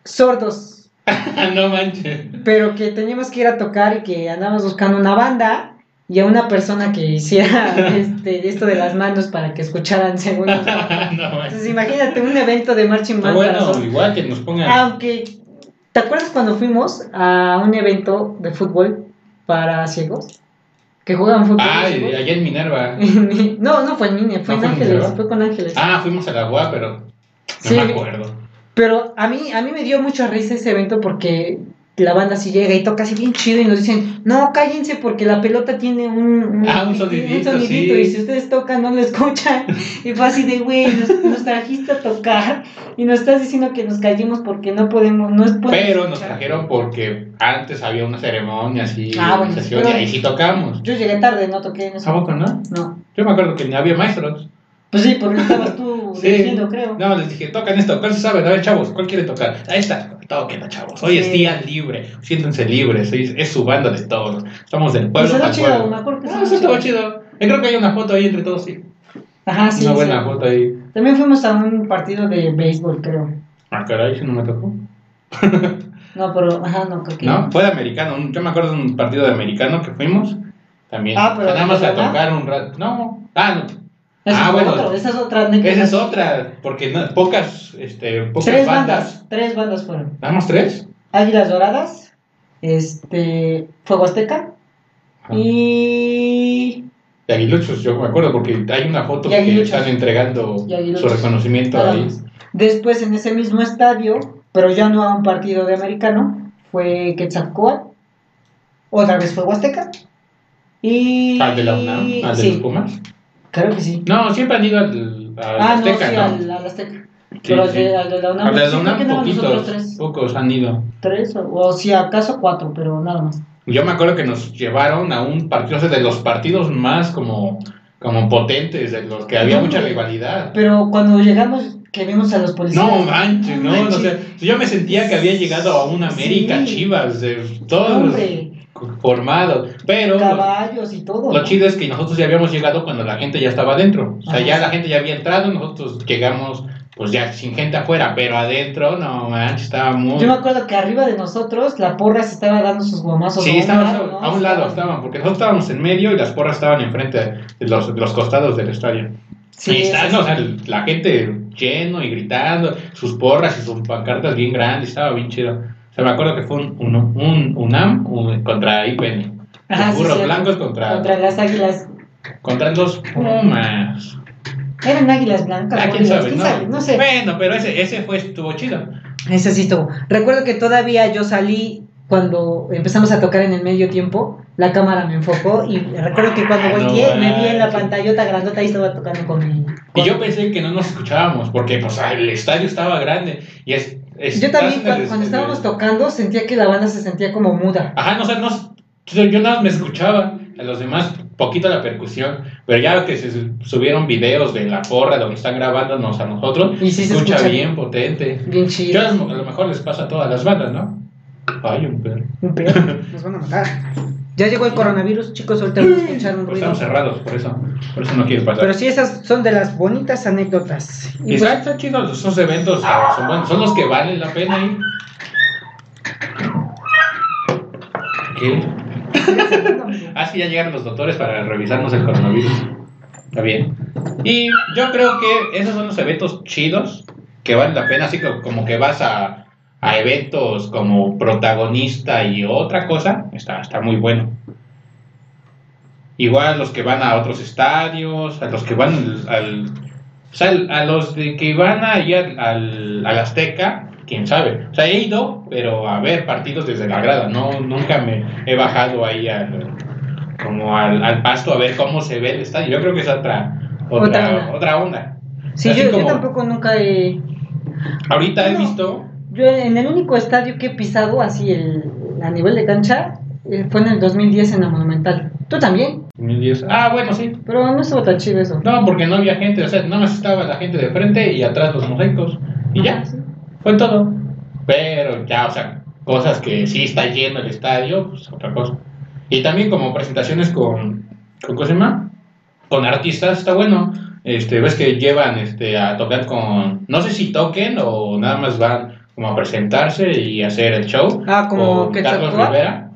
sordos, no manches. pero que teníamos que ir a tocar y que andábamos buscando una banda y a una persona que hiciera este, esto de las manos para que escucharan según. no Entonces imagínate un evento de marching Está band bueno, igual que nos pongan. Aunque, ¿te acuerdas cuando fuimos a un evento de fútbol para ciegos? Que jugaban fútbol. Ah, allá en Minerva. no, no fue en línea, fue ¿No en Ángeles, Minerva? fue con Ángeles. Ah, fuimos a la UA, pero no Sí. me acuerdo. Pero a mí, a mí me dio mucha risa ese evento porque la banda sí llega y toca así bien chido y nos dicen, no, cállense porque la pelota tiene un, Ah, un sonidito, sí. y si ustedes tocan no lo escuchan. Y fue así de, güey, nos, nos trajiste a tocar y nos estás diciendo que nos callemos porque no podemos, no es Pero nos trajeron porque antes había una ceremonia así, Ah, bueno, y ahí sí tocamos. Yo llegué tarde, no toqué en ¿A eso. poco no? No. Yo me acuerdo que ni había maestros. Pues sí, porque estabas tú Sí. dirigiendo, creo. No, les dije, tocan esto, ¿cuál se sabe? A ver, chavos, ¿cuál quiere tocar? Ahí está, toquen, chavos. Hoy es Sí. día libre, siéntense libres, es, es su banda de todos. Estamos del Pues pueblo al chido, me acuerdo que No, sí, eso estuvo chido. Yo creo que hay una foto ahí entre todos, sí. Ajá, sí. una sí. buena foto ahí. También fuimos a un partido de béisbol, creo. Ah, caray, eso no me tocó. No, pero, ajá, no, creo que. No, fue de americano. Yo me acuerdo de un partido de americano que fuimos. También. Ah, pero ¿de a tocar un rato. No, ah, no. Esa Ah, es bueno. otro, esa es otra es porque no- pocas, este, pocas Tres bandas. bandas, tres bandas fueron. ¿Damos tres? Águilas Doradas, este, Fuego Azteca Ajá. y... De aguiluchos, yo me acuerdo porque hay una foto que están entregando su reconocimiento nada ahí. más. Después en ese mismo estadio, pero ya no a un partido de americano, fue Quetzalcóatl, otra vez Fuego Azteca y... Al de la UNAM, al de los Pumas. Creo que sí. No, siempre han ido al, al Ah, Azteca, no, sí, ¿no? al, al Azteca. Sí, pero al sí. de, al de la UNAM, de la UNAM, poquitos, pocos han ido. tres o, o si acaso cuatro, pero nada más. Yo me acuerdo que nos llevaron a un partido, o sea, de los partidos más como, como potentes, de los que había No, mucha rivalidad. Pero cuando llegamos, que vimos a los policías. No manches, no, manches. o sea, yo me sentía que había llegado a un América Sí. Chivas, de todos Hombre, formados, pero caballos y todo. lo chido es que nosotros ya habíamos llegado cuando la gente ya estaba adentro, o sea, Ajá. ya la gente ya había entrado, nosotros llegamos pues ya sin gente afuera, pero adentro, no manches, estaba muy... Yo me acuerdo que arriba de nosotros la porra se estaba dando sus guamazos. Sí, a un lado, ¿no? a un lado, estaban, porque nosotros estábamos en medio y las porras estaban enfrente de los, de los costados del estadio. Sí, y o sea, sí. la gente lleno y gritando, sus porras y sus pancartas bien grandes, estaba bien chido. O sea, me acuerdo que fue un, un, un UNAM un- contra IPN. Ajá, Los sí, burros blancos contra, Contra contra, las águilas. los Pumas. Eran águilas blancas. Ah, quién sabe, ¿Quién no. sabe? No sé. Bueno, pero ese, ese fue, estuvo chido. Ese sí estuvo. Recuerdo que todavía yo salí cuando empezamos a tocar en el medio tiempo. La cámara me enfocó y recuerdo que cuando Ah, no volteé me vi en la pantallota grandota y estaba tocando con mi. Y yo pensé que no nos escuchábamos, porque pues ah, el estadio estaba grande. Y es, es- Yo también cuando, el- cuando estábamos el- tocando sentía que la banda se sentía como muda. Ajá, no, o sea, no, yo yo nada más me escuchaba, a los demás poquito la percusión, pero ya que se subieron videos de la porra donde están grabándonos a nosotros, Y sí se escucha escucha bien potente. Bien Yo, chido. a lo a lo mejor les pasa a todas las bandas, ¿no? Ay, un perro. Un pedo. Nos van a matar. Ya llegó el coronavirus, chicos, ahorita van a escuchar un Pues estamos cerrados, por eso, por eso no quiero pasar. Pero sí, esas son de las bonitas anécdotas. Y pues, esos eventos son, buenos, son los que valen la pena ir. ¿Qué? Ah, sí, ya llegaron los doctores para revisarnos el coronavirus. Está bien. Y yo creo que esos son los eventos chidos que valen la pena, así como, como que vas a, a eventos como protagonista y otra cosa, está, está muy bueno. Igual los que van a otros estadios, a los que van al... o sea, a los de que van ahí al, al, al Azteca, quién sabe. O sea, he ido, pero a ver partidos desde la grada. No, nunca me he bajado ahí al, como al, al pasto a ver cómo se ve el estadio. Yo creo que es otra, Otra otra, onda. otra onda. sí, yo, yo como- tampoco nunca he. Ahorita he visto, Yo en el único estadio que he pisado así el, a nivel de cancha eh, fue en el 2010 en la Monumental. Tú también, 2010. Ah, bueno, sí. pero no estuvo tan chido eso. No, porque no había gente, o sea, nada más estaba la gente de frente y atrás los mosaicos. Y ya, sí. fue todo. Pero ya, o sea, cosas que sí está lleno el estadio, pues otra cosa. Y también como presentaciones con, con ¿cómo se llama? Con artistas, está bueno. Este, ves que llevan este, a tocar con, no sé si toquen o nada más van como a presentarse y hacer el show. Ah, como Quetzalcóatl. Carlos Rivera.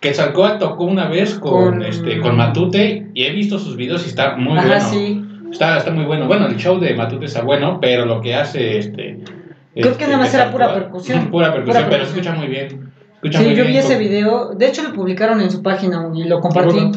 Quetzalcóatl tocó una vez con, Con- este, con Matute y he visto sus videos y está muy Ajá, bueno. sí. Está, está muy bueno. Bueno, el show de Matute está bueno, pero lo que hace este. Creo este, que nada más era pura percusión. Pura percusión, Pura pero percusión. escucha muy bien. Escucha Sí, muy yo bien vi ese video. De hecho, lo publicaron en su página y lo compartí. Bueno.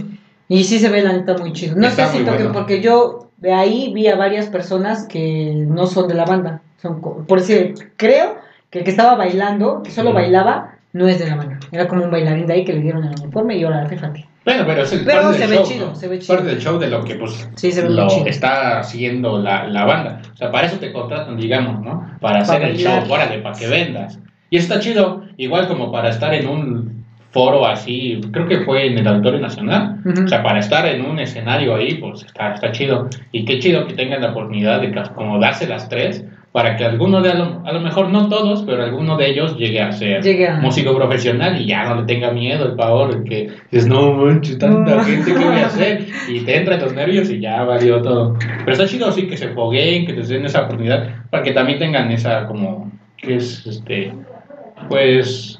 Y sí se ve la neta muy chido. No Está sé si toquen, bueno. porque yo de ahí vi a varias personas que no son de la banda. Son, por decir, creo que el que estaba bailando, que solo bailaba, no es de la banda. Era como un bailarín de ahí que le dieron el uniforme y ahora fíjate. Bueno, pero es el Pero parte se del ve show, chido, ¿no? se ve chido. Parte del show de lo que pues Sí, se ve muy lo chido. está haciendo la, la banda. O sea, para eso te contratan, digamos, ¿no? Para hacer el show, órale, para que vendas. Y está chido, igual como para estar en un foro así, creo que fue en el Auditorio Nacional. O sea, para estar en un escenario ahí, pues está, está chido. Y qué chido que tengan la oportunidad de acomodarse las tres para que alguno de, a lo, a lo mejor no todos, pero alguno de ellos llegue a ser músico profesional y ya no le tenga miedo el pavor que dices, no manches, tanta No. gente, ¿qué voy a hacer? Y te entran los nervios y ya valió todo. Pero está chido, sí, que se fogueen, que les den esa oportunidad, para que también tengan esa, como, que es, este, pues,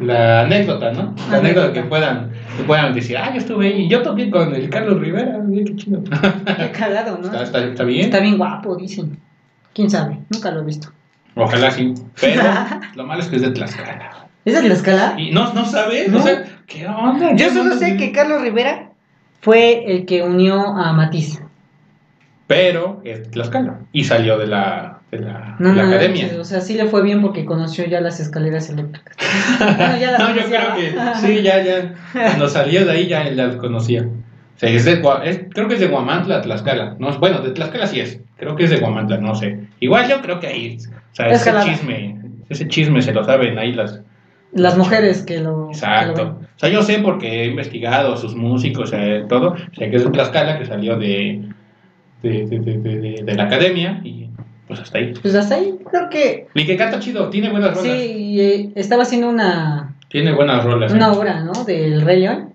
la anécdota, ¿no? La anécdota que puedan, que puedan decir, ah, yo estuve ahí, yo toqué con el Carlos Rivera, qué chido. Qué calado, ¿no? está, está, está bien. Está bien guapo, dicen. ¿Quién sabe? Nunca lo he visto. Ojalá sí, pero lo malo es que es de Tlaxcala. ¿Es de Tlaxcala? Y no, no sabes, No. o sea, ¿qué onda? Yo ¿Qué solo onda? sé que Carlos Rivera fue el que unió a Matiz. Pero es de Tlaxcala y salió de la, de la, No, de la no, academia. O sea, sí le fue bien porque conoció ya las escaleras eléctricas. Bueno, ya las no, yo creo que sí, ya, ya. Cuando salió de ahí ya las conocía. O sea, es de, es- creo que es de Guamantla, Tlaxcala. No, bueno, de Tlaxcala sí es. Creo que es de Guamantla, no sé. Igual yo creo que ahí. O sea, Es ese jalada. chisme, ese chisme se lo saben ahí las. Las mujeres que lo. que lo Exacto. O sea, yo sé porque he investigado a sus músicos, eh, todo. O sea, que es de Tlaxcala, que salió de, de, de, de, de- la academia y pues hasta ahí. Pues hasta ahí creo que. Y que canta chido, tiene buenas rolas. Sí, eh, estaba haciendo una, Tiene buenas rolas. una ¿eh? obra, ¿no? Del Rey León.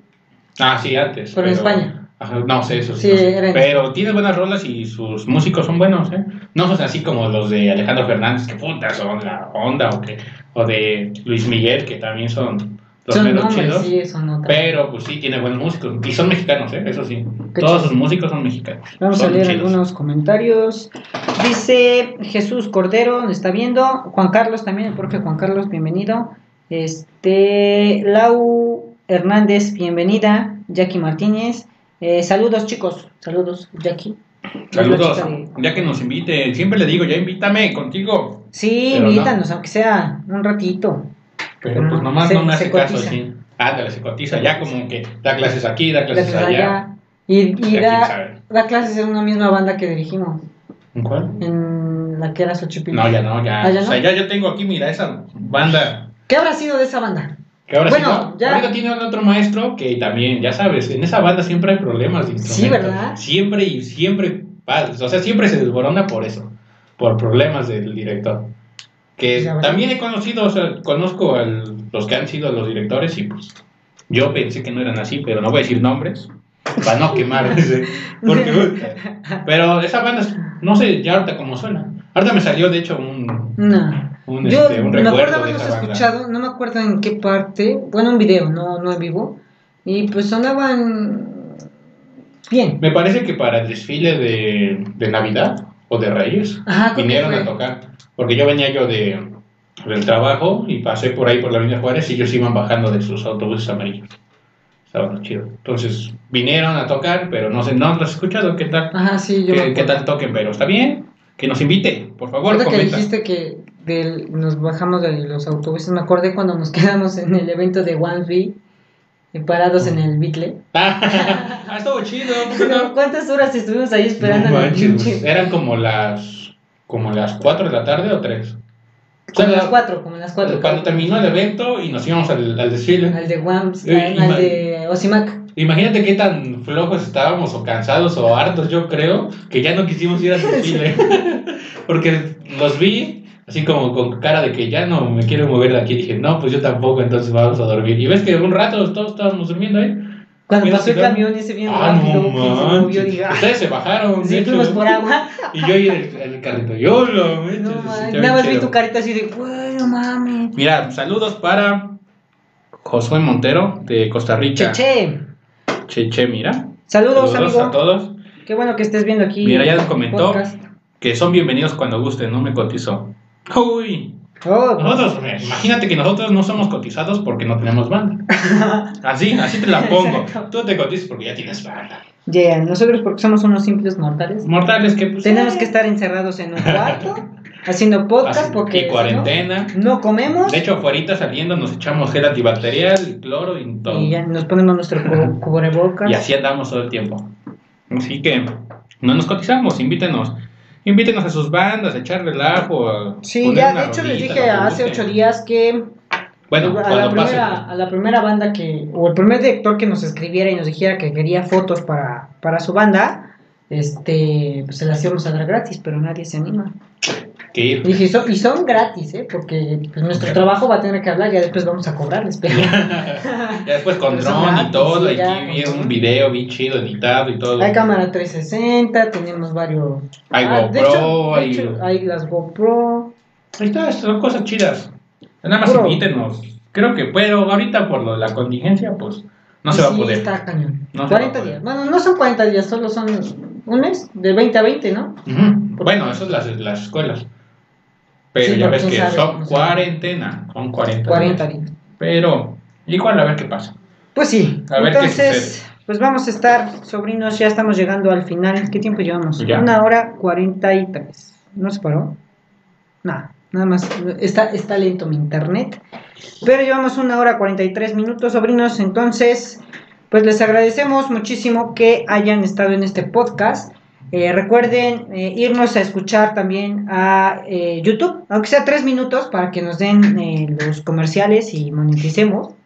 Ah, sí, antes. Pero en España. Ajá, no sé, eso sí. Sí, no sé. Pero tiene buenas rolas y sus músicos son buenos, ¿eh? No son así como los de Alejandro Fernández, que puta son la onda, o, que, o de Luis Miguel, que también son los Son menos nombres, chidos. sí, son. Pero pues sí, tiene buenos músicos. Y son mexicanos, ¿eh? Eso sí. Qué Todos sus músicos son mexicanos. Vamos Son a leer chidos. algunos comentarios. Dice Jesús Cordero, nos está viendo. Juan Carlos también, el profe Juan Carlos, bienvenido. Este, Lau Hernández, bienvenida. Jackie Martínez. Eh, saludos, chicos. Saludos, Jackie. Saludos. De- Ya que nos invite, siempre le digo, ya invítame contigo. Sí, Pero no. invítanos, aunque sea un ratito. Pero pues nomás se- no me hace caso así. Ándale, se cotiza. Ya como que da clases aquí, da clases allá. allá. Y, da, da clases en una misma banda que dirigimos. ¿En cuál? En la que era Xochipilco. No, ya no, ya. Ah, ¿ya O sea, no? ya yo tengo aquí, mira, esa banda. ¿Qué habrá sido de esa banda? Que ahora Bueno, sí, ya- ahorita tiene otro maestro que también, ya sabes, en esa banda siempre hay problemas de Sí, instrumentos. ¿verdad? Siempre y siempre, o sea, siempre se desborona por eso, por problemas del director. Que también he conocido, o sea, conozco a los que han sido los directores y pues yo pensé que no eran así, pero no voy a decir nombres para no quemar ese, porque, pero esa banda, no sé ya ahorita cómo suena. Ahorita me salió de hecho un, No. Un, Yo este, un me acuerdo recuerdo haberlos escuchado, no me acuerdo en qué parte, bueno, un video, no, no en vivo, y pues sonaban bien. Me parece que para el desfile de, de Navidad o de Reyes Ajá, vinieron a tocar. Porque yo venía yo de, del trabajo y pasé por ahí por la Avenida Juárez y ellos iban bajando de sus autobuses amarillos. Estaba chido. Entonces vinieron a tocar, pero no sé, no los he escuchado. ¿Qué tal? Ajá, sí, yo ¿Qué, qué tal toquen? Pero está bien. Que nos invite, por favor, Ahorita que comenta. dijiste que del- nos bajamos de los autobuses, me acordé cuando nos quedamos en el evento de One V, eh, parados en el Bitle. ah, estuvo chido. ¿Cuántas horas estuvimos ahí esperando No manches, pues, eran como las como las 4 de la tarde o 3. Como las cuatro, como las cuatro. Cuando terminó el evento y nos íbamos al, al desfile. Al de Wams, Eh, al de Osimac. Imagínate qué tan flojos estábamos o cansados o hartos, yo creo, que ya no quisimos ir al desfile. Porque los vi así como con cara de que ya no me quiero mover de aquí. Dije, no, pues yo tampoco, entonces vamos a dormir. Y ves que un rato todos estábamos durmiendo ahí. Cuando pasó el camión ese bien Ah, rápido, no que se movió, dije, Ustedes se bajaron, sí, fuimos por agua. Y yo ahí en el, el carrito. Yo lo No, nada más vi tu carita así de, güey, no mames. Mira, saludos para Josué Montero de Costa Rica. Cheche. Cheche, mira. Saludos, a amigo. todos. Qué bueno que estés viendo aquí. Mira, ya el comentó. podcast. Que son bienvenidos cuando gusten, no me cotizó. Uy, Oh, nosotros, eh, imagínate que nosotros no somos cotizados porque no tenemos banda. Así, así te la pongo. Exacto. Tú te cotizas porque ya tienes banda. yeah, nosotros porque somos unos simples mortales. Mortales que pues. Tenemos eh, que estar encerrados en un cuarto haciendo podcast Así- porque y cuarentena. no, no comemos De hecho, afuera saliendo nos echamos gel antibacterial, cloro y todo. y ya nos ponemos nuestro cu- cubrebocas. Y así andamos todo el tiempo. Así que no nos cotizamos, invítenos. Invítenos a sus bandas, a echar relajo. a Sí, ya de hecho les dije hace ocho días que Bueno, a, la pase. primera, a la primera banda que, o el primer director que nos escribiera y nos dijera que quería fotos para, para su banda, este, pues se las íbamos a dar gratis, pero nadie se anima. Que ir. Y dije, "Son- y son gratis, ¿eh? Porque pues, nuestro trabajo va a tener que hablar, ya después vamos a cobrarles, pero... Ya después con Pero dron y todo, y aquí un video bien chido, editado y todo. Hay cámara 360, tenemos varios... Hay Ah, GoPro, hecho- hay- hecho, hay las GoPro. Ahí está, son cosas chidas. Nada más invítenos. Creo que puedo, ahorita por lo de la contingencia, pues no se va a poder. está cañón. No se 40 va a poder. días. Bueno, no son 40 días, solo son un mes, de 20 a 20, ¿no? Bueno, eso es las, las escuelas. Pero Sí, ya ves que son cuarentena. Son 40. 40 días. Pero igual a ver qué pasa. Pues sí, A ver qué entonces, pues vamos a estar, sobrinos, ya estamos llegando al final. ¿Qué tiempo llevamos? Ya. Una hora 43. ¿No se paró? Nada, nada más. Está, está lento mi internet. Pero llevamos una hora 43 minutos, sobrinos. Entonces, pues les agradecemos muchísimo que hayan estado en este podcast. Eh, recuerden eh, irnos a escuchar también a eh, YouTube, aunque sea tres minutos, para que nos den eh, los comerciales y moneticemos.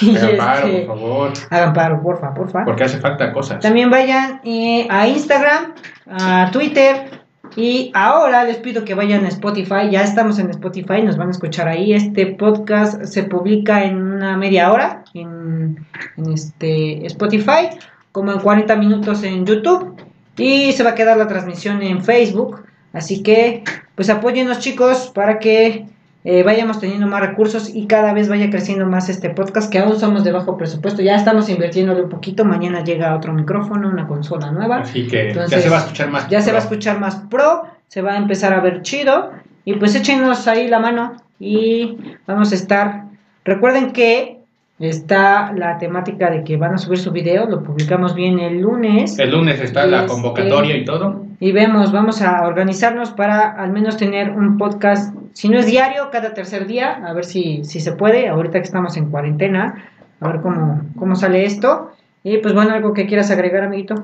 Y Pero paro, este, por favor. Hagan paro, porfa, porfa. Porque hace falta cosas. También vayan eh, a Instagram, a Twitter y ahora les pido que vayan a Spotify. Ya estamos en Spotify, nos van a escuchar ahí. Este podcast se publica en una media hora en, en este Spotify, como en 40 minutos en YouTube y se va a quedar la transmisión en Facebook. Así que, pues apóyennos chicos para que eh, vayamos teniendo más recursos y cada vez vaya creciendo más este podcast, que aún somos de bajo presupuesto. Ya estamos invirtiéndole un poquito. Mañana llega otro micrófono, una consola nueva. Así que Entonces, ya se va a escuchar más. Ya se va a pro. escuchar más pro, se va a empezar a ver chido. Y pues échenos ahí la mano y vamos a estar. Recuerden que está la temática de que van a subir su video, lo publicamos bien el lunes. El lunes está la Este- convocatoria y todo. Y vemos, vamos a organizarnos para al menos tener un podcast, si no es diario, cada tercer día, a ver si, si se puede, ahorita que estamos en cuarentena, a ver cómo, cómo sale esto. Y pues bueno, algo que quieras agregar, amiguito.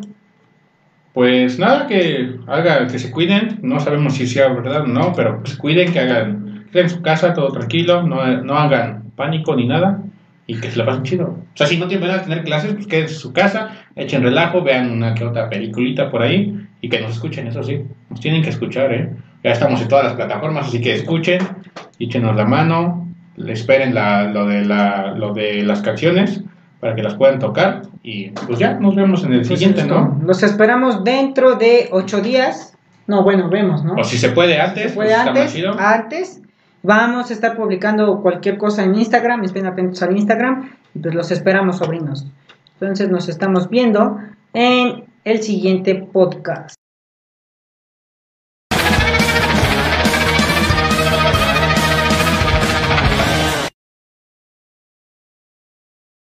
Pues nada, que hagan, que se cuiden. No sabemos si sea verdad o no, pero que se cuiden, que hagan, que en su casa todo tranquilo, no, no hagan pánico ni nada y que se la pasen chido. O sea, si no tienen de tener clases, pues quédense en su casa, echen relajo, vean una que otra peliculita por ahí y que nos escuchen, eso sí, nos tienen que escuchar, ¿eh? Ya estamos en todas las plataformas, así que escuchen, échenos la mano, esperen la, lo, de la, lo de las canciones para que las puedan tocar y pues ya, nos vemos en el siguiente, Pues, ¿no? Los esperamos dentro de ocho días. No, bueno, vemos, ¿no? O si se puede antes, Se puede pues está más antes, antes. Vamos a estar publicando cualquier cosa en Instagram, estén atentos al Instagram y pues los esperamos, sobrinos. Entonces nos estamos viendo en el siguiente podcast.